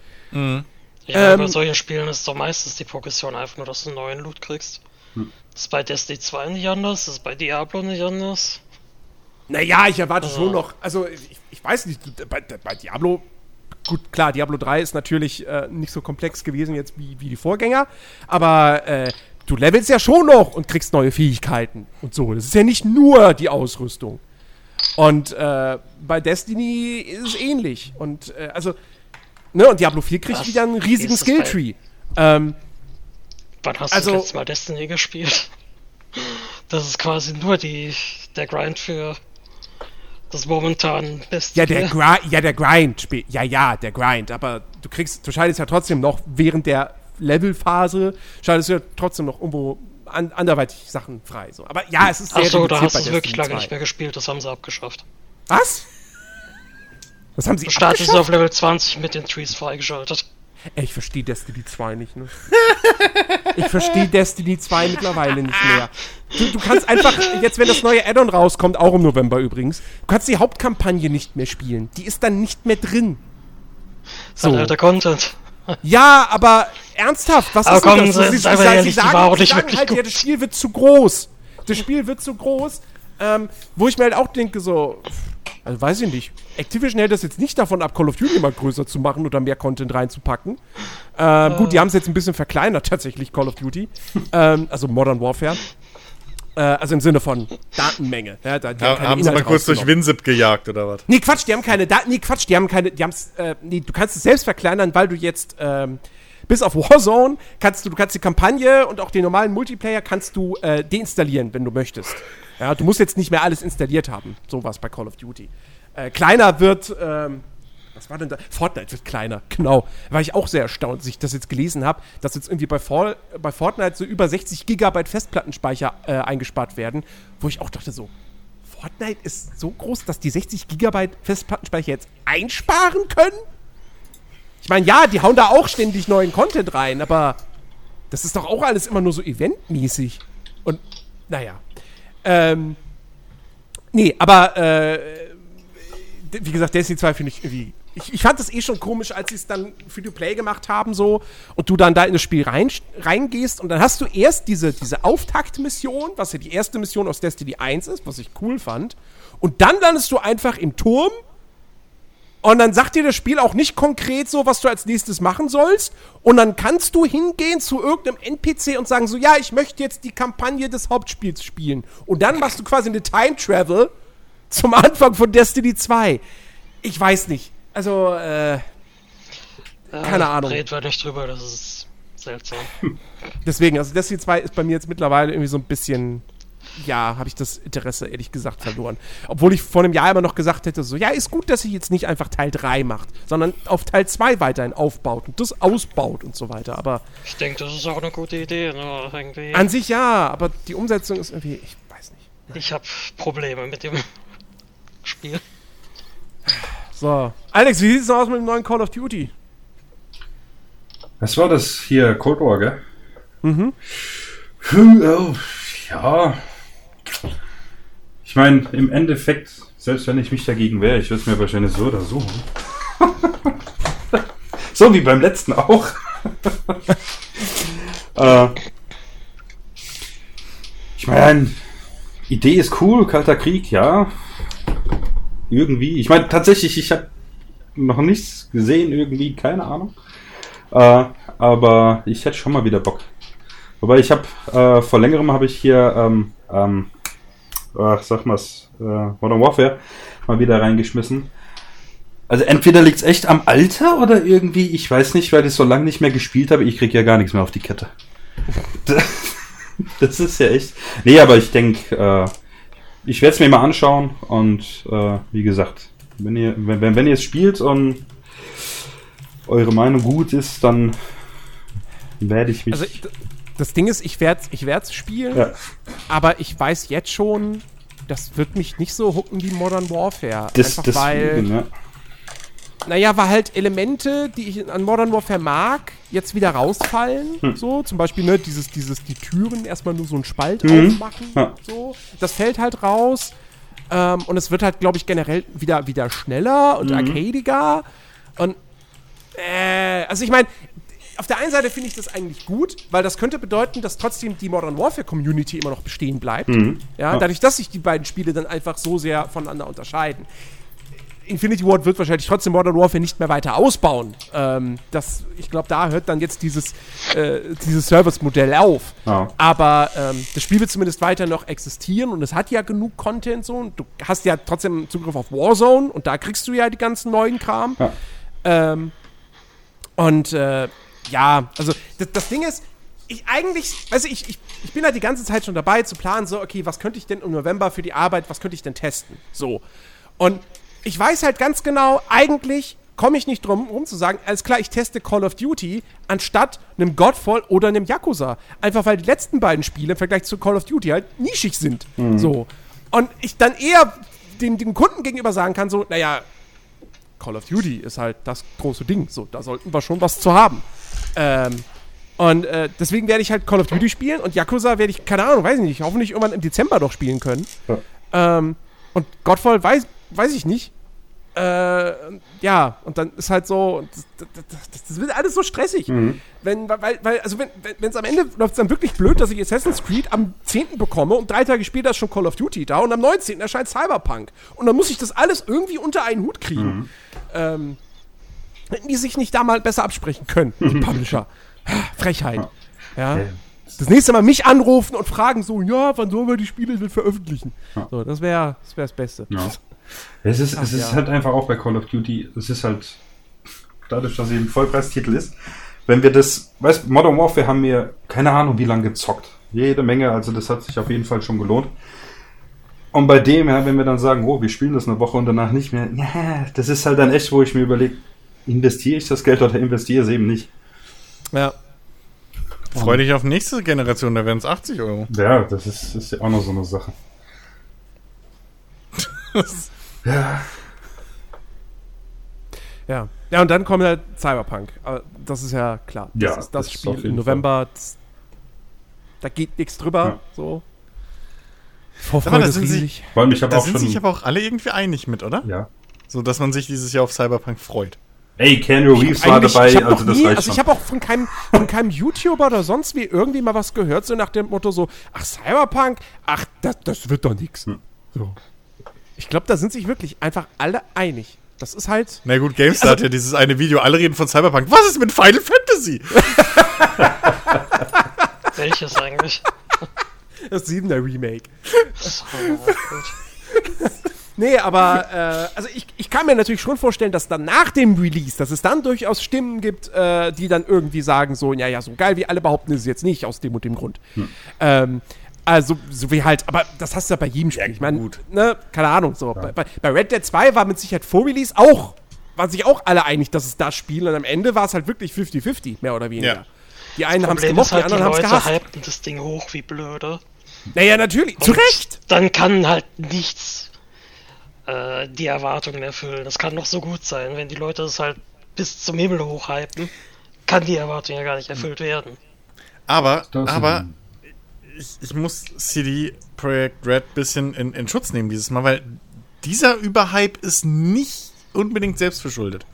ja, ähm, bei solchen Spielen ist doch meistens die Progression einfach nur, dass du einen neuen Loot kriegst. Das ist bei Destiny 2 nicht anders, das ist bei Diablo nicht anders. Naja, ich erwarte Oh. schon noch, also ich, ich weiß nicht, bei, bei Diablo, gut, klar, Diablo 3 ist natürlich äh, nicht so komplex gewesen jetzt wie, wie die Vorgänger, aber äh, du levelst ja schon noch und kriegst neue Fähigkeiten und so. Das ist ja nicht nur die Ausrüstung. Und äh, bei Destiny ist es ähnlich. Und äh, also, ne, und Diablo 4 kriegt Was? wieder einen riesigen Skilltree. Ähm, Wann hast Also- du das letzte Mal Destiny gespielt? Das ist quasi nur die, der Grind für das momentan beste Ja, der. Gri ja, der Grind. spe- Ja, ja, der Grind. Aber du kriegst, du schaltest ja trotzdem noch während der Levelphase, schaltest du ja trotzdem noch irgendwo an, anderweitig Sachen frei. So. Aber ja, es ist sehr Achso, da hast du es wirklich lange 2. nicht mehr gespielt, das haben sie abgeschafft. Was? Was haben sie Du startest abgeschafft? auf Level 20 mit den Trees freigeschaltet. Ey, Ich verstehe Destiny 2 nicht, ne? Ich verstehe Destiny 2 mittlerweile nicht mehr. Du, du kannst einfach, jetzt wenn das neue Add-on rauskommt, auch im November übrigens, du kannst die Hauptkampagne nicht mehr spielen. Die ist dann nicht mehr drin. So. Alter Content. Ja, aber ernsthaft, was Aber ist komm, das? Sie, sagen- ehrlich, sie sagen, auch sie nicht sagen wirklich halt, ja, das Spiel wird zu groß. Das Spiel wird zu groß. Ähm, wo ich mir halt auch denke, so, also weiß ich nicht. Activision hält das jetzt nicht davon ab, Call of Duty mal größer zu machen oder mehr Content reinzupacken. Ähm, Gut, die haben es jetzt ein bisschen verkleinert, [laughs] tatsächlich, Call of Duty. ähm, also Modern Warfare. Äh, also im Sinne von Datenmenge. Ja, da, die Ha, keine haben sie mal kurz durch. WinZip gejagt oder was? Nee, Quatsch, die haben keine Daten. Nee, Quatsch, die haben keine. Die haben's, äh, nee, du kannst es selbst verkleinern, weil du jetzt ähm, bis auf Warzone kannst du, du kannst die Kampagne und auch den normalen Multiplayer kannst du äh, deinstallieren, wenn du möchtest. Ja, du musst jetzt nicht mehr alles installiert haben. Sowas bei Call of Duty. Äh, kleiner wird. Ähm, was war denn da? Fortnite wird kleiner, genau. War ich auch sehr erstaunt, als ich das jetzt gelesen habe, dass jetzt irgendwie bei, Fall, bei Fortnite so über 60 Gigabyte Festplattenspeicher äh, eingespart werden, wo ich auch dachte so, Fortnite ist so groß, dass die 60 Gigabyte Festplattenspeicher jetzt einsparen können? Ich meine, ja, die hauen da auch ständig neuen Content rein, aber das ist doch auch alles immer nur so eventmäßig. Und, naja. Ähm, nee, aber, äh, wie gesagt, Destiny 2 finde ich irgendwie. Ich, ich fand das eh schon komisch, als sie es dann für die Play gemacht haben, so, und du dann da in das Spiel rein, reingehst und dann hast du erst diese, diese Auftaktmission, was ja die erste Mission aus Destiny 1 ist, was ich cool fand, und dann landest du einfach im Turm Und dann sagt dir das Spiel auch nicht konkret so, was du als nächstes machen sollst. Und dann kannst du hingehen zu irgendeinem NPC und sagen so, ja, ich möchte jetzt die Kampagne des Hauptspiels spielen. Und dann machst du quasi eine Time Travel zum Anfang von Destiny 2. Ich weiß nicht. Also, äh, keine Ahnung. Red wir nicht drüber, das ist seltsam. deswegen, also Destiny 2 ist bei mir jetzt mittlerweile irgendwie so ein bisschen, ja, habe ich das Interesse ehrlich gesagt verloren. Obwohl ich vor einem Jahr immer noch gesagt hätte, so, ja, ist gut, dass sie jetzt nicht einfach Teil 3 macht, sondern auf Teil 2 weiterhin aufbaut und das ausbaut und so weiter. Aber Ich denke, das ist auch eine gute Idee, nur irgendwie. an sich ja, aber die Umsetzung ist irgendwie, ich weiß nicht. Ich habe Probleme mit dem [laughs] Spiel. So, Alex, wie sieht es aus mit dem neuen Call of Duty? Was war das hier? Cold War, gell? Mhm. Hm, oh, ja. Ich meine, im Endeffekt, selbst wenn ich mich dagegen wehre, ich würde es mir wahrscheinlich so oder so. [laughs] so wie beim letzten auch. [laughs] äh, ich meine, Idee ist cool, Kalter Krieg, ja. Irgendwie. Ich meine, tatsächlich, ich habe noch nichts gesehen, irgendwie, keine Ahnung. Äh, aber ich hätte schon mal wieder Bock. Wobei ich habe, äh, vor längerem habe ich hier, ähm, ähm, ach, sag mal's, äh, Modern Warfare mal wieder reingeschmissen. Also entweder liegt's echt am Alter oder irgendwie, ich weiß nicht, weil ich so lange nicht mehr gespielt habe, ich krieg ja gar nichts mehr auf die Kette. [laughs] das ist ja echt. Nee, aber ich denke, äh, ich werde es mir mal anschauen und äh, wie gesagt, wenn ihr, wenn, wenn, ihr es spielt und eure Meinung gut ist, dann werde ich mich. Also, d- das Ding ist, ich werde es ich werd's spielen, ja, aber ich weiß jetzt schon, das wird mich nicht so hooken wie Modern Warfare. das, Einfach weil, deswegen, ja. naja, weil halt Elemente, die ich an Modern Warfare mag, jetzt wieder rausfallen. Hm. So, zum Beispiel, ne, dieses, dieses, die Türen erstmal nur so einen Spalt Mhm. aufmachen. Ja. So, das fällt halt raus. Ähm, und es wird halt, glaube ich, generell wieder, wieder schneller und Mhm. arcadiger. Und, äh, also ich meine, auf der einen Seite finde ich das eigentlich gut, weil das könnte bedeuten, dass trotzdem die Modern Warfare Community immer noch bestehen bleibt. Mhm. Ja. dadurch, dass sich die beiden Spiele dann einfach so sehr voneinander unterscheiden. Infinity Ward wird wahrscheinlich trotzdem Modern Warfare nicht mehr weiter ausbauen. Ähm, das, ich glaube, da hört dann jetzt dieses, äh, dieses Service-Modell auf. Ja. Aber ähm, das Spiel wird zumindest weiter noch existieren und es hat ja genug Content so. Und du hast ja trotzdem Zugriff auf Warzone und da kriegst du ja die ganzen neuen Kram. Ja. Ähm, und äh, ja, also das, das Ding ist, ich eigentlich, also ich, ich, ich bin halt die ganze Zeit schon dabei zu planen, so, okay, was könnte ich denn im November für die Arbeit, was könnte ich denn testen? So. Und ich weiß halt ganz genau, eigentlich komme ich nicht drum rum zu sagen, alles klar, ich teste Call of Duty anstatt einem Godfall oder einem Yakuza. Einfach weil die letzten beiden Spiele im Vergleich zu Call of Duty halt nischig sind. So. Und ich dann eher dem, dem Kunden gegenüber sagen kann, so, naja, Call of Duty ist halt das große Ding. So, da sollten wir schon was zu haben. Ähm, und äh, deswegen werde ich halt Call of Duty spielen und Yakuza werde ich, keine Ahnung, weiß ich nicht, hoffentlich irgendwann im Dezember doch spielen können. Ja. Ähm, und Godfall weiß, weiß ich nicht. Äh, ja, und dann ist halt so, das, das, das, wird alles so stressig. Wenn, weil, weil, also wenn es am Ende läuft es dann wirklich blöd, dass ich Assassin's Creed am 10. bekomme und drei Tage später ist schon Call of Duty da und am 19. erscheint Cyberpunk. Und dann muss ich das alles irgendwie unter einen Hut kriegen. Ähm, hätten die sich nicht da mal besser absprechen können, die [laughs] Publisher. Frechheit. Ja. Das nächste Mal mich anrufen und fragen so, ja, wann sollen wir die Spiele denn veröffentlichen? So, das wäre das, wär das Beste. Ja. Es ist, Ach, es ist ja. halt einfach auch bei Call of Duty, es ist halt dadurch, dass es ein Vollpreistitel ist. Wenn wir das, weißt Modern Warfare haben wir keine Ahnung wie lange gezockt. Jede Menge, also das hat sich auf jeden Fall schon gelohnt. Und bei dem, ja, wenn wir dann sagen, oh, wir spielen das eine Woche und danach nicht mehr, ja, das ist halt dann echt, wo ich mir überlege, investiere ich das Geld oder investiere es eben nicht. Ja. Freu dich auf nächste Generation, da werden es 80 Euro. Ja, das ist, ist ja auch noch so eine Sache. [laughs] ja, Ja. Ja, und dann kommt halt Cyberpunk. Aber das ist ja klar. Das Ja, ist das, das Spiel im November. Das, da geht nichts drüber. Ja. So. Vorfreude da ist sind sie- riesig. vor allem ich Da auch sind sich schon, aber auch alle irgendwie einig mit, oder? ja. So, dass man sich dieses Jahr auf Cyberpunk freut. Ey, Keanu Reeves war dabei, ich also das nie, reicht also ich habe auch von keinem, von keinem YouTuber oder sonst wie irgendwie mal was gehört, so nach dem Motto so, ach, Cyberpunk, ach, das, das wird doch nix. Hm. So. Ich glaube, da sind sich wirklich einfach alle einig. Das ist halt. Na gut, GameStar hat ja dieses eine Video, alle reden von Cyberpunk. Was ist mit Final Fantasy? [laughs] Welches eigentlich? Das 7er Remake. So, gut. [laughs] Nee, aber äh, also ich, ich kann mir natürlich schon vorstellen, dass dann nach dem Release, dass es dann durchaus Stimmen gibt, äh, die dann irgendwie sagen, so, ja, ja, so geil wie alle behaupten, ist es jetzt nicht aus dem und dem Grund. Ähm, also, so wie halt, aber das hast du ja bei jedem Spiel. ich meine, gut. ne, keine Ahnung, so. Bei, bei, bei Red Dead 2 war mit Sicherheit vor Release auch, waren sich auch alle einig, dass es das Spiel und am Ende war es halt wirklich 50-50, mehr oder weniger. Ja. Die einen haben es gemocht, halt, die anderen haben es gehasst. hypen das Ding hoch wie blöde. Naja, natürlich, zu Und Recht. Dann kann halt nichts äh, die Erwartungen erfüllen. Das kann noch so gut sein. Wenn die Leute es halt bis zum Himmel hochhypen, kann die Erwartung ja gar nicht erfüllt werden. Aber, Das aber ein- ich, ich muss CD Projekt Red bisschen in, in Schutz nehmen dieses Mal, weil dieser Überhype ist nicht unbedingt selbstverschuldet.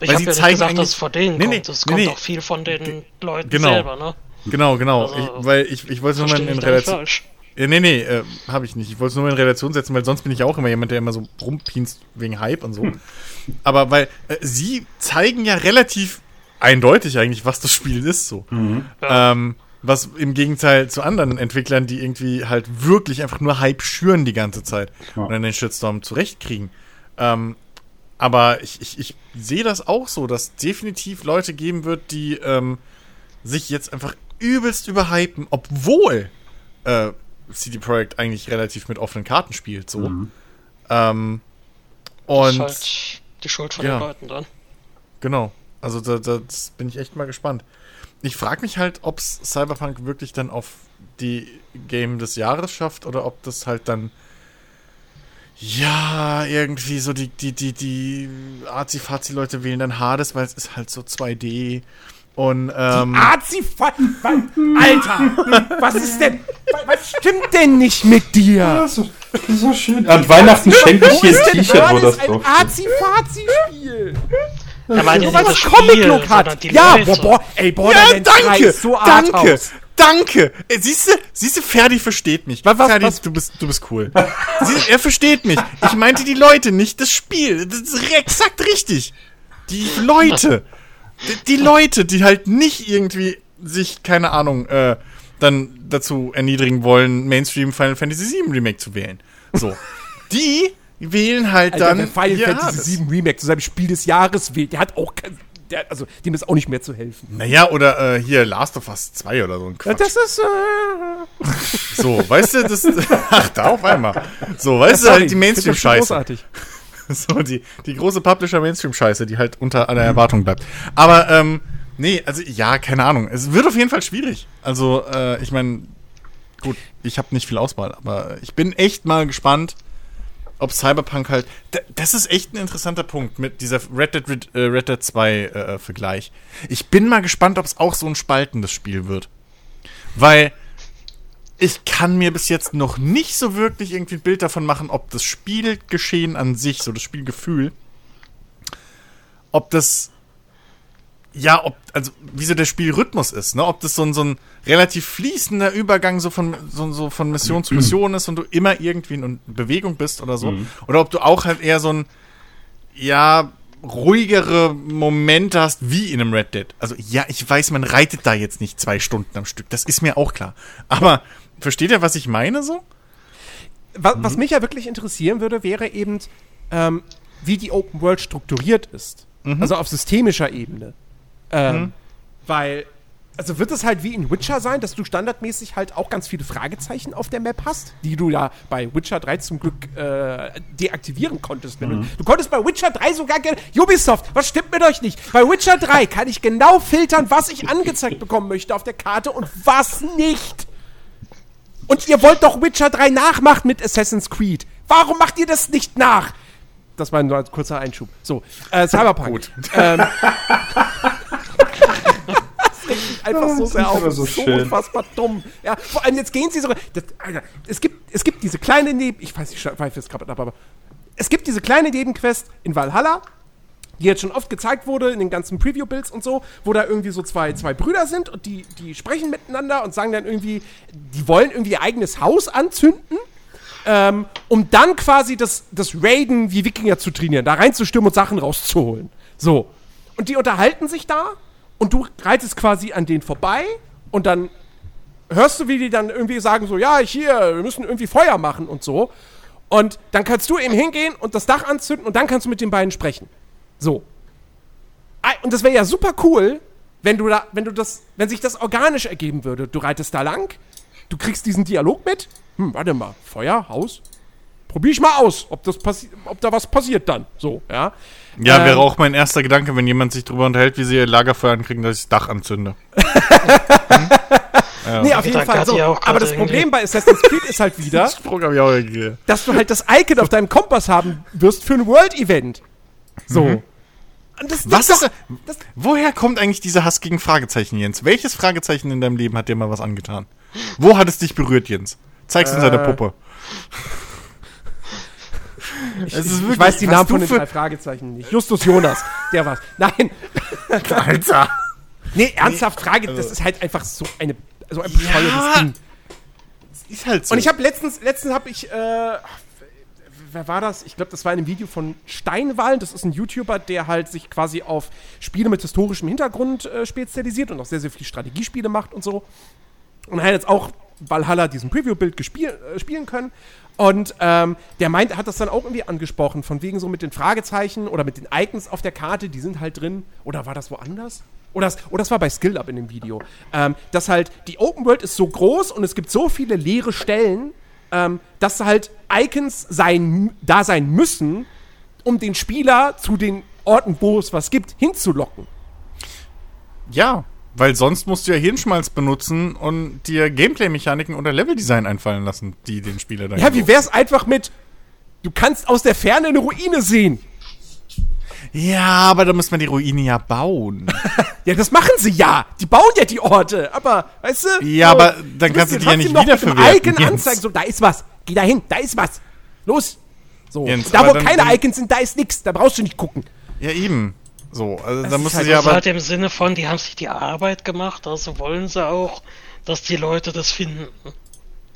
Ich habe ja nicht gesagt, dass es von denen Nee, kommt. nee, Es nee, kommt nee. auch viel von den Leuten genau. selber, ne? Genau, genau. Also, ich, weil ich, ich wollte es nur mal Verstehe in nicht Relation. Ja, nee, nee, äh, habe ich nicht. Ich wollte es nur mal in Relation setzen, weil sonst bin ich auch immer jemand, der immer so rumpinst wegen Hype und so. Aber weil äh, sie zeigen ja relativ eindeutig eigentlich, was das Spiel ist so. Ähm, was im Gegenteil zu anderen Entwicklern, die irgendwie halt wirklich einfach nur Hype schüren die ganze Zeit Ja. und dann den Shitstorm zurechtkriegen. Ähm, aber ich, ich, ich sehe das auch so, dass definitiv Leute geben wird, die ähm, sich jetzt einfach übelst überhypen, obwohl äh, CD Projekt eigentlich relativ mit offenen Karten spielt. So. Ähm, Das ist und halt die Schuld von ja. den Leuten dann. genau. Also da, da das bin ich echt mal gespannt. Ich frage mich halt, ob es Cyberpunk wirklich dann auf die Game des Jahres schafft oder ob das halt dann ja, irgendwie so die, die, die, die Azi-Fazi-Leute wählen dann Hades, weil es ist halt so 2D. Und ähm, Azi, Alter, was ist denn, was stimmt denn nicht mit dir? Das ist das ist so schön. An Weihnachten schenke ich dir ein T-Shirt, wo das ein drauf steht. Azi-Fazi-Spiel. Er meint ja weil nicht das Comic-Look hat. die Ja, boah, boah, ey, boah, ja, danke, so danke, Arthouse. danke. Siehst du, siehst du, Ferdi versteht mich. Was, was, Ferdi, was? du bist, du bist cool. Sie, er versteht mich. Ich meinte die Leute, nicht das Spiel. Das ist exakt richtig. Die Leute. Die, die Leute, die halt nicht irgendwie sich, keine Ahnung, äh, dann dazu erniedrigen wollen, Mainstream Final Fantasy VII Remake zu wählen. So. [laughs] Die wählen halt Alter, dann. wer Final ihr Fantasy. 7 Remake zu seinem Spiel des Jahres wählt, der hat auch kein, der, also dem ist auch nicht mehr zu helfen. Naja, oder äh, hier Last of Us 2 oder so ein Quatsch. Das ist, äh, So, weißt du, das. [laughs] Ach, da auf einmal. So, weißt du, sorry, halt die Mainstream-Scheiße. großartig. [laughs] So, die, die große Publisher-Mainstream-Scheiße, die halt unter aller Erwartung bleibt. Aber, ähm, nee, also, ja, keine Ahnung. Es wird auf jeden Fall schwierig. Also, äh, ich meine, gut, ich habe nicht viel Auswahl, aber ich bin echt mal gespannt, ob Cyberpunk halt. Das ist echt ein interessanter Punkt mit dieser Red Dead, Red, äh, Red Dead 2 äh, Vergleich. Ich bin mal gespannt, ob es auch so ein spaltendes Spiel wird. Weil ich kann mir bis jetzt noch nicht so wirklich irgendwie ein Bild davon machen, ob das Spielgeschehen an sich, so das Spielgefühl, ob das ja, ob, also wie so der Spielrhythmus ist, ne? Ob das so ein, so ein relativ fließender Übergang so von, so, so von Mission zu Mission ist und du immer irgendwie in Bewegung bist oder so. Oder ob du auch halt eher so ein, ja, ruhigere Momente hast wie in einem Red Dead. Also ja, ich weiß, man reitet da jetzt nicht zwei Stunden am Stück. Das ist mir auch klar. Aber versteht ihr, was ich meine so? Was, was mich ja wirklich interessieren würde, wäre eben, ähm, wie die Open World strukturiert ist. Also auf systemischer Ebene. Ähm, Weil, also wird es halt wie in Witcher sein, dass du standardmäßig halt auch ganz viele Fragezeichen auf der Map hast, die du ja bei Witcher 3 zum Glück äh, deaktivieren konntest. Wenn du, du konntest bei Witcher 3 sogar Ubisoft, was stimmt mit euch nicht? Bei Witcher 3 kann ich genau filtern, was ich angezeigt bekommen möchte auf der Karte und was nicht. Und ihr wollt doch Witcher 3 nachmachen mit Assassin's Creed. Warum macht ihr das nicht nach? Das war nur ein kurzer Einschub. So, äh, Cyberpunk. Gut. Ähm, [laughs] das regt mich einfach so sehr auf. so so unfassbar dumm. Ja, vor allem jetzt gehen sie so. Das, Alter, es gibt, es gibt diese kleine Neben. Ich weiß nicht, ich weiß jetzt gerade ab, aber es gibt diese kleine Nebenquest in Valhalla, die jetzt schon oft gezeigt wurde in den ganzen Preview-Builds und so, wo da irgendwie so zwei, zwei Brüder sind und die, die sprechen miteinander und sagen dann irgendwie, die wollen irgendwie ihr eigenes Haus anzünden. ähm, um dann quasi das, das Raiden wie Wikinger zu trainieren, da reinzustürmen und Sachen rauszuholen. So. Und die unterhalten sich da und du reitest quasi an denen vorbei und dann hörst du, wie die dann irgendwie sagen, so, ja, hier, wir müssen irgendwie Feuer machen und so. Und dann kannst du eben hingehen und das Dach anzünden und dann kannst du mit den beiden sprechen. So. Und das wäre ja super cool, wenn du da, wenn du das, wenn sich das organisch ergeben würde. Du reitest da lang, du kriegst diesen Dialog mit. Hm, warte mal, Feuer, Haus. Probier ich mal aus, ob das passi ob da was passiert dann. So, ja. Ja, Ähm, wäre auch mein erster Gedanke, wenn jemand sich darüber unterhält, wie sie ihr Lagerfeuer ankriegen, dass ich das Dach anzünde. [laughs] Nee, auf jeden Fall so. Aber das. Problem bei Assassin's Creed ist halt [laughs] wieder, Spruch habe ich auch irgendwie. dass du halt das Icon auf deinem Kompass haben wirst für ein World-Event. So. Und das, das Was doch, das, woher kommt eigentlich dieser Hass gegen Fragezeichen, Jens? Welches Fragezeichen in deinem Leben hat dir mal was angetan? Wo hat es dich berührt, Jens? Zeig's uns Äh, deiner Puppe. ich, Es ist ich wirklich- weiß die Namen von den drei Fragezeichen nicht. Justus Jonas, der war's. Nein, [laughs] Alter. nee, ernsthaft Frage, das ist halt einfach so eine so ein bescheuertes Ja. Ding. Ist halt so. Und ich habe letztens, letztens habe ich, äh, wer war das? Ich glaube, das war in einem Video von Steinwall. Das ist ein YouTuber, der halt sich quasi auf Spiele mit historischem Hintergrund äh, spezialisiert und auch sehr, sehr viele Strategiespiele macht und so. Und er hat jetzt auch Valhalla diesen Preview-Bild äh, spielen können. Und ähm, der meint, hat das dann auch irgendwie angesprochen, von wegen so mit den Fragezeichen oder mit den Icons auf der Karte, die sind halt drin. Oder war das woanders? Oder das, oder das war bei Skill Up in dem Video. Ähm, dass halt die Open World ist so groß und es gibt so viele leere Stellen, ähm, dass halt Icons sein, da sein müssen, um den Spieler zu den Orten, wo es was gibt, hinzulocken. ja, weil sonst musst du ja Hirnschmalz benutzen und dir Gameplay-Mechaniken oder Leveldesign einfallen lassen, die den Spieler dann. Ja, wie wär's einfach mit, du kannst aus der Ferne eine Ruine sehen. Ja, aber da muss man die Ruine ja bauen. [laughs] Ja, das machen sie ja. Die bauen ja die Orte. Aber, weißt du? Ja, aber dann kannst du die ja nicht wiederverwerten, Icon Jens. anzeigen. So, da ist was. Geh da hin. Da ist was. Los. So. Jens, da, wo dann- keine Icons sind, da ist nix. Da brauchst du nicht gucken. ja, eben. So, also da musst du halt sie so Also aber. halt im Sinne von, die haben sich die Arbeit gemacht, also wollen sie auch, dass die Leute das finden.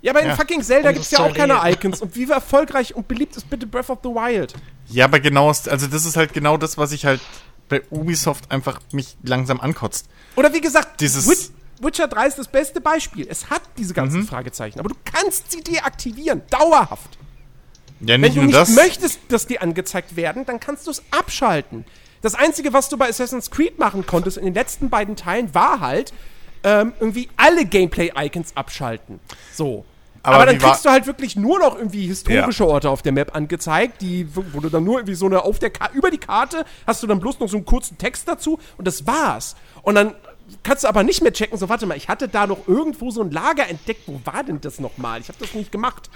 Ja, aber in Ja. fucking Zelda Um gibt's das ja auch keine. Icons. Und wie erfolgreich und beliebt ist bitte Breath of the Wild? Ja, aber genau, also das ist halt genau das, was ich halt bei Ubisoft einfach mich langsam ankotzt. Oder wie gesagt, Dieses- Wit- Witcher 3 ist das beste Beispiel. Es hat diese Mhm. ganzen Fragezeichen. Aber du kannst sie deaktivieren. Dauerhaft. Ja, Wenn nicht du nur nicht das. möchtest, dass die angezeigt werden, dann kannst du es abschalten. Das Einzige, was du bei Assassin's Creed machen konntest in den letzten beiden Teilen, war halt ähm, irgendwie alle Gameplay-Icons abschalten. So. Aber Aber, dann kriegst du halt wirklich nur noch irgendwie historische Orte auf der Map angezeigt, die, wo wo du dann nur irgendwie so eine auf der Ka über die Karte hast du dann bloß noch so einen kurzen Text dazu und das war's. Und dann kannst du aber nicht mehr checken, so warte mal, ich hatte da noch irgendwo so ein Lager entdeckt, wo war denn das nochmal? Ich habe das nicht gemacht.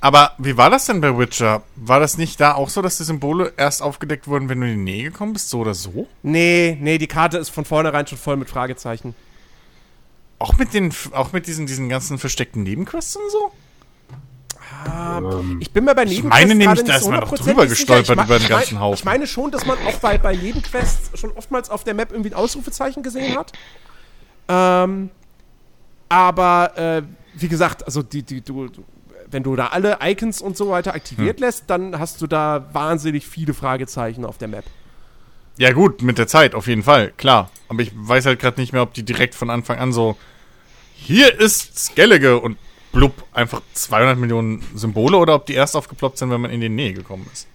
Aber wie war das denn bei Witcher? War das nicht da auch so, dass die Symbole erst aufgedeckt wurden, wenn du in die Nähe gekommen bist, so oder so? Nee, nee, die Karte ist von vornherein schon voll mit Fragezeichen. Auch mit den, auch mit diesen, diesen ganzen versteckten Nebenquests und so? Ähm, Ich bin mir bei Ich Nebenquests meine nämlich, gerade da ist so man doch drüber gestolpert Ich über den ich ganzen Haufen. Ich meine schon, dass man auch bei, bei Nebenquests schon oftmals auf der Map irgendwie ein Ausrufezeichen gesehen hat. Ähm, aber äh, wie gesagt, also die, die, du, du- wenn du da alle Icons und so weiter Hm. aktiviert lässt, dann hast du da wahnsinnig viele Fragezeichen auf der Map. Ja gut, mit der Zeit, auf jeden Fall, klar. Aber ich weiß halt gerade nicht mehr, ob die direkt von Anfang an so hier ist Skellige und blub, einfach 200 Millionen Symbole oder ob die erst aufgeploppt sind, wenn man in die Nähe gekommen ist.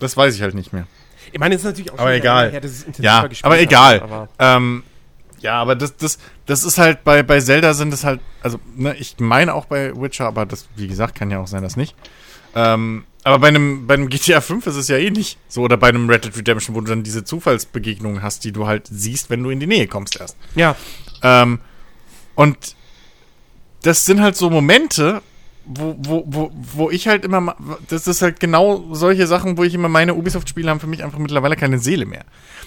Das weiß ich halt nicht mehr. Ich meine, es ist natürlich auch Aber egal. her, Ja, gespielt aber egal. aber- ähm, ja, aber das, das, das ist halt bei, bei Zelda sind es halt, also, ne, ich meine auch bei Witcher, aber das, wie gesagt, kann ja auch sein, dass nicht. Ähm, aber bei einem, bei einem GTA 5 ist es ja ähnlich. So, oder bei einem Red Dead Redemption, wo du dann diese Zufallsbegegnungen hast, die du halt siehst, wenn du in die Nähe kommst erst. Ja, Ähm, und das sind halt so Momente, wo, wo, wo, wo ich halt immer, das ist halt genau solche Sachen, wo ich immer meine Ubisoft-Spiele haben für mich einfach mittlerweile keine Seele mehr.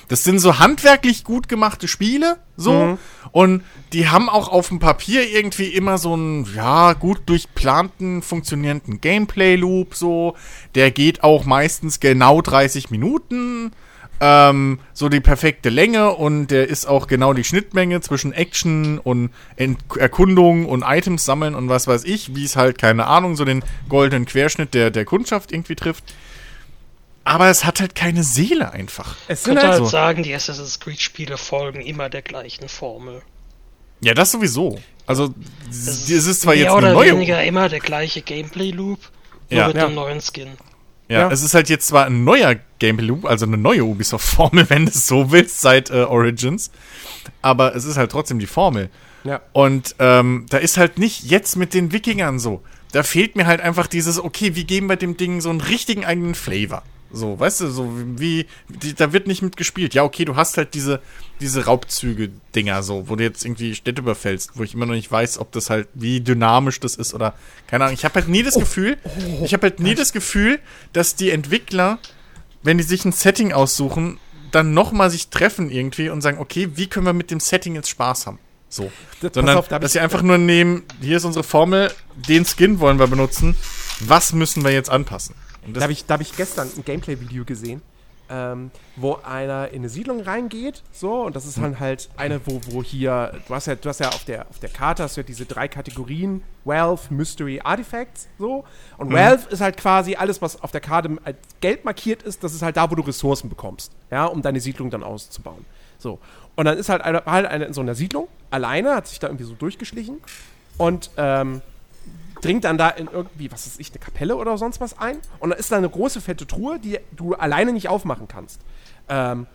Das sind so handwerklich gut gemachte Spiele, so, und die haben auch auf dem Papier irgendwie immer so einen, ja, gut durchplanten, funktionierenden Gameplay-Loop, so. Der geht auch meistens genau 30 Minuten. Ähm, so die perfekte Länge und der ist auch genau die Schnittmenge zwischen Action und Ent Erkundung und Items sammeln und was weiß ich, wie es halt, keine Ahnung, so den goldenen Querschnitt der, der Kundschaft irgendwie trifft. Aber es hat halt keine Seele einfach. Es Ich sind könnte halt halt so. sagen, die Assassin's Creed-Spiele folgen immer der gleichen Formel. Ja, das sowieso. Also, Es es ist zwar mehr jetzt oder eine neue. weniger immer der gleiche Gameplay-Loop, nur Ja. mit Ja. einem neuen Skin. Ja, Ja. es ist halt jetzt zwar ein neuer Gameplay Loop, also eine neue Ubisoft-Formel, [laughs] wenn du es so willst, seit äh, Origins. Aber es ist halt trotzdem die Formel. Ja. Und ähm, da ist halt nicht jetzt mit den Wikingern so. Da fehlt mir halt einfach dieses, okay, wie geben wir dem Ding so einen richtigen eigenen Flavor? So, weißt du, so wie, die, da wird nicht mit gespielt. Ja, okay, du hast halt diese, diese Raubzüge-Dinger so, wo du jetzt irgendwie Städte überfällst, wo ich immer noch nicht weiß, ob das halt, wie dynamisch das ist oder, keine Ahnung. Ich habe halt nie das Gefühl, ich habe halt nie das Gefühl, dass die Entwickler, wenn die sich ein Setting aussuchen, dann nochmal sich treffen irgendwie und sagen, okay, wie können wir mit dem Setting jetzt Spaß haben? So. Das- Sondern, auf, da dass sie einfach nur nehmen, hier ist unsere Formel, den Skin wollen wir benutzen, was müssen wir jetzt anpassen? Da habe ich, da hab ich gestern ein Gameplay-Video gesehen, ähm, wo einer in eine Siedlung reingeht, so, und das ist dann halt eine, wo, wo hier, du hast ja, du hast ja auf der, auf der Karte hast du ja diese drei Kategorien, Wealth, Mystery, Artifacts, so. Und Wealth ist halt quasi alles, was auf der Karte als Geld markiert ist, das ist halt da, wo du Ressourcen bekommst, ja, um deine Siedlung dann auszubauen. So. Und dann ist halt einer, halt einer in so einer Siedlung, alleine, hat sich da irgendwie so durchgeschlichen und, ähm, dringt dann da in irgendwie, was ist ich, eine Kapelle oder sonst was ein. Und dann ist da eine große, fette Truhe, die du alleine nicht aufmachen kannst. Ähm,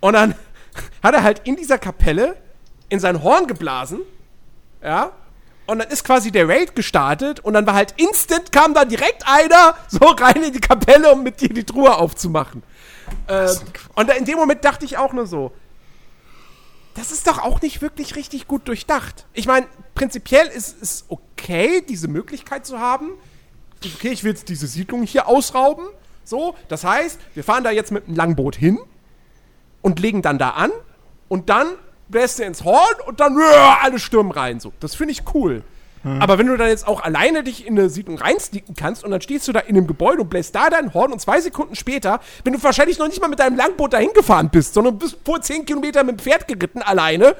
und dann [laughs] hat er halt in dieser Kapelle in sein Horn geblasen. Ja. Und dann ist quasi der Raid gestartet und dann war halt instant, kam da direkt einer so rein in die Kapelle, um mit dir die Truhe aufzumachen. Äh, und in dem Moment dachte ich auch nur so, das ist doch auch nicht wirklich richtig gut durchdacht. Ich meine, prinzipiell ist es okay, diese Möglichkeit zu haben. Okay, ich will jetzt diese Siedlung hier ausrauben. So, das heißt, wir fahren da jetzt mit einem Langboot hin und legen dann da an und dann bläst du ins Horn und dann ja, alle stürmen rein. So, das finde ich cool. Aber wenn du dann jetzt auch alleine dich in eine Siedlung reinsneaken kannst und dann stehst du da in einem Gebäude und bläst da dein Horn und zwei Sekunden später, wenn du wahrscheinlich noch nicht mal mit deinem Langboot dahin gefahren bist, sondern bist vor zehn Kilometern mit dem Pferd geritten alleine,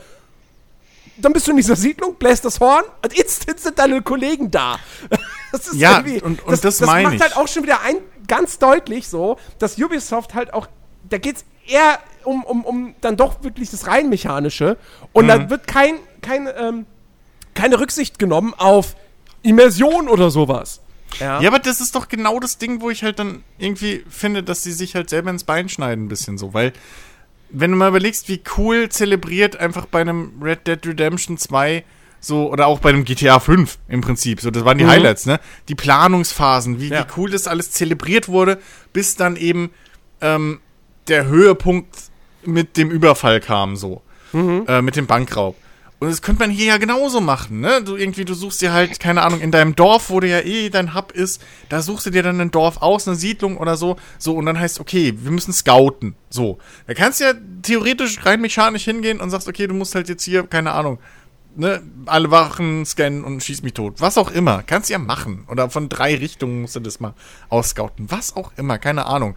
dann bist du in dieser Siedlung, bläst das Horn und instant [laughs] sind deine Kollegen da. [laughs] Das ist Ja, irgendwie- und- und das meine macht ich. halt auch schon wieder ein, ganz deutlich so, dass Ubisoft halt auch, da geht's eher um, um, um dann doch wirklich das rein mechanische und Mhm. da wird kein, kein, ähm, keine Rücksicht genommen auf Immersion oder sowas. Ja. Ja, aber das ist doch genau das Ding, wo ich halt dann irgendwie finde, dass sie sich halt selber ins Bein schneiden, ein bisschen so. Weil, wenn du mal überlegst, wie cool zelebriert einfach bei einem Red Dead Redemption 2 so, oder auch bei einem GTA 5 im Prinzip, so, das waren die Highlights, ne? Die Planungsphasen, wie, Ja. wie cool das alles zelebriert wurde, bis dann eben ähm, der Höhepunkt mit dem Überfall kam, so. Äh, mit dem Bankraub. Und das könnte man hier ja genauso machen, ne? Du irgendwie, du suchst dir halt, keine Ahnung, in deinem Dorf, wo du ja eh dein Hub ist, da suchst du dir dann ein Dorf aus, eine Siedlung oder so, so, und dann heißt, okay, wir müssen scouten, so. Da kannst du ja theoretisch rein mechanisch hingehen und sagst, okay, du musst halt jetzt hier, keine Ahnung, ne, alle Wachen scannen und schieß mich tot. Was auch immer. Kannst du ja machen. Oder von drei Richtungen musst du das mal ausscouten. Was auch immer, keine Ahnung.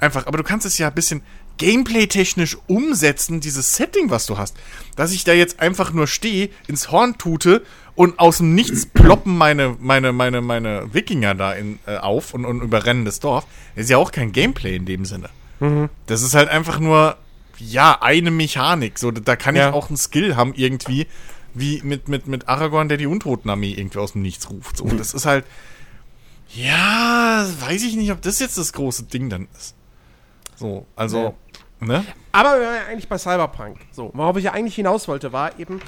Einfach, aber du kannst es ja ein bisschen gameplay-technisch umsetzen, dieses Setting, was du hast. Dass ich da jetzt einfach nur stehe, ins Horn tute und aus dem Nichts ploppen meine, meine, meine, meine Wikinger da in, äh, auf und, und überrennen das Dorf. Das ist ja auch kein Gameplay in dem Sinne. Das ist halt einfach nur, ja, eine Mechanik. So, da kann Ja. ich auch einen Skill haben irgendwie, wie mit, mit, mit Aragorn, der die Untotenarmee irgendwie aus dem Nichts ruft. So, das ist halt, ja, weiß ich nicht, ob das jetzt das große Ding dann ist. So, also, ne? Aber wir waren ja eigentlich bei Cyberpunk. So, worauf ich ja eigentlich hinaus wollte, war eben,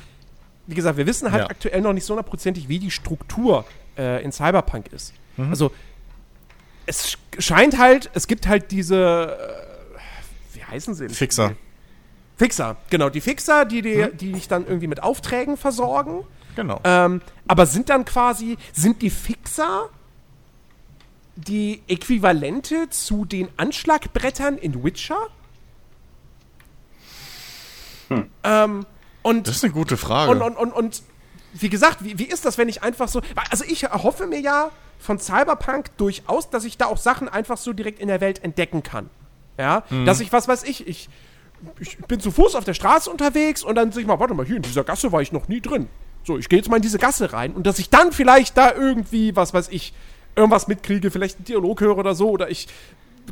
wie gesagt, wir wissen halt Ja. aktuell noch nicht so hundertprozentig, wie die Struktur äh, in Cyberpunk ist. Mhm. Also, es sch- scheint halt, es gibt halt diese, äh, wie heißen sie? Fixer. Fixer, genau, die Fixer, die, die, Mhm. die dich dann irgendwie mit Aufträgen versorgen. Genau. Ähm, aber sind dann quasi, sind die Fixer die Äquivalente zu den Anschlagbrettern in Witcher? Ähm, und, das ist eine gute Frage. und, und, und, und wie gesagt, wie, wie ist das, wenn ich einfach so. Also ich erhoffe mir ja von Cyberpunk durchaus, dass ich da auch Sachen einfach so direkt in der Welt entdecken kann. Ja, dass ich, was weiß ich, ich, ich bin zu Fuß auf der Straße unterwegs und dann sag ich mal, warte mal, hier in dieser Gasse war ich noch nie drin. So, ich gehe jetzt mal in diese Gasse rein und dass ich dann vielleicht da irgendwie, was weiß ich, irgendwas mitkriege, vielleicht einen Dialog höre oder so, oder ich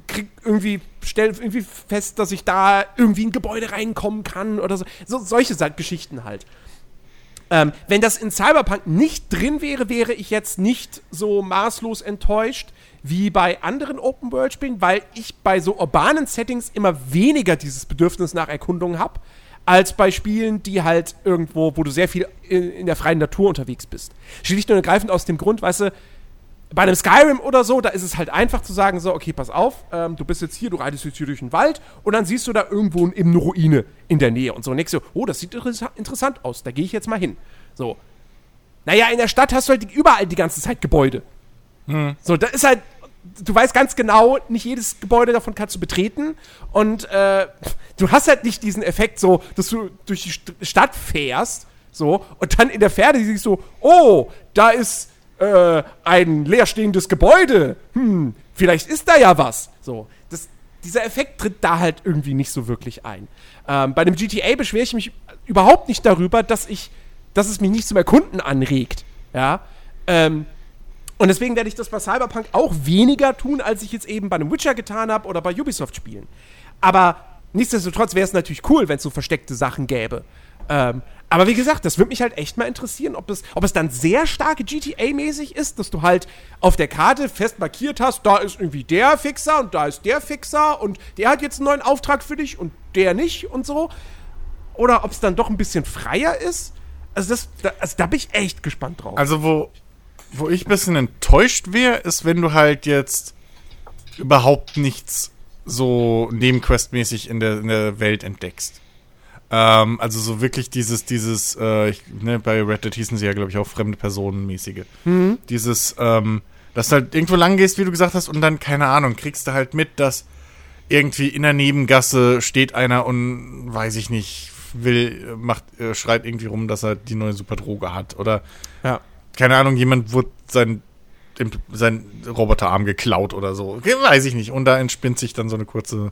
krieg irgendwie, stell irgendwie fest, dass ich da irgendwie in ein Gebäude reinkommen kann oder so. so solche Geschichten halt. Ähm, wenn das in Cyberpunk nicht drin wäre, wäre ich jetzt nicht so maßlos enttäuscht wie bei anderen Open-World-Spielen, weil ich bei so urbanen Settings immer weniger dieses Bedürfnis nach Erkundung habe, als bei Spielen, die halt irgendwo, wo du sehr viel in, in der freien Natur unterwegs bist. Schlicht und ergreifend aus dem Grund, weißt du, bei einem Skyrim oder so, da ist es halt einfach zu sagen, so, okay, pass auf, ähm, du bist jetzt hier, du reitest jetzt hier durch den Wald und dann siehst du da irgendwo eben eine Ruine in der Nähe und so. Und denkst du, oh, das sieht interessa interessant aus, da gehe ich jetzt mal hin. So. Naja, in der Stadt hast du halt überall die ganze Zeit Gebäude. So, da ist halt, du weißt ganz genau, nicht jedes Gebäude davon kannst du betreten und äh, du hast halt nicht diesen Effekt so, dass du durch die St Stadt fährst, so, und dann in der Ferne siehst du, oh, da ist äh, ein leerstehendes Gebäude. Hm, vielleicht ist da ja was. So, das, dieser Effekt tritt da halt irgendwie nicht so wirklich ein. Ähm, bei dem GTA beschwere ich mich überhaupt nicht darüber, dass ich, dass es mich nicht zum Erkunden anregt. Ja. Ähm, und deswegen werde ich das bei Cyberpunk auch weniger tun, als ich jetzt eben bei einem Witcher getan habe oder bei Ubisoft-Spielen. Aber nichtsdestotrotz wäre es natürlich cool, wenn es so versteckte Sachen gäbe. Ähm, aber wie gesagt, das würde mich halt echt mal interessieren, ob es, ob es dann sehr stark GTA-mäßig ist, dass du halt auf der Karte fest markiert hast, da ist irgendwie der Fixer und da ist der Fixer und der hat jetzt einen neuen Auftrag für dich und der nicht und so. Oder ob es dann doch ein bisschen freier ist. Also, das, da, also da bin ich echt gespannt drauf. Also, wo, wo ich ein bisschen enttäuscht wäre, ist, wenn du halt jetzt überhaupt nichts so nebenquestmäßig in der, in der Welt entdeckst. Ähm, also so wirklich dieses, dieses, äh, ich, ne, bei Red Dead hießen sie ja, glaube ich, auch fremde Personenmäßige. Dieses, ähm, dass du halt irgendwo lang gehst, wie du gesagt hast, und dann, keine Ahnung, kriegst du halt mit, dass irgendwie in der Nebengasse steht einer und weiß ich nicht, will, macht, äh, schreit irgendwie rum, dass er die neue Superdroge hat. Oder ja. keine Ahnung, jemand wurde sein, im- sein Roboterarm geklaut oder so. Weiß ich nicht. Und da entspinnt sich dann so eine kurze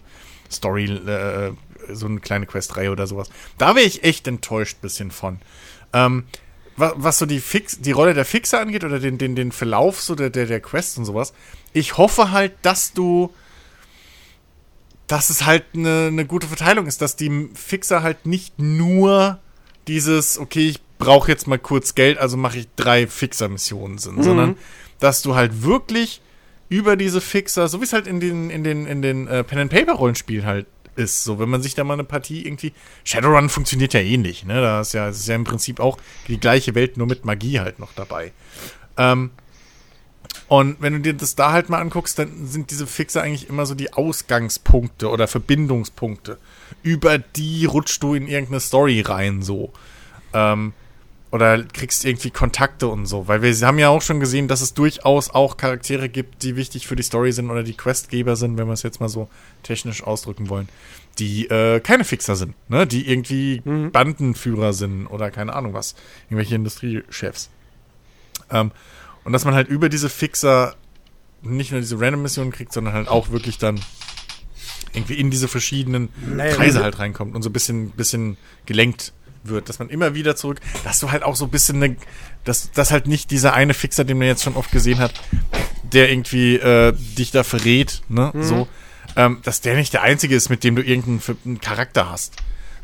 Story, äh, so eine kleine Questreihe oder sowas. Da wäre ich echt enttäuscht bisschen von. Ähm, wa- was so die, Fix, die Rolle der Fixer angeht oder den, den, den Verlauf so der, der, der Quest und sowas, ich hoffe halt, dass du dass es halt eine, eine gute Verteilung ist, dass die Fixer halt nicht nur dieses, okay, ich brauche jetzt mal kurz Geld, also mache ich drei Fixer-Missionen sind, sondern dass du halt wirklich über diese Fixer, so wie es halt in den, in den, in den äh, Pen-and-Paper-Rollenspielen halt ist, so wenn man sich da mal eine Partie irgendwie. Shadowrun funktioniert ja ähnlich, ne? Da ist ja, ist ja im Prinzip auch die gleiche Welt, nur mit Magie halt noch dabei. Ähm, und wenn du dir das da halt mal anguckst, dann sind diese Fixer eigentlich immer so die Ausgangspunkte oder Verbindungspunkte. Über die rutschst du in irgendeine Story rein, so. Ähm, oder kriegst irgendwie Kontakte und so. Weil wir haben ja auch schon gesehen, dass es durchaus auch Charaktere gibt, die wichtig für die Story sind oder die Questgeber sind, wenn wir es jetzt mal so technisch ausdrücken wollen, die äh, keine Fixer sind, ne? Die irgendwie Bandenführer sind oder keine Ahnung was. Irgendwelche Industriechefs. Ähm, und dass man halt über diese Fixer nicht nur diese Random-Missionen kriegt, sondern halt auch wirklich dann irgendwie in diese verschiedenen Naja, Kreise halt reinkommt und so ein bisschen, bisschen gelenkt wird, dass man immer wieder zurück, dass du halt auch so ein bisschen ne, dass, dass halt nicht dieser eine Fixer, den man jetzt schon oft gesehen hat, der irgendwie äh, dich da verrät, ne, so, ähm, dass der nicht der einzige ist, mit dem du irgendeinen Charakter hast,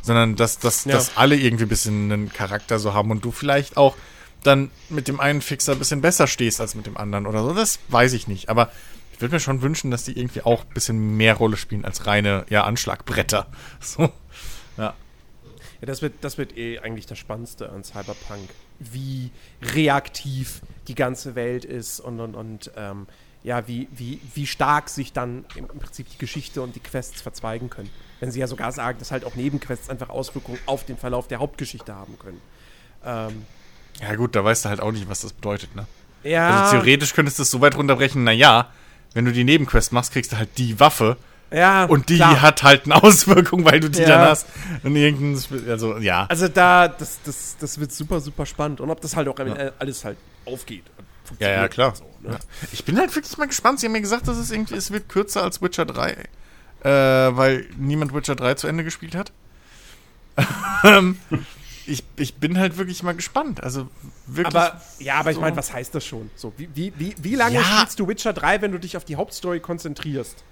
sondern dass, dass, Ja. dass alle irgendwie ein bisschen einen Charakter so haben und du vielleicht auch dann mit dem einen Fixer ein bisschen besser stehst als mit dem anderen oder so, das weiß ich nicht, aber ich würde mir schon wünschen, dass die irgendwie auch ein bisschen mehr Rolle spielen als reine, ja, Anschlagbretter. [laughs] So. Ja. Das wird, das wird eh eigentlich das Spannendste an Cyberpunk. Wie reaktiv die ganze Welt ist und, und, und ähm, ja, wie, wie, wie stark sich dann im, im Prinzip die Geschichte und die Quests verzweigen können. Wenn sie ja sogar sagen, dass halt auch Nebenquests einfach Auswirkungen auf den Verlauf der Hauptgeschichte haben können. Ähm, Ja, gut, da weißt du halt auch nicht, was das bedeutet, ne? ja, Also theoretisch könntest du es so weit runterbrechen, naja, wenn du die Nebenquest machst, kriegst du halt die Waffe ja, und die klar. hat halt eine [laughs] Auswirkung, weil du die Ja. dann hast. Und irgendein, also ja. Also da, das, das, das wird super, super spannend. Und ob das halt auch Ende alles halt aufgeht. Ja, ja, klar. So, ne? Ja. Ich bin halt wirklich mal gespannt. Sie haben mir gesagt, dass es irgendwie, es wird kürzer als Witcher 3. äh, weil niemand Witcher 3 zu Ende gespielt hat. [laughs] Ähm, ich, ich bin halt wirklich mal gespannt. Also wirklich. Aber, ja, aber ich so- meine, was heißt das schon? So, wie, wie, wie, wie lange Ja. spielst du Witcher 3, wenn du dich auf die Hauptstory konzentrierst?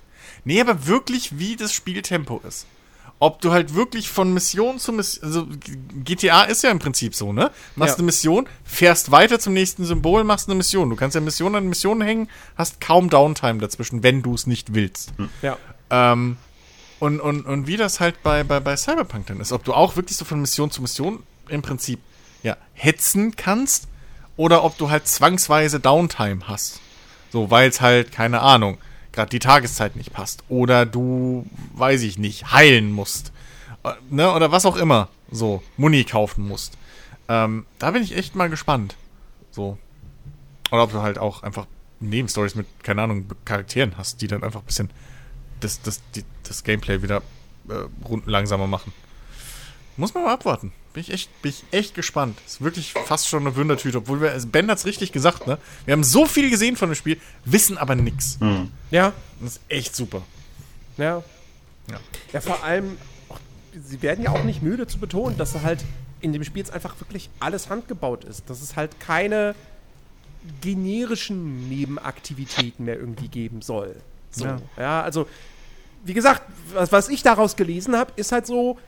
Nee, aber wirklich, wie das Spieltempo ist. Ob du halt wirklich von Mission zu Mission, also GTA ist ja im Prinzip so, ne? Machst Ja. eine Mission, fährst weiter zum nächsten Symbol, machst eine Mission. Du kannst ja Mission an Mission hängen, hast kaum Downtime dazwischen, wenn du es nicht willst. Ja. Ähm, und, und, und wie das halt bei, bei, bei Cyberpunk dann ist. Ob du auch wirklich so von Mission zu Mission im Prinzip ja, hetzen kannst oder ob du halt zwangsweise Downtime hast. So, weil es halt, keine Ahnung, gerade die Tageszeit nicht passt. Oder du, weiß ich nicht, heilen musst. Äh, Ne? Oder was auch immer. So, Muni kaufen musst. Ähm, da bin ich echt mal gespannt. So. Oder ob du halt auch einfach Nebenstories mit, keine Ahnung, Charakteren hast, die dann einfach ein bisschen das, das, die, das Gameplay wieder äh, Runden langsamer machen. Muss man mal abwarten. Bin ich echt, bin ich echt gespannt. Ist wirklich fast schon eine Wundertüte, obwohl wir, also Ben hat's richtig gesagt, ne? Wir haben so viel gesehen von dem Spiel, wissen aber nix. Ja. Das ist echt super. Ja. Ja. Ja, vor allem, sie werden ja auch nicht müde zu betonen, dass halt in dem Spiel jetzt einfach wirklich alles handgebaut ist. Dass es halt keine generischen Nebenaktivitäten mehr irgendwie geben soll. So. Ja, Ja. also, wie gesagt, was, was ich daraus gelesen habe, ist halt so,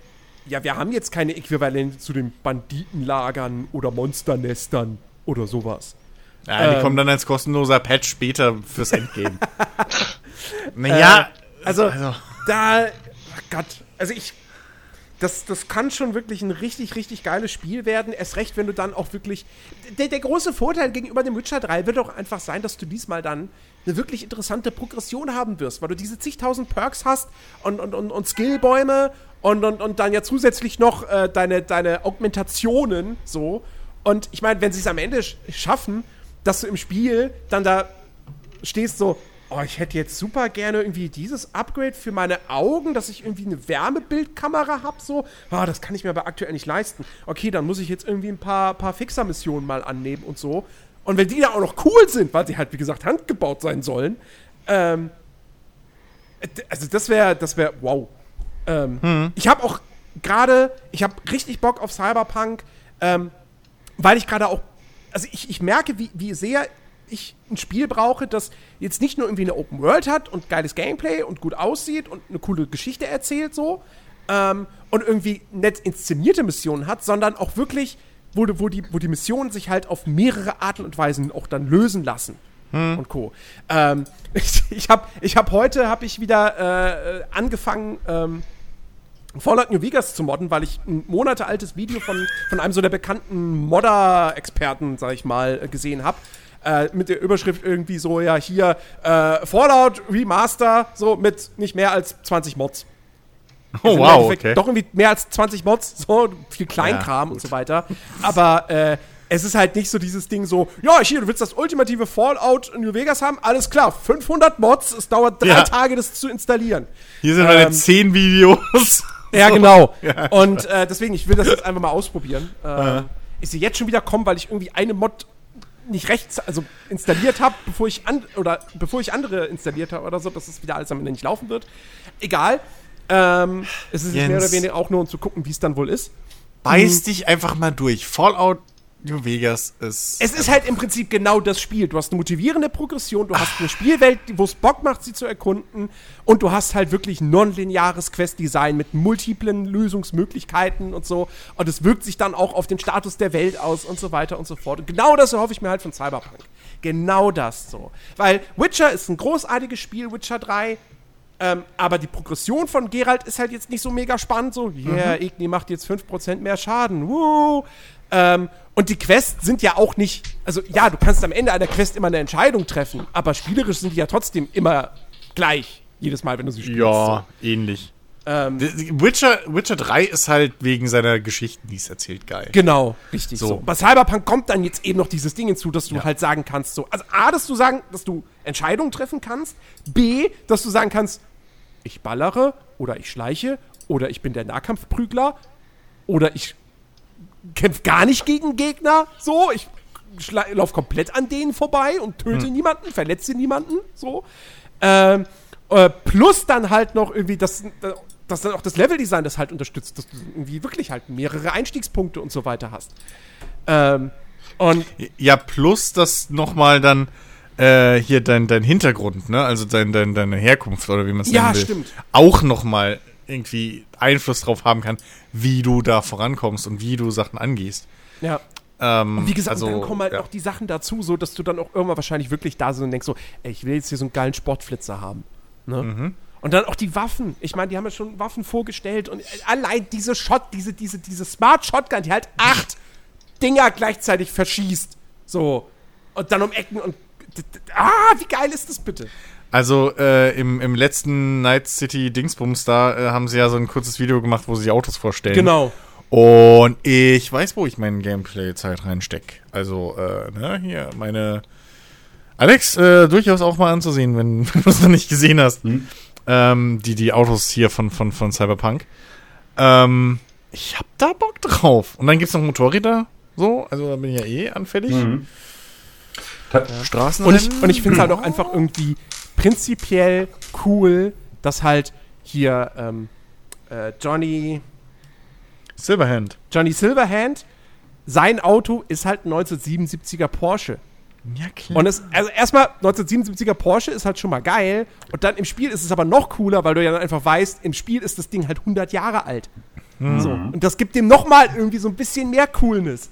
ja, wir haben jetzt keine Äquivalente zu den Banditenlagern oder Monsternestern oder sowas. Ja, die Ähm. kommen dann als kostenloser Patch später fürs Endgame. [laughs] naja, Äh, also, also da, ach Gott, also ich, das, das kann schon wirklich ein richtig, richtig geiles Spiel werden. Erst recht, wenn du dann auch wirklich, der, der große Vorteil gegenüber dem Witcher 3 wird auch einfach sein, dass du diesmal dann eine wirklich interessante Progression haben wirst, weil du diese zigtausend Perks hast und, und, und, und Skillbäume und, und, und dann ja zusätzlich noch äh, deine, deine Augmentationen so. Und ich meine, wenn sie es am Ende sch schaffen, dass du im Spiel dann da stehst so, oh, ich hätte jetzt super gerne irgendwie dieses Upgrade für meine Augen, dass ich irgendwie eine Wärmebildkamera habe, so, ah, das kann ich mir aber aktuell nicht leisten. Okay, dann muss ich jetzt irgendwie ein paar, paar Fixer-Missionen mal annehmen und so. Und wenn die da auch noch cool sind, weil sie halt, wie gesagt, handgebaut sein sollen, ähm, äh, also das wäre, das wäre, wow. Ähm, Ich habe auch gerade, ich habe richtig Bock auf Cyberpunk, ähm, weil ich gerade auch, also ich, ich merke, wie, wie sehr ich ein Spiel brauche, das jetzt nicht nur irgendwie eine Open World hat und geiles Gameplay und gut aussieht und eine coole Geschichte erzählt so ähm, und irgendwie nett inszenierte Missionen hat, sondern auch wirklich, wo, wo, die, wo die Missionen sich halt auf mehrere Arten und Weisen auch dann lösen lassen. Und Co. Ähm, [laughs] ich ich habe ich hab heute hab ich wieder äh, äh, angefangen, ähm, Fallout New Vegas zu modden, weil ich ein Monate altes Video von, von einem so der bekannten Modder-Experten, sag ich mal, äh, gesehen habe. Äh, mit der Überschrift irgendwie so, ja, hier, äh, Fallout Remaster, so mit nicht mehr als 20 Mods. [laughs] oh Also wow, okay. Doch irgendwie mehr als 20 Mods, so viel Kleinkram Ja, und so weiter. Aber äh, es ist halt nicht so dieses Ding so, ja, hier, du willst das ultimative Fallout New Vegas haben, alles klar, 500 Mods, es dauert drei Ja. Tage, das zu installieren. Hier sind meine ähm, 10 Videos. Ja, genau. [laughs] Ja. Und äh, deswegen, ich will das jetzt einfach mal ausprobieren. Äh, Ich sehe jetzt schon wieder kommen, weil ich irgendwie eine Mod nicht rechts, also installiert habe, bevor ich an oder bevor ich andere installiert habe oder so, dass es wieder alles am Ende nicht laufen wird. Egal. Ähm, es ist jetzt mehr Jens. oder weniger auch nur, um zu gucken, wie es dann wohl ist. Beiß dich einfach mal durch. Fallout New Vegas ist. Es ist halt im Prinzip genau das Spiel. Du hast eine motivierende Progression, du hast eine Spielwelt, wo es Bock macht, sie zu erkunden, und du hast halt wirklich nonlineares Quest-Design mit multiplen Lösungsmöglichkeiten und so. Und es wirkt sich dann auch auf den Status der Welt aus und so weiter und so fort. Und genau das erhoffe ich mir halt von Cyberpunk. Genau das so. Weil Witcher ist ein großartiges Spiel, Witcher 3. Ähm, aber die Progression von Geralt ist halt jetzt nicht so mega spannend. So, yeah, Igni macht jetzt 5% mehr Schaden. Woo. Ähm, und die Quests sind ja auch nicht. Also, ja, du kannst am Ende einer Quest immer eine Entscheidung treffen. Aber spielerisch sind die ja trotzdem immer gleich. Jedes Mal, wenn du sie spielst. ja, ähnlich. Ähm, Witcher, Witcher 3 ist halt wegen seiner Geschichten, die es erzählt, geil. Genau, richtig so. So. Bei Cyberpunk kommt dann jetzt eben noch dieses Ding hinzu, dass du halt sagen kannst, so, also A, dass du sagen, dass du Entscheidungen treffen kannst, B, dass du sagen kannst, ich ballere oder ich schleiche oder ich bin der Nahkampfprügler oder ich kämpfe gar nicht gegen Gegner, so, ich laufe komplett an denen vorbei und töte niemanden, verletze niemanden, so. Ähm, Äh, plus dann halt noch irgendwie das, dass dann auch das Leveldesign das halt unterstützt, dass du irgendwie wirklich halt mehrere Einstiegspunkte und so weiter hast. Ähm, und Ja, plus das nochmal dann äh, hier dein, dein Hintergrund, ne? Also dein, dein, deine Herkunft oder wie man es Ja, nennen will. stimmt. Auch nochmal irgendwie Einfluss drauf haben kann, wie du da vorankommst und wie du Sachen angehst. ja. Ähm, Und wie gesagt, also, dann kommen halt ja. noch die Sachen dazu, so dass du dann auch irgendwann wahrscheinlich wirklich da so und denkst so, ey, ich will jetzt hier so einen geilen Sportflitzer haben. Ne? Mhm. Und dann auch die Waffen. Ich meine, die haben ja schon Waffen vorgestellt und allein diese Shot, diese, diese, diese Smart Shotgun, die halt acht Dinger gleichzeitig verschießt. So. Und dann um Ecken und. Ah, wie geil ist das bitte? Also äh, im, im letzten Night City Dingsbums, da äh, haben sie ja so ein kurzes Video gemacht, wo sie die Autos vorstellen. Genau. Und ich weiß, wo ich meine Gameplay-Zeit reinstecke. Also, äh, ne, hier, meine. Alex, äh, durchaus auch mal anzusehen, wenn, [laughs] wenn du es noch nicht gesehen hast. Ähm, die, die Autos hier von, von, von Cyberpunk. Ähm, ich hab da Bock drauf. Und dann gibt's noch Motorräder, so, also da bin ich ja eh anfällig. Mhm. Straßen. Und ich, und ich finde es halt auch einfach irgendwie prinzipiell cool, dass halt hier ähm, äh, Johnny, Silverhand. Johnny Silverhand, sein Auto ist halt ein 1977er Porsche. Ja, klar. Und es, also erstmal, 1977er Porsche ist halt schon mal geil. Und dann im Spiel ist es aber noch cooler, weil du ja dann einfach weißt, im Spiel ist das Ding halt 100 Jahre alt. Mhm. So. Und das gibt dem nochmal irgendwie so ein bisschen mehr Coolness.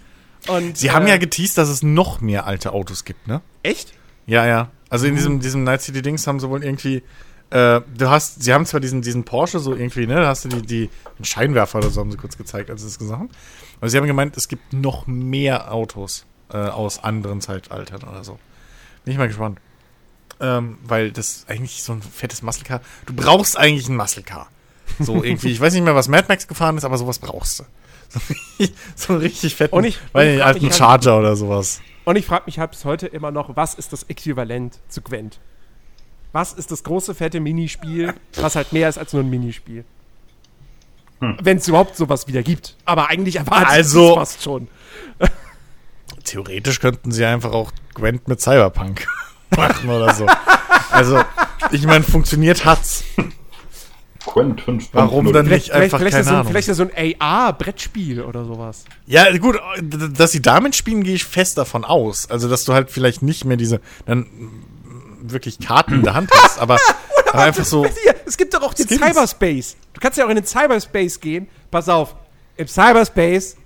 Und, Sie haben äh, ja geteased, dass es noch mehr alte Autos gibt, ne? Echt? Ja, ja. Also in diesem, diesem Night City Dings haben sie wohl irgendwie. Äh, du hast, sie haben zwar diesen, diesen Porsche so irgendwie, ne? Da hast du die, die den Scheinwerfer oder so haben sie kurz gezeigt, als sie das gesagt haben. Aber sie haben gemeint, es gibt noch mehr Autos äh, aus anderen Zeitaltern oder so. Bin ich mal gespannt. Ähm, weil das eigentlich so ein fettes Muscle Car. Du brauchst eigentlich ein Muscle Car. So [laughs] irgendwie. ich weiß nicht mehr, was Mad Max gefahren ist, aber sowas brauchst du. So, [laughs] richtig- so einen richtig fetten, Und ich- weil den frag alten Charger oder sowas. Und ich frage mich halt bis heute immer noch, was ist das Äquivalent zu Gwent? Was ist das große, fette Minispiel, was halt mehr ist als nur ein Minispiel? Wenn es überhaupt sowas wieder gibt. Aber eigentlich erwartet Also- es fast schon. [laughs] Theoretisch könnten sie einfach auch Gwent mit Cyberpunk [laughs] machen oder so. Also, ich meine, funktioniert hat's. Quent 5. Warum dann Vielleicht, nicht einfach, vielleicht, vielleicht, keine ist so, ein- Ahnung. vielleicht ist so ein AR-Brettspiel oder sowas. Ja, gut, dass sie damit spielen, gehe ich fest davon aus. Also, dass du halt vielleicht nicht mehr diese, dann wirklich Karten in der Hand hast, [laughs] aber, aber einfach so, es gibt doch auch den Skins. Cyberspace. Du kannst ja auch in den Cyberspace gehen. Pass auf, im Cyberspace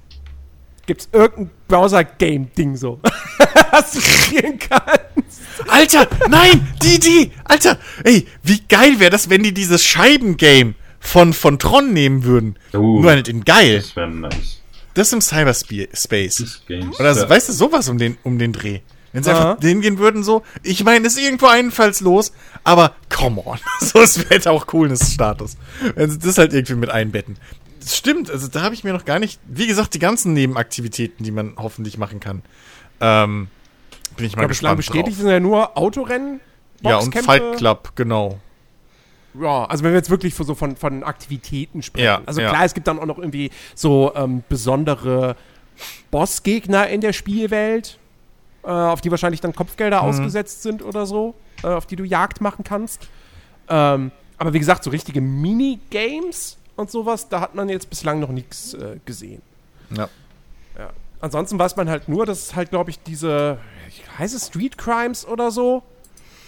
gibt's irgendein Browser-Game-Ding so. [laughs] was du spielen kannst. Alter, nein, die, die, Alter, ey, wie geil wäre das, wenn die dieses Scheibengame von, von Tron nehmen würden. Uh. Nur halt in geil. Das wäre nice. Das im Cyberspace. Das. Oder so, weißt du, sowas um den, um den Dreh. Wenn sie einfach hingehen würden, so, ich meine, ist irgendwo einfallslos, aber come on. [laughs] So, es wäre halt auch Coolness-Status. Wenn sie das halt irgendwie mit einbetten. Das stimmt, also da habe ich mir noch gar nicht, wie gesagt, die ganzen Nebenaktivitäten, die man hoffentlich machen kann. Ähm, bin ich mal Ja, bislang gespannt bestätigt drauf. sind ja nur Autorennen. Ja, und Boxkämpfe. Fight Club, genau. Ja, also wenn wir jetzt wirklich so von, von Aktivitäten sprechen. Ja, also ja. klar, es gibt dann auch noch irgendwie so ähm, besondere Bossgegner in der Spielwelt, äh, auf die wahrscheinlich dann Kopfgelder Mhm. ausgesetzt sind oder so, äh, auf die du Jagd machen kannst. Ähm, aber wie gesagt, so richtige Minigames und sowas, da hat man jetzt bislang noch nichts äh, gesehen. Ja. Ja. Ansonsten weiß man halt nur, dass es halt, glaube ich, diese, heißt es Street Crimes oder so?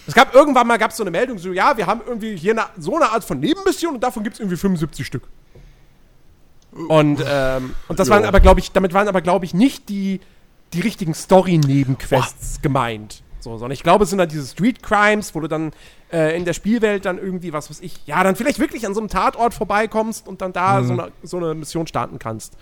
Es gab irgendwann mal gab's so eine Meldung, so, ja, wir haben irgendwie hier eine, so eine Art von Nebenmission und davon gibt es irgendwie 75 Stück. Und, ähm, und das Ja. waren aber, glaube ich, damit waren aber, glaube ich, nicht die, die richtigen Story-Nebenquests gemeint. So, sondern ich glaube, es sind dann diese Street Crimes, wo du dann äh, in der Spielwelt dann irgendwie, was weiß ich, ja, dann vielleicht wirklich an so einem Tatort vorbeikommst und dann da so, eine, so eine Mission starten kannst.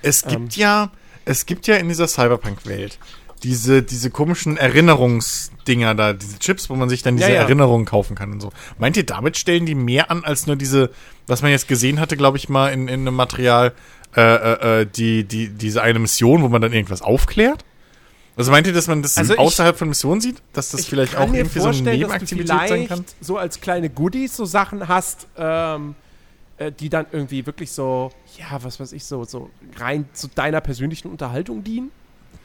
Es Ähm. gibt ja, es gibt ja in dieser Cyberpunk-Welt diese, diese komischen Erinnerungsdinger da, diese Chips, wo man sich dann diese Ja, ja. Erinnerungen kaufen kann und so. Meint ihr, damit stellen die mehr an als nur diese, was man jetzt gesehen hatte, glaube ich mal in, in einem Material, äh, äh, äh, die, die, diese eine Mission, wo man dann irgendwas aufklärt? Also meint ihr, dass man das Also ich- außerhalb von Missionen sieht? Dass das vielleicht auch irgendwie so eine Nebenaktivität sein kann? so als kleine Goodies so Sachen hast, ähm, äh, die dann irgendwie wirklich so, ja, was weiß ich, so, so rein zu deiner persönlichen Unterhaltung dienen.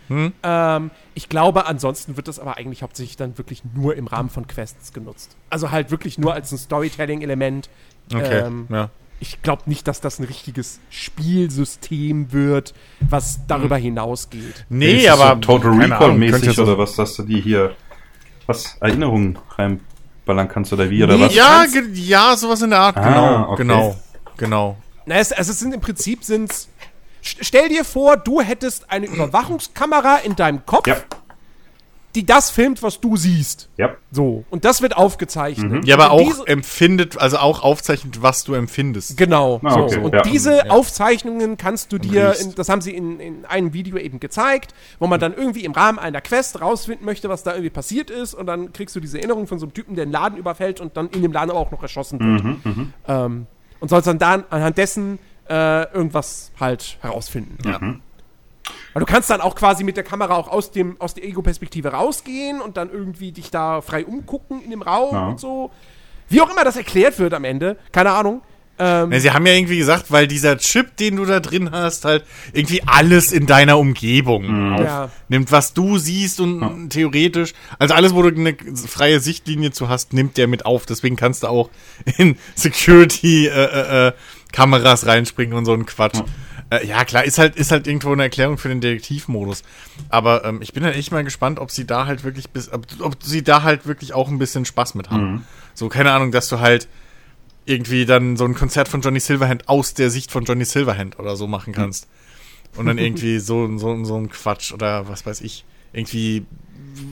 Ähm, ich glaube, ansonsten wird das aber eigentlich hauptsächlich dann wirklich nur im Rahmen von Quests genutzt. Also halt wirklich nur als ein Storytelling-Element. Okay, Ähm, ja. ich glaube nicht, dass das ein richtiges Spielsystem wird, was darüber hinausgeht. Nee, Ist das aber. So Total keine Ahnung, Recall könnte mäßig ja so- oder was, dass du die hier. Was? Erinnerungen reinballern kannst oder wie? Oder Nee, was? Ja, ja, sowas in der Art, Ah, genau. okay. Genau. Genau. Na, es, also es sind im Prinzip sind's. St- Stell dir vor, du hättest eine Überwachungskamera in deinem Kopf, Ja. die das filmt, was du siehst. Ja. So. Und das wird aufgezeichnet. Ja, aber auch empfindet, also auch aufzeichnet, was du empfindest. Genau. Ah, so. okay, Und ja. diese Aufzeichnungen kannst du dir, in, das haben sie in, in einem Video eben gezeigt, wo man dann irgendwie im Rahmen einer Quest rausfinden möchte, was da irgendwie passiert ist. Und dann kriegst du diese Erinnerung von so einem Typen, der den Laden überfällt und dann in dem Laden aber auch noch erschossen wird. Mhm, ähm, und sollst dann, dann anhand dessen äh, irgendwas halt herausfinden. Ja. Weil du kannst dann auch quasi mit der Kamera auch aus, dem, aus der Ego-Perspektive rausgehen und dann irgendwie dich da frei umgucken in dem Raum Ja. und so. Wie auch immer das erklärt wird am Ende, keine Ahnung. Ähm, Ja, sie haben ja irgendwie gesagt, weil dieser Chip, den du da drin hast, halt irgendwie alles in deiner Umgebung Ja. aufnimmt, was du siehst und theoretisch, also alles, wo du eine freie Sichtlinie zu hast, nimmt der mit auf. Deswegen kannst du auch in Security äh, äh, äh, Kameras reinspringen und so ein Quatsch. Äh, ja, klar, ist halt, ist halt irgendwo eine Erklärung für den Detektivmodus. Aber ähm, ich bin halt echt mal gespannt, ob sie da halt wirklich bis, ob, ob sie da halt wirklich auch ein bisschen Spaß mit haben. So, keine Ahnung, dass du halt irgendwie dann so ein Konzert von Johnny Silverhand aus der Sicht von Johnny Silverhand oder so machen kannst. Und dann [laughs] irgendwie so, so, so ein Quatsch oder was weiß ich. Irgendwie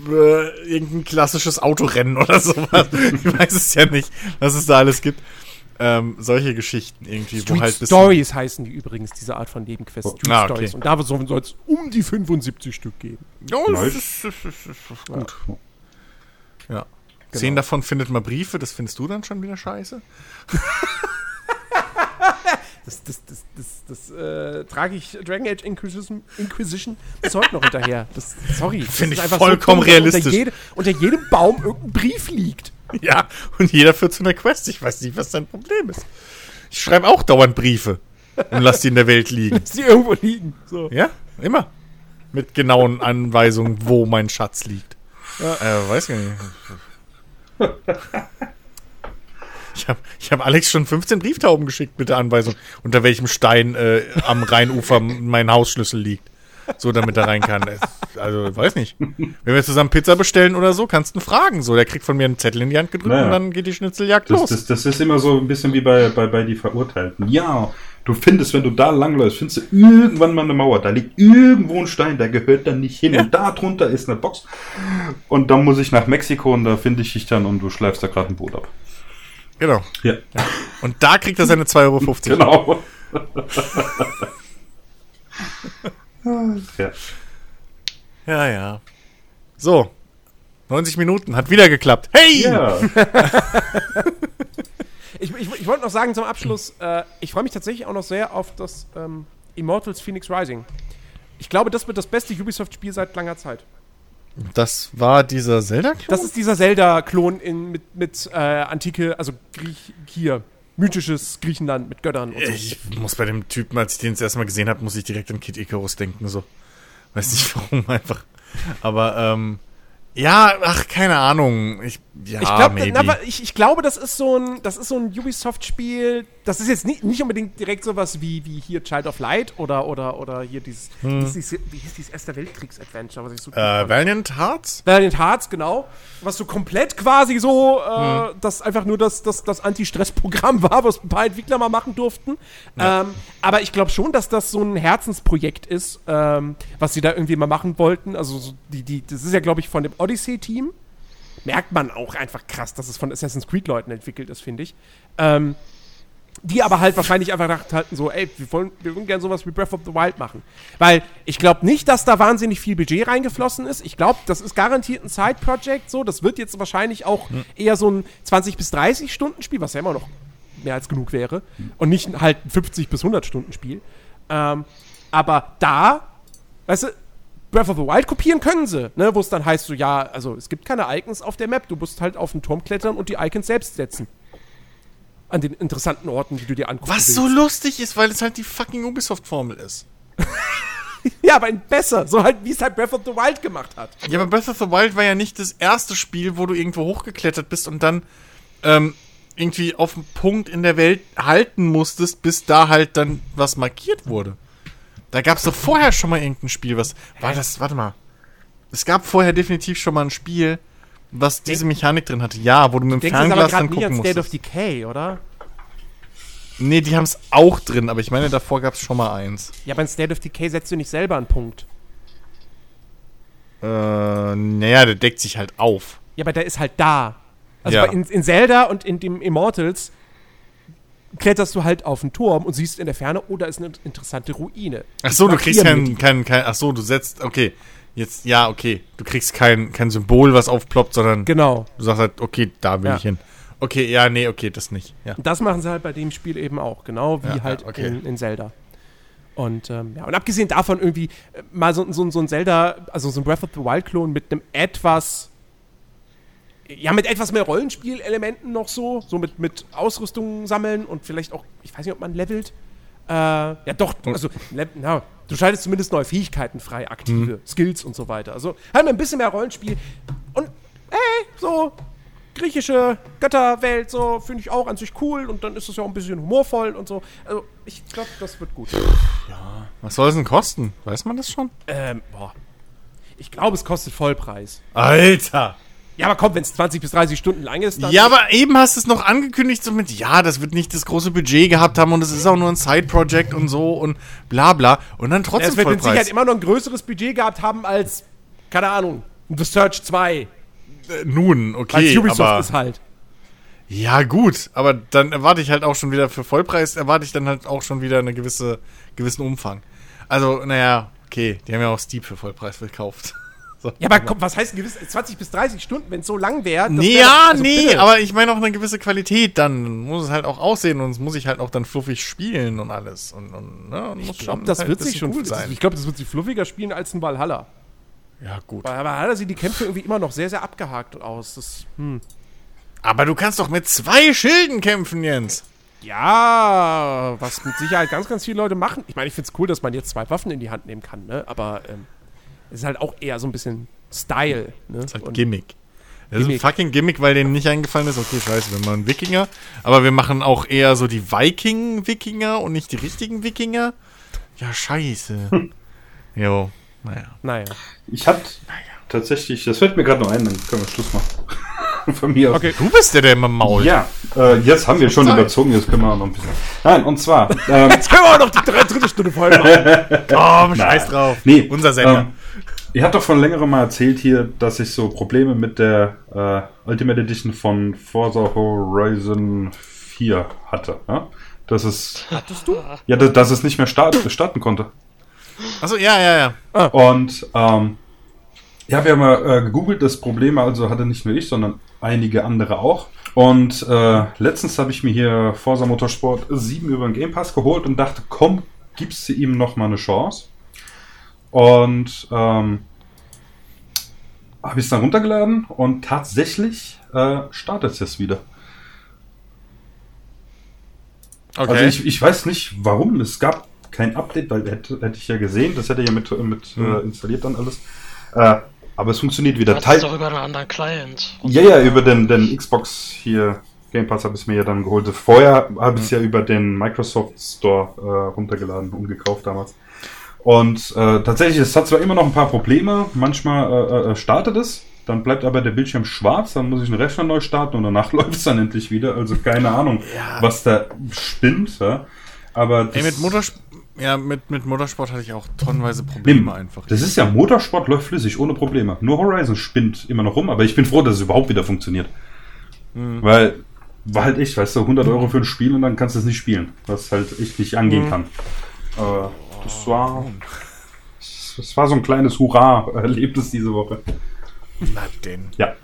äh, irgendein klassisches Autorennen oder [laughs] sowas. ich weiß es ja nicht, was es da alles gibt. Ähm, solche Geschichten irgendwie, wo Street halt bisschen- Stories heißen die übrigens, diese Art von Nebenquests. Street Ah, okay. Stories. Und da soll es um die 75 Stück geben. Oh, Nice. das ist, ist, das ist gut. Ja. Zehn davon findet man Briefe, das findest du dann schon wieder scheiße? [laughs] Das, das, das, das, das äh, trage ich Dragon Age Inquisition, Inquisition bis heute noch hinterher. Das, sorry. das Finde ist ich einfach vollkommen dass realistisch. Unter, jede, unter jedem Baum irgendein Brief liegt. [laughs] Ja, und jeder führt zu einer Quest. Ich weiß nicht, was dein Problem ist. Ich schreibe auch dauernd Briefe und lass die in der Welt liegen. [laughs] Dass die irgendwo liegen. So. Ja, immer. Mit genauen Anweisungen, wo mein Schatz liegt. Äh, weiß gar nicht. Ich habe ich hab Alex schon 15 Brieftauben geschickt mit der Anweisung, unter welchem Stein äh, am Rheinufer mein Hausschlüssel liegt. So, damit er rein kann. Also, weiß nicht. Wenn wir zusammen Pizza bestellen oder so, kannst du ihn fragen. So, der kriegt von mir einen Zettel in die Hand gedrückt Naja. und dann geht die Schnitzeljagd Das, los. das, das ist immer so ein bisschen wie bei, bei, bei die Verurteilten. Ja, du findest, wenn du da langläufst, findest du irgendwann mal eine Mauer. Da liegt irgendwo ein Stein, der gehört dann nicht hin. Ja. Und da drunter ist eine Box. Und dann muss ich nach Mexiko und da finde ich dich dann und du schleifst da gerade ein Boot ab. genau. Ja, Und da kriegt er seine 2,50 Euro. genau. [laughs] ja. Ja, ja. So. 90 Minuten. Hat wieder geklappt. Hey! ja. [laughs] Ich, ich, ich wollte noch sagen zum Abschluss, äh, ich freue mich tatsächlich auch noch sehr auf das ähm, Immortals Phoenix Rising. Ich glaube, das wird das beste Ubisoft-Spiel seit langer Zeit. Das war dieser Zelda-Klon? Das ist dieser Zelda-Klon in- mit, mit äh, Antike, also Griech, hier, mythisches Griechenland mit Göttern und so. Ich muss bei dem Typen, als ich den das erste Mal gesehen habe, muss ich direkt an Kid Icarus denken. So. Weiß nicht [laughs] warum, einfach. Aber, ähm, ja, ach, keine Ahnung. Ich, ja, ich, glaub, na, ich, ich glaube, das ist so ein, das ist so ein Ubisoft-Spiel. Das ist jetzt nicht, nicht unbedingt direkt sowas wie, wie hier Child of Light oder, oder, oder hier dieses, dieses wie hieß dieses Erster Weltkriegs-Adventure, was ich so äh. Valiant Hearts? Valiant Hearts, genau. Was so komplett quasi so, äh, das einfach nur das, das, das Anti-Stress-Programm [laughs] war, was ein paar Entwickler mal machen durften. Ähm, aber ich glaube schon, dass das so ein Herzensprojekt ist, ähm, was sie da irgendwie mal machen wollten. Also so die, die, das ist ja, glaube ich, von dem Odyssey-Team. Merkt man auch einfach krass, dass es von Assassin's Creed-Leuten entwickelt ist, finde ich. Ähm, die aber halt wahrscheinlich einfach gedacht hatten, so, ey, wir wollen, wir würden gerne sowas wie Breath of the Wild machen. Weil ich glaube nicht, dass da wahnsinnig viel Budget reingeflossen ist. Ich glaube, das ist garantiert ein Side-Project, so. Das wird jetzt wahrscheinlich auch eher so ein 20 bis 30 Stunden Spiel, was ja immer noch mehr als genug wäre. Und nicht halt ein 50 bis 100 Stunden Spiel. Ähm, aber da, weißt du, Breath of the Wild kopieren können sie, ne? Wo es dann heißt, so, ja, also es gibt keine Icons auf der Map, du musst halt auf den Turm klettern und die Icons selbst setzen. An den interessanten Orten, die du dir angucken Was willst. so lustig ist, weil es halt die fucking Ubisoft-Formel ist. [laughs] Ja, aber besser. So halt, wie es halt Breath of the Wild gemacht hat. Ja, aber Breath of the Wild war ja nicht das erste Spiel, wo du irgendwo hochgeklettert bist und dann ähm, irgendwie auf einen Punkt in der Welt halten musstest, bis da halt dann was markiert wurde. Da gab es doch vorher schon mal irgendein Spiel, was. War das, warte mal. Es gab vorher definitiv schon mal ein Spiel, was diese Mechanik drin hatte. Ja, wo du mit dem Fernglas dann gucken State of. Decay, oder? Nee, die haben es auch drin, aber ich meine, davor gab es schon mal eins. Ja, aber in State of Decay setzt du nicht selber einen Punkt. Äh, naja, der deckt sich halt auf. Ja, aber der ist halt da. Also Ja. in, in Zelda und in dem Immortals kletterst du halt auf einen Turm und siehst in der Ferne, oh, da ist eine interessante Ruine. Ach so, du kriegst wir kein, die. kein, ach so, du setzt, okay, jetzt, ja, okay, du kriegst kein, kein Symbol, was aufploppt, sondern Genau. du sagst halt, okay, da will Ja. ich hin. Okay, ja, nee, okay, das nicht, ja. Und das machen sie halt bei dem Spiel eben auch, genau wie ja, halt okay. in, in Zelda. Und, ähm, ja, und abgesehen davon irgendwie äh, mal so, so, so ein Zelda, also so ein Breath of the Wild-Klon mit einem etwas, ja, mit etwas mehr Rollenspielelementen noch so, so mit, mit Ausrüstung sammeln und vielleicht auch, ich weiß nicht, ob man levelt. Äh, ja, doch, also, na, du schaltest zumindest neue Fähigkeiten frei, aktive Skills und so weiter. Also, halt ein bisschen mehr Rollenspiel und, ey, so, griechische Götterwelt, so, finde ich auch an sich cool und dann ist es ja auch ein bisschen humorvoll und so. Also, ich glaube, das wird gut. Was soll es denn kosten? Weiß man das schon? Ähm, boah. Ich glaube, es kostet Vollpreis. Alter! Ja, aber komm, wenn es 20 bis 30 Stunden lang ist, dann. Ja, aber eben hast du es noch angekündigt, so mit, ja, das wird nicht das große Budget gehabt haben und es ist auch nur ein Side-Project und so und bla bla. Und dann trotzdem es wird mit Sicherheit immer noch ein größeres Budget gehabt haben als, keine Ahnung, The Search 2. Äh, Nun, Als okay, Ubisoft aber... ist halt. Ja, gut, aber dann erwarte ich halt auch schon wieder für Vollpreis, erwarte ich dann halt auch schon wieder einen gewisse, gewissen Umfang. Also, naja, okay, die haben ja auch Steep für Vollpreis verkauft. Ja, aber komm, was heißt ein gewiss, 20 bis 30 Stunden, wenn es so lang wäre? Nee, wär ja, also nee, bitte. aber ich meine auch eine gewisse Qualität, dann muss es halt auch aussehen und es muss ich halt auch dann fluffig spielen und alles. Und, und ne, und muss Ich glaube, das halt wird sich schon cool sein. Ich glaube, das wird sich fluffiger spielen als ein Valhalla. Ja, gut. Bei Valhalla sehen die Kämpfe irgendwie immer noch sehr, sehr abgehakt aus. Das, hm. Aber du kannst doch mit zwei Schilden kämpfen, Jens. Ja, was mit Sicherheit ganz, ganz viele Leute machen. Ich meine, ich finde es cool, dass man jetzt zwei Waffen in die Hand nehmen kann, ne? Aber ähm, es ist halt auch eher so ein bisschen Style, ne? Das ist halt Gimmick. Das ist ein Gimmick. fucking Gimmick, weil denen nicht eingefallen ist, okay, scheiße, wir machen Wikinger, aber wir machen auch eher so die Viking-Wikinger und nicht die richtigen Wikinger. Ja, scheiße. [laughs] jo, naja. Naja. Ich hatte tatsächlich, das fällt mir gerade noch ein, dann können wir Schluss machen. [laughs] Von mir aus. Okay. Du bist der, der immer mault. Ja, äh, jetzt haben wir schon Zeit. überzogen, jetzt können wir auch noch ein bisschen. Nein, und zwar. [laughs] Ähm, Jetzt können wir auch noch die drei, dritte Stunde voll machen. Komm, scheiß drauf. nee, Unser Sender. Ähm, ihr habt doch von längerem mal erzählt hier, dass ich so Probleme mit der äh, Ultimate Edition von Forza Horizon 4 hatte. Ja? Dass es, Hattest du? ja, dass, dass es nicht mehr start, starten konnte. Achso, ja, ja, ja. Und ähm, ja, wir haben mal äh, gegoogelt, das Problem also hatte nicht nur ich, sondern einige andere auch. Und äh, letztens habe ich mir hier Forza Motorsport 7 über den Game Pass geholt und dachte, komm, gibst du ihm noch mal eine Chance. Und ähm, habe ich es dann runtergeladen und tatsächlich äh, startet es jetzt wieder. Okay. Also ich, ich weiß nicht warum. Es gab kein Update, weil hätte, hätte ich ja gesehen, das hätte ja mit, mit Mhm. äh, installiert dann alles. Äh, aber es funktioniert wieder. Das ist doch über einen anderen Client. ja, ja, über den, den Xbox hier Game Pass habe ich es mir ja dann geholt. Vorher habe ich es ja über den Microsoft Store äh, runtergeladen und gekauft damals. Und äh, tatsächlich, es hat zwar immer noch ein paar Probleme. Manchmal äh, äh, startet es, dann bleibt aber der Bildschirm schwarz, dann muss ich einen Rechner neu starten und danach [laughs] läuft es dann endlich wieder. Also keine Ahnung, was da spinnt. Ja. Aber Ey, mit Motorsport, ja, mit, mit Motorsport hatte ich auch tonnenweise Probleme einfach. das ist ja Motorsport läuft flüssig, ohne Probleme. Nur Horizon spinnt immer noch rum, aber ich bin froh, dass es überhaupt wieder funktioniert. Weil, war halt echt, weißt du, 100 Euro für ein Spiel und dann kannst du es nicht spielen, was halt echt nicht angehen kann. Äh, das war, das war so ein kleines Hurra-Erlebnis diese Woche. Na denn. Ja,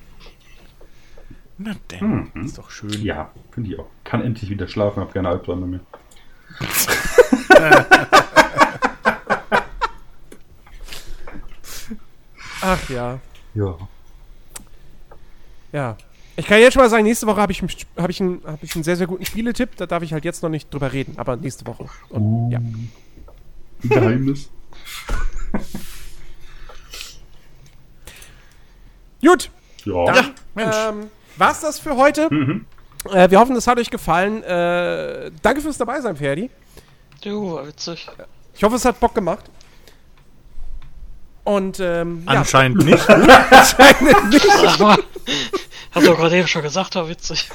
Na denn. Ist doch schön. ja, finde ich auch. Kann endlich wieder schlafen, hab keine Albträume mehr. Ach ja. Ja. Ja. Ich kann jetzt schon mal sagen, nächste Woche habe ich, einen- hab ich, einen- hab ich einen sehr, sehr guten Spieletipp. Da darf ich halt jetzt noch nicht drüber reden, aber nächste Woche. Und, ja. Geheimnis. [laughs] Gut, Ja. dann Mensch. ähm, war's das für heute. Äh, wir hoffen, es hat euch gefallen. Äh, danke fürs dabei sein, Ferdi. Jo, war witzig. Ich hoffe, es hat Bock gemacht. Und ähm, ja, Anscheinend nicht. [laughs] Aber, [laughs] hab doch gerade eben schon gesagt, war witzig.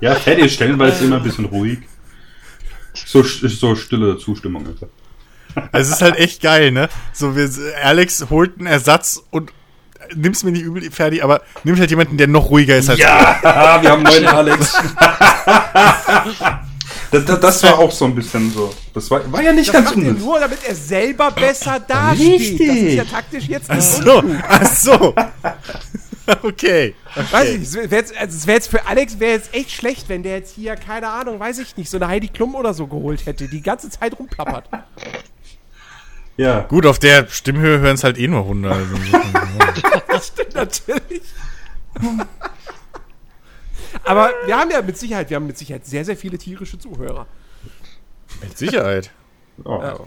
Ja, Teddy ist stellenweise immer ein bisschen ruhig. So, so stille Zustimmung. Also. Also es ist halt echt geil, ne? So, wir, Alex holt einen Ersatz und nimm's mir nicht übel, Ferdi, aber nimmt halt jemanden, der noch ruhiger ist als Ja, [laughs] wir haben neuen Alex. [laughs] das, das, das war auch so ein bisschen so. Das war, war ja nicht das ganz unnütz. nur, damit er selber besser dasteht. Richtig. Das ist ja taktisch jetzt Ach so, ach so. [laughs] Okay. Weiß ich, nicht, es wäre jetzt, also wär jetzt für Alex wäre jetzt echt schlecht, wenn der jetzt hier, keine Ahnung, weiß ich nicht, so eine Heidi Klum oder so geholt hätte, die die ganze Zeit rumplappert. [laughs] Ja. Gut, auf der Stimmhöhe hören es halt eh nur Hunde. Also [laughs] Das stimmt natürlich. Aber wir haben ja mit Sicherheit, wir haben mit Sicherheit sehr, sehr viele tierische Zuhörer. mit Sicherheit. Oh.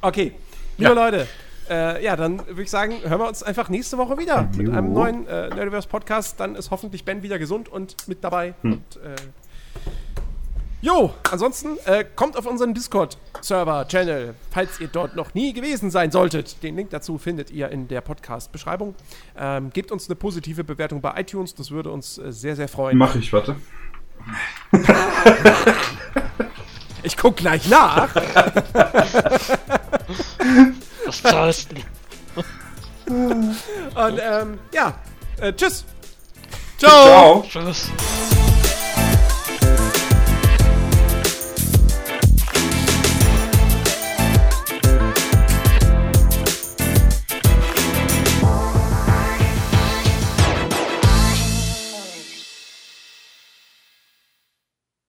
Okay, liebe Ja. Leute, äh, ja, dann würde ich sagen, hören wir uns einfach nächste Woche wieder mit Jo. einem neuen äh, Nerdiverse Podcast. Dann ist hoffentlich Ben wieder gesund und mit dabei. Hm. Und, äh, jo, ansonsten äh, kommt auf unseren Discord-Server-Channel, falls ihr dort noch nie gewesen sein solltet. Den Link dazu findet ihr in der Podcast-Beschreibung. Ähm, gebt uns eine positive Bewertung bei iTunes, das würde uns äh, sehr, sehr freuen. Mach ich, warte. [laughs] Ich guck gleich nach. [laughs] Zahlst du? Und ähm, ja, äh, tschüss. Ciao. Ciao. Tschüss.